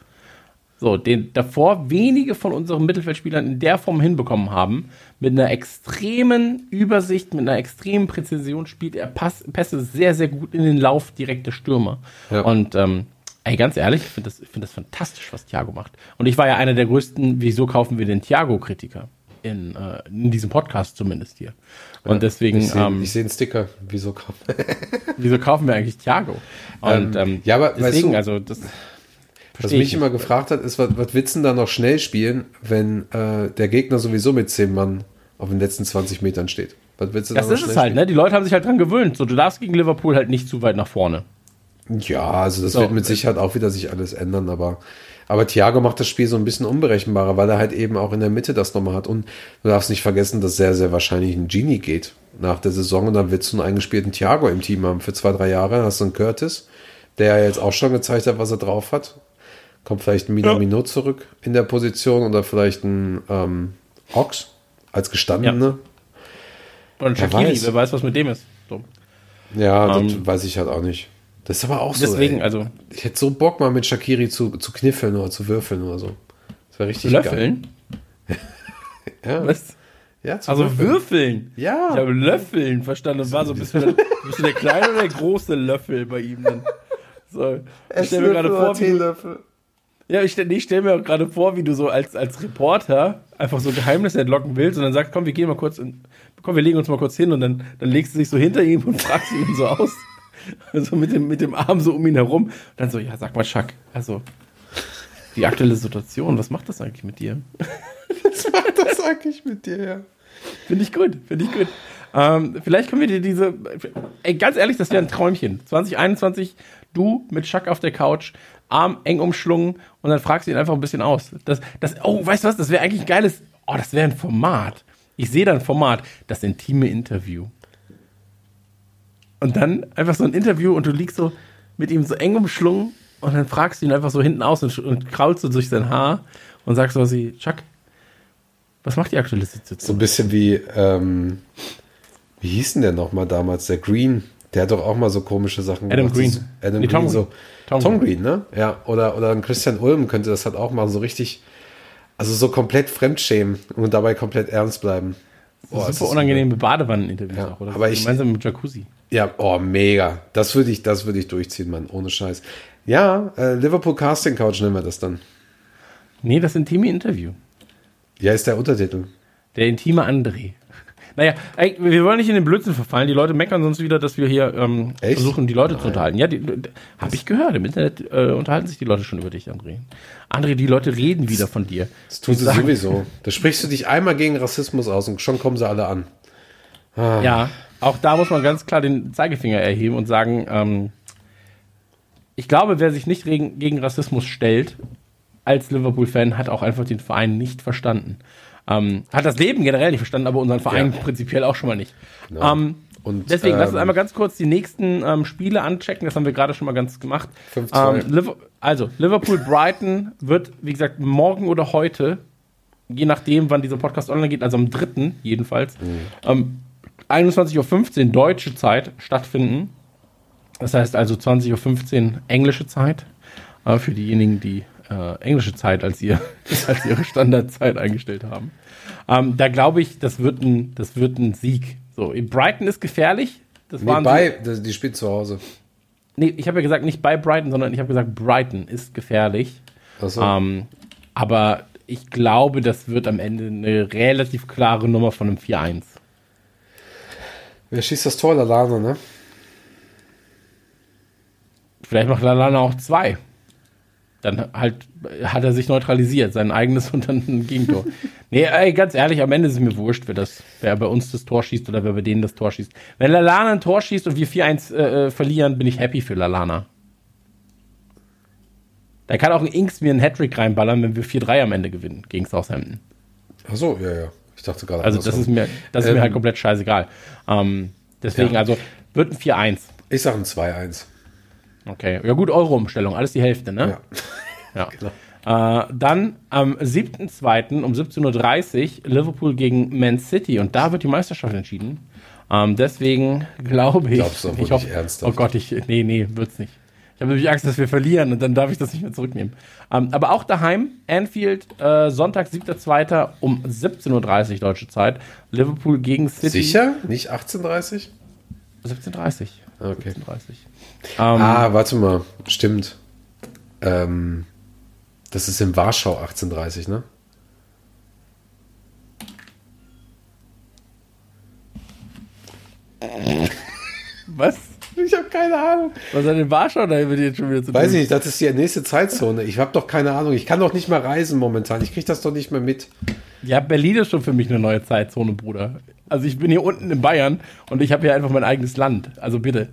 So, den davor wenige von unseren Mittelfeldspielern in der Form hinbekommen haben. Mit einer extremen Übersicht, mit einer extremen Präzision spielt er Pass, Pässe sehr, sehr gut in den Lauf direkt der Stürmer. Ja. Und ähm, ey, ganz ehrlich, ich finde das, ich find das fantastisch, was Thiago macht. Und ich war ja einer der größten, wieso kaufen wir den Thiago-Kritiker? In, äh, in diesem Podcast zumindest hier. Und deswegen, Ich sehe ähm, seh einen Sticker. Wieso kommt? wieso kaufen wir eigentlich Thiago? Und Ähm, ähm, ja, aber weißt deswegen, du- also das. Was mich ich immer gefragt hat, ist, was, was willst du denn da noch schnell spielen, wenn äh, der Gegner sowieso mit 10 Mann auf den letzten 20 Metern steht? Was willst du Das da noch ist es halt, ne? Die Leute haben sich halt dran gewöhnt. So, du darfst gegen Liverpool halt nicht zu weit nach vorne. Ja, also das So. wird mit Sicherheit auch wieder sich alles ändern, aber, aber Thiago macht das Spiel so ein bisschen unberechenbarer, weil er halt eben auch in der Mitte das nochmal hat. Und du darfst nicht vergessen, dass sehr, sehr wahrscheinlich ein Genie geht nach der Saison und dann willst du einen eingespielten Thiago im Team haben für zwei, drei Jahre. Hast du einen Curtis, der ja jetzt auch schon gezeigt hat, was er drauf hat. Kommt vielleicht ein Minamino zurück in der Position oder vielleicht ein ähm, Ox als gestandene. Und Wer Shakiri, weiß. wer weiß, was mit dem ist. So. Ja, das Ähm, weiß ich halt auch nicht. Das ist aber auch so. Deswegen, ey. also, Ich hätte so Bock mal mit Shakiri zu, zu kniffeln oder zu würfeln oder so. Das wäre richtig Löffeln? geil. Ja, Was? ja zu Also würfeln. Ja. Ich habe Löffeln verstanden. Das war so ein bisschen, der, bist du der kleine oder der große Löffel bei ihm dann? So. Ich stelle mir gerade vor, wie du, Teelöffel. ja, ich stelle nee, ich stell mir auch gerade vor, wie du so als, als Reporter einfach so Geheimnisse entlocken willst und dann sagst, komm, wir gehen mal kurz in, komm, wir legen uns mal kurz hin und dann, dann legst du dich so hinter ihm und fragst ihn so aus. Also mit dem, mit dem Arm so um ihn herum. Und dann so, ja, sag mal, Chuck, also, die aktuelle Situation, was macht das eigentlich mit dir? Das sag ich mit dir, ja. Finde ich gut, finde ich gut. Ähm, vielleicht können wir dir diese, ey, ganz ehrlich, das wäre ein Träumchen. 2021, du mit Chuck auf der Couch, Arm eng umschlungen und dann fragst du ihn einfach ein bisschen aus. Das, das, oh, weißt du was, das wäre eigentlich ein geiles, oh, das wäre ein Format. Ich sehe da ein Format, das intime Interview. Und dann einfach so ein Interview und du liegst so mit ihm so eng umschlungen und dann fragst du ihn einfach so hinten aus und, und kraulst so durch sein Haar und sagst so wie, Chuck, was macht die aktuelle So Situation? ein bisschen wie, ähm, wie hieß denn der nochmal damals? Der Green. Der hat doch auch mal so komische Sachen Adam gemacht. Green. So, Adam Nee, Green, Tom so. Green. Tom Tom, Green. Green, ne? Ja. Oder, oder ein Christian Ulm könnte das halt auch machen, so richtig, also so komplett fremdschämen und dabei komplett ernst bleiben. Es Super unangenehme Badewanneninterviews Ja, auch, oder? aber ich- Gemeinsam mit Jacuzzi. Ja, oh, mega. Das würde ich, das würde ich durchziehen, Mann, ohne Scheiß. Ja, äh, Liverpool Casting Couch nennen wir das dann. Nee, das intime Interview. Ja, ist der Untertitel. Der intime André. Naja, ey, wir wollen nicht in den Blödsinn verfallen. Die Leute meckern sonst wieder, dass wir hier ähm, versuchen, die Leute zu unterhalten. Ja, habe ich gehört. Im Internet äh, unterhalten sich die Leute schon über dich, André. André, die Leute reden wieder von dir. Das tun sie sagen- sowieso. Da sprichst du dich einmal gegen Rassismus aus und schon kommen sie alle an. Ja, auch da muss man ganz klar den Zeigefinger erheben und sagen, ähm, ich glaube, wer sich nicht gegen Rassismus stellt, als Liverpool-Fan, hat auch einfach den Verein nicht verstanden. Ähm, hat das Leben generell nicht verstanden, aber unseren Verein Ja. prinzipiell auch schon mal nicht. Ähm, Und, Deswegen, lass uns ähm, einmal ganz kurz die nächsten ähm, Spiele anchecken. Das haben wir gerade schon mal ganz gemacht. 5-2. Ähm, also, Liverpool-Brighton wird, wie gesagt, morgen oder heute, je nachdem, wann dieser Podcast online geht, also am 3. jedenfalls, ähm, 21.15 Uhr deutsche Zeit stattfinden. Das heißt also 20.15 Uhr englische Zeit. Äh, für diejenigen, die äh, englische Zeit als, ihr, als ihre Standardzeit eingestellt haben. Ähm, da glaube ich, das wird, ein, das wird ein Sieg. So, Brighton ist gefährlich. Das Nee, waren bei, das- die spielt zu Hause. Nee, ich habe ja gesagt, nicht bei Brighton, sondern ich habe gesagt, Brighton ist gefährlich. Achso. Ähm, aber ich glaube, das wird am Ende eine relativ klare Nummer von einem 4-1. Wer schießt das Tor? Lalana, ne? Vielleicht macht Lalana auch zwei. Dann halt hat er sich neutralisiert, sein eigenes und dann ein Gegentor. nee, ey, ganz ehrlich, am Ende ist es mir wurscht, wer, das, wer bei uns das Tor schießt oder wer bei denen das Tor schießt. Wenn Lalana ein Tor schießt und wir 4-1 äh, äh, verlieren, bin ich happy für Lalana. Da kann auch ein Inks mir einen Hattrick reinballern, wenn wir 4-3 am Ende gewinnen gegen Southampton. Achso, ja, ja. Ich dachte gerade. Also das ist mir, das ist mir Ähm, halt komplett scheißegal. Ähm, deswegen, Ja. also wird ein 4-1. Ich sage ein 2-1. Okay. Ja gut, Euro-Umstellung, alles die Hälfte, ne? Ja. Ja. Äh, dann am 7.2. um 17.30 Uhr Liverpool gegen Man City und da wird die Meisterschaft entschieden. Ähm, deswegen glaube ich. Glaubst du ich nicht ernsthaft? Oh Gott, ich. Nee, nee, wird's nicht. Ich habe nämlich Angst, dass wir verlieren und dann darf ich das nicht mehr zurücknehmen. Ähm, aber auch daheim, Anfield, äh, Sonntag, 7.2. um 17.30 Uhr deutsche Zeit. Liverpool gegen City. Sicher? Nicht 18.30 17.30 Okay. 17.30 Ah, warte mal. Stimmt. Ähm, das ist in Warschau 1830, ne? Was? Ich habe keine Ahnung. Was hat in Warschau da mit jetzt schon wieder zu Weiß tun? ich nicht, das ist die nächste Zeitzone. Ich habe doch keine Ahnung. Ich kann doch nicht mehr reisen momentan. Ich kriege das doch nicht mehr mit. Ja, Berlin ist schon für mich eine neue Zeitzone, Bruder. Also ich bin hier unten in Bayern und ich habe hier einfach mein eigenes Land. Also bitte.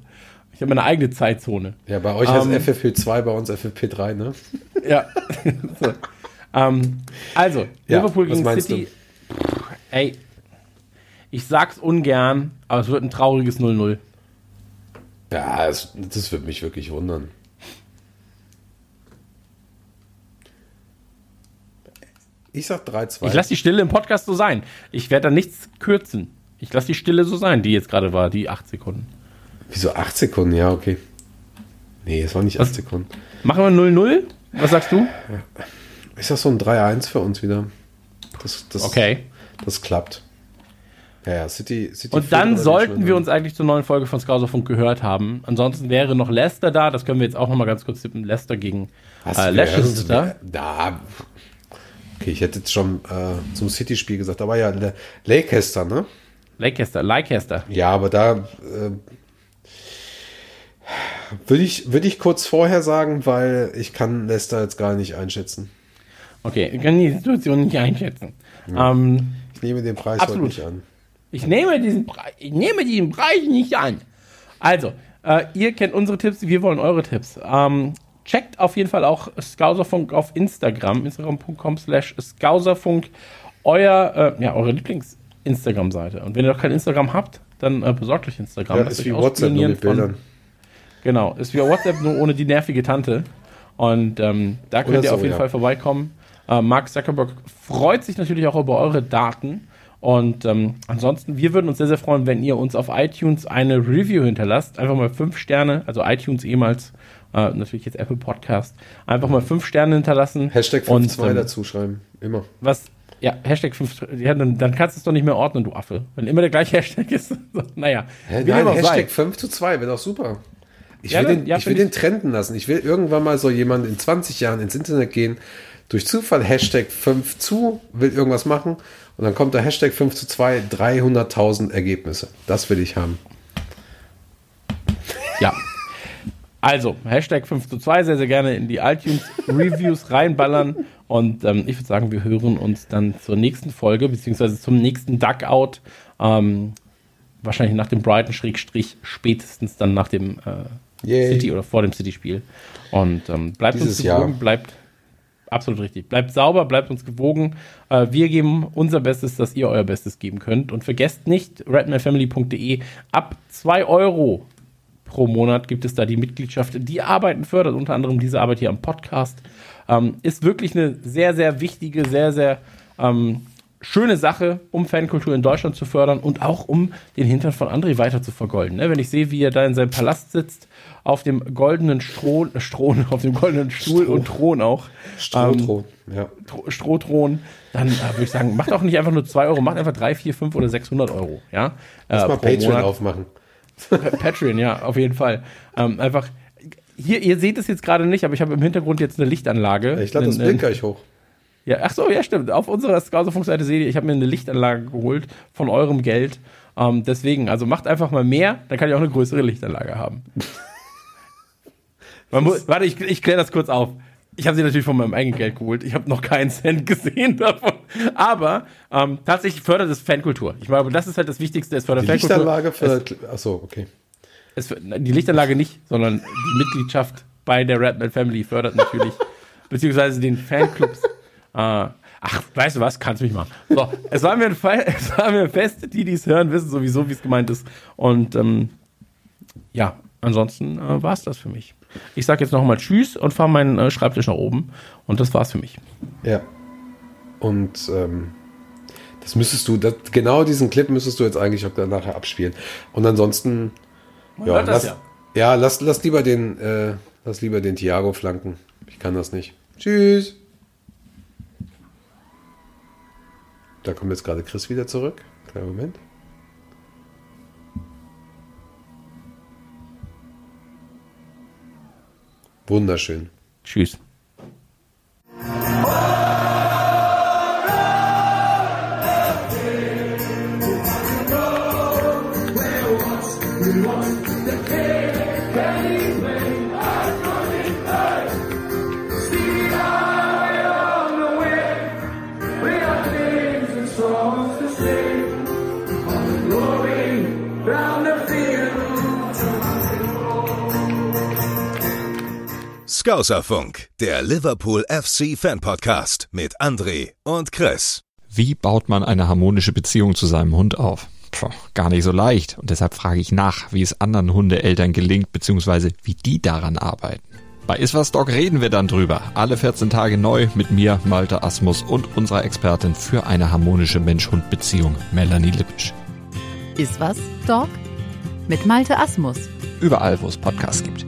Ich habe meine eigene Zeitzone. Ja, bei euch heißt Ähm. FFP2, bei uns FFP3, ne? Ja. so. ähm, also, Ja, Liverpool was gegen City. Ey, ich sag's ungern, aber es wird ein trauriges 0-0. Ja, das, das würde mich wirklich wundern. Ich sag 3-2. Ich lasse die Stille im Podcast so sein. Ich werde da nichts kürzen. Ich lasse die Stille so sein, die jetzt gerade war, die 8 Sekunden. Wieso 8 Sekunden? Ja, okay. Nee, es war nicht 8 Sekunden. Machen wir 0-0? Was sagst du? Ich sag so ein 3-1 für uns wieder. Das, das, Okay. Das klappt. Ja, ja, City, City Und dann sollten wir uns eigentlich zur neuen Folge von Skauserfunk gehört haben. Ansonsten wäre noch Leicester da. Das können wir jetzt auch noch mal ganz kurz tippen. Leicester gegen Was, äh, Leicester. Da. Okay, ich hätte jetzt schon äh, zum City-Spiel gesagt, aber ja, Le Leicester, ne? Leicester, Leicester. Ja, aber da äh, würde ich, würd ich kurz vorher sagen, weil ich kann Leicester jetzt gar nicht einschätzen. Okay, ich kann die Situation nicht einschätzen. Ähm, Ich nehme den Preis Absolut. heute nicht an. ich, nehme diesen Preis, ich nehme diesen Preis nicht an. Also, äh, ihr kennt unsere Tipps, wir wollen eure Tipps. Ähm, checkt auf jeden Fall auch Skauserfunk auf Instagram, instagram.com slash Skauserfunk, euer, äh, ja, eure Lieblings-Instagram-Seite. Und wenn ihr noch kein Instagram habt, dann äh, besorgt euch Instagram. Ja, Lasst ist wie WhatsApp nur mit Bildern. Genau, ist wie WhatsApp nur ohne die nervige Tante. Und ähm, da könnt Oder ihr so, auf jeden ja. Fall vorbeikommen. Äh, Mark Zuckerberg freut sich natürlich auch über eure Daten. Und ähm, ansonsten, wir würden uns sehr, sehr freuen, wenn ihr uns auf iTunes eine Review hinterlasst. Einfach mal fünf Sterne, also iTunes ehemals, äh, natürlich jetzt Apple Podcast. Einfach mal fünf Sterne hinterlassen. Hashtag 5-2 Und, ähm, dazu schreiben. Immer. Was, ja, Hashtag 5, ja, dann, dann kannst du es doch nicht mehr ordnen, du Affe. Wenn immer der gleiche Hashtag ist, naja. Hä, nein, auch sei. Hashtag 5 zu 2 wäre doch super. Ich Ja, will, den, ja, ich will find den trenden lassen. Ich will irgendwann mal so jemand in 20 Jahren ins Internet gehen, durch Zufall Hashtag 5 zu, will irgendwas machen und dann kommt der Hashtag 5 zu 2, 300.000 Ergebnisse. Das will ich haben. Ja. Also, Hashtag 5 zu 2 sehr, sehr gerne in die iTunes-Reviews reinballern. Und ähm, ich würde sagen, wir hören uns dann zur nächsten Folge, beziehungsweise zum nächsten Duckout. Ähm, wahrscheinlich nach dem Brighton-Schrägstrich, spätestens dann nach dem äh, Yay. City oder vor dem City-Spiel. Und ähm, bleibt Dieses uns Jahr. gewogen, bleibt, absolut richtig. Bleibt sauber, bleibt uns gewogen. Äh, wir geben unser Bestes, dass ihr euer Bestes geben könnt. Und vergesst nicht, redmanfamily.de ab 2 Euro pro Monat gibt es da die Mitgliedschaft, die Arbeiten fördert, unter anderem diese Arbeit hier am Podcast. Ähm, ist wirklich eine sehr, sehr wichtige, sehr, sehr ähm, schöne Sache, um Fankultur in Deutschland zu fördern und auch um den Hintern von André weiter zu vergolden. Ne? Wenn ich sehe, wie er da in seinem Palast sitzt, auf dem goldenen Stroh, äh, Stroh auf dem goldenen Stuhl Stroh. und Thron auch. Strohthron, ja. Tro- Strohthron, dann äh, würde ich sagen, macht auch nicht einfach nur 2 Euro, macht einfach 3, 4, 5 oder 600 Euro. Ja? Lass Äh, mal Patreon Monat. aufmachen. Pa- Patreon, ja, auf jeden Fall. Ähm, einfach, hier, ihr seht es jetzt gerade nicht, aber ich habe im Hintergrund jetzt eine Lichtanlage. Ich lade das Einen- Blinker ich hoch. Ja, ach so, ja, stimmt. Auf unserer Skauserfunk-Seite seht ihr, ich habe mir eine Lichtanlage geholt von eurem Geld. Ähm, deswegen, also macht einfach mal mehr, dann kann ich auch eine größere Lichtanlage haben. Muss, warte, ich, ich kläre das kurz auf. Ich habe sie natürlich von meinem eigenen Geld geholt. Ich habe noch keinen Cent gesehen davon. Aber ähm, tatsächlich fördert es Fankultur. Ich glaube, das ist halt das Wichtigste. Es fördert Die Fankultur. Lichtanlage für. Achso, okay. Es, die Lichtanlage nicht, sondern die Mitgliedschaft bei der Redman Family fördert natürlich, beziehungsweise den Fanclubs. Äh, ach, weißt du was? Kannst mich mal. So, es war mir ein Fall, es war mir fest. Die, die es hören, wissen sowieso, wie es gemeint ist. Und ähm, ja, ansonsten äh, war es das für mich. Ich sage jetzt nochmal Tschüss und fahre meinen äh, Schreibtisch nach oben. Und das war's für mich. Ja. Und ähm, das müsstest du, das, genau diesen Clip müsstest du jetzt eigentlich auch dann nachher abspielen. Und ansonsten, ja, hört das lass, ja. lass, lass lieber den, äh, lass lieber den Thiago flanken. Ich kann das nicht. Tschüss. Da kommt jetzt gerade Chris wieder zurück. Kleinen Moment. Wunderschön. Tschüss. Skauserfunk, der Liverpool FC Fan Podcast mit André und Chris. Wie baut man eine harmonische Beziehung zu seinem Hund auf? Puh, gar nicht so leicht. Und deshalb frage ich nach, wie es anderen Hundeeltern gelingt, beziehungsweise wie die daran arbeiten. Bei Iswas Dog reden wir dann drüber. Alle 14 Tage neu mit mir, Malte Asmus und unserer Expertin für eine harmonische Mensch-Hund-Beziehung, Melanie Lippisch. Ist was, Dog? Mit Malte Asmus. Überall, wo es Podcasts gibt.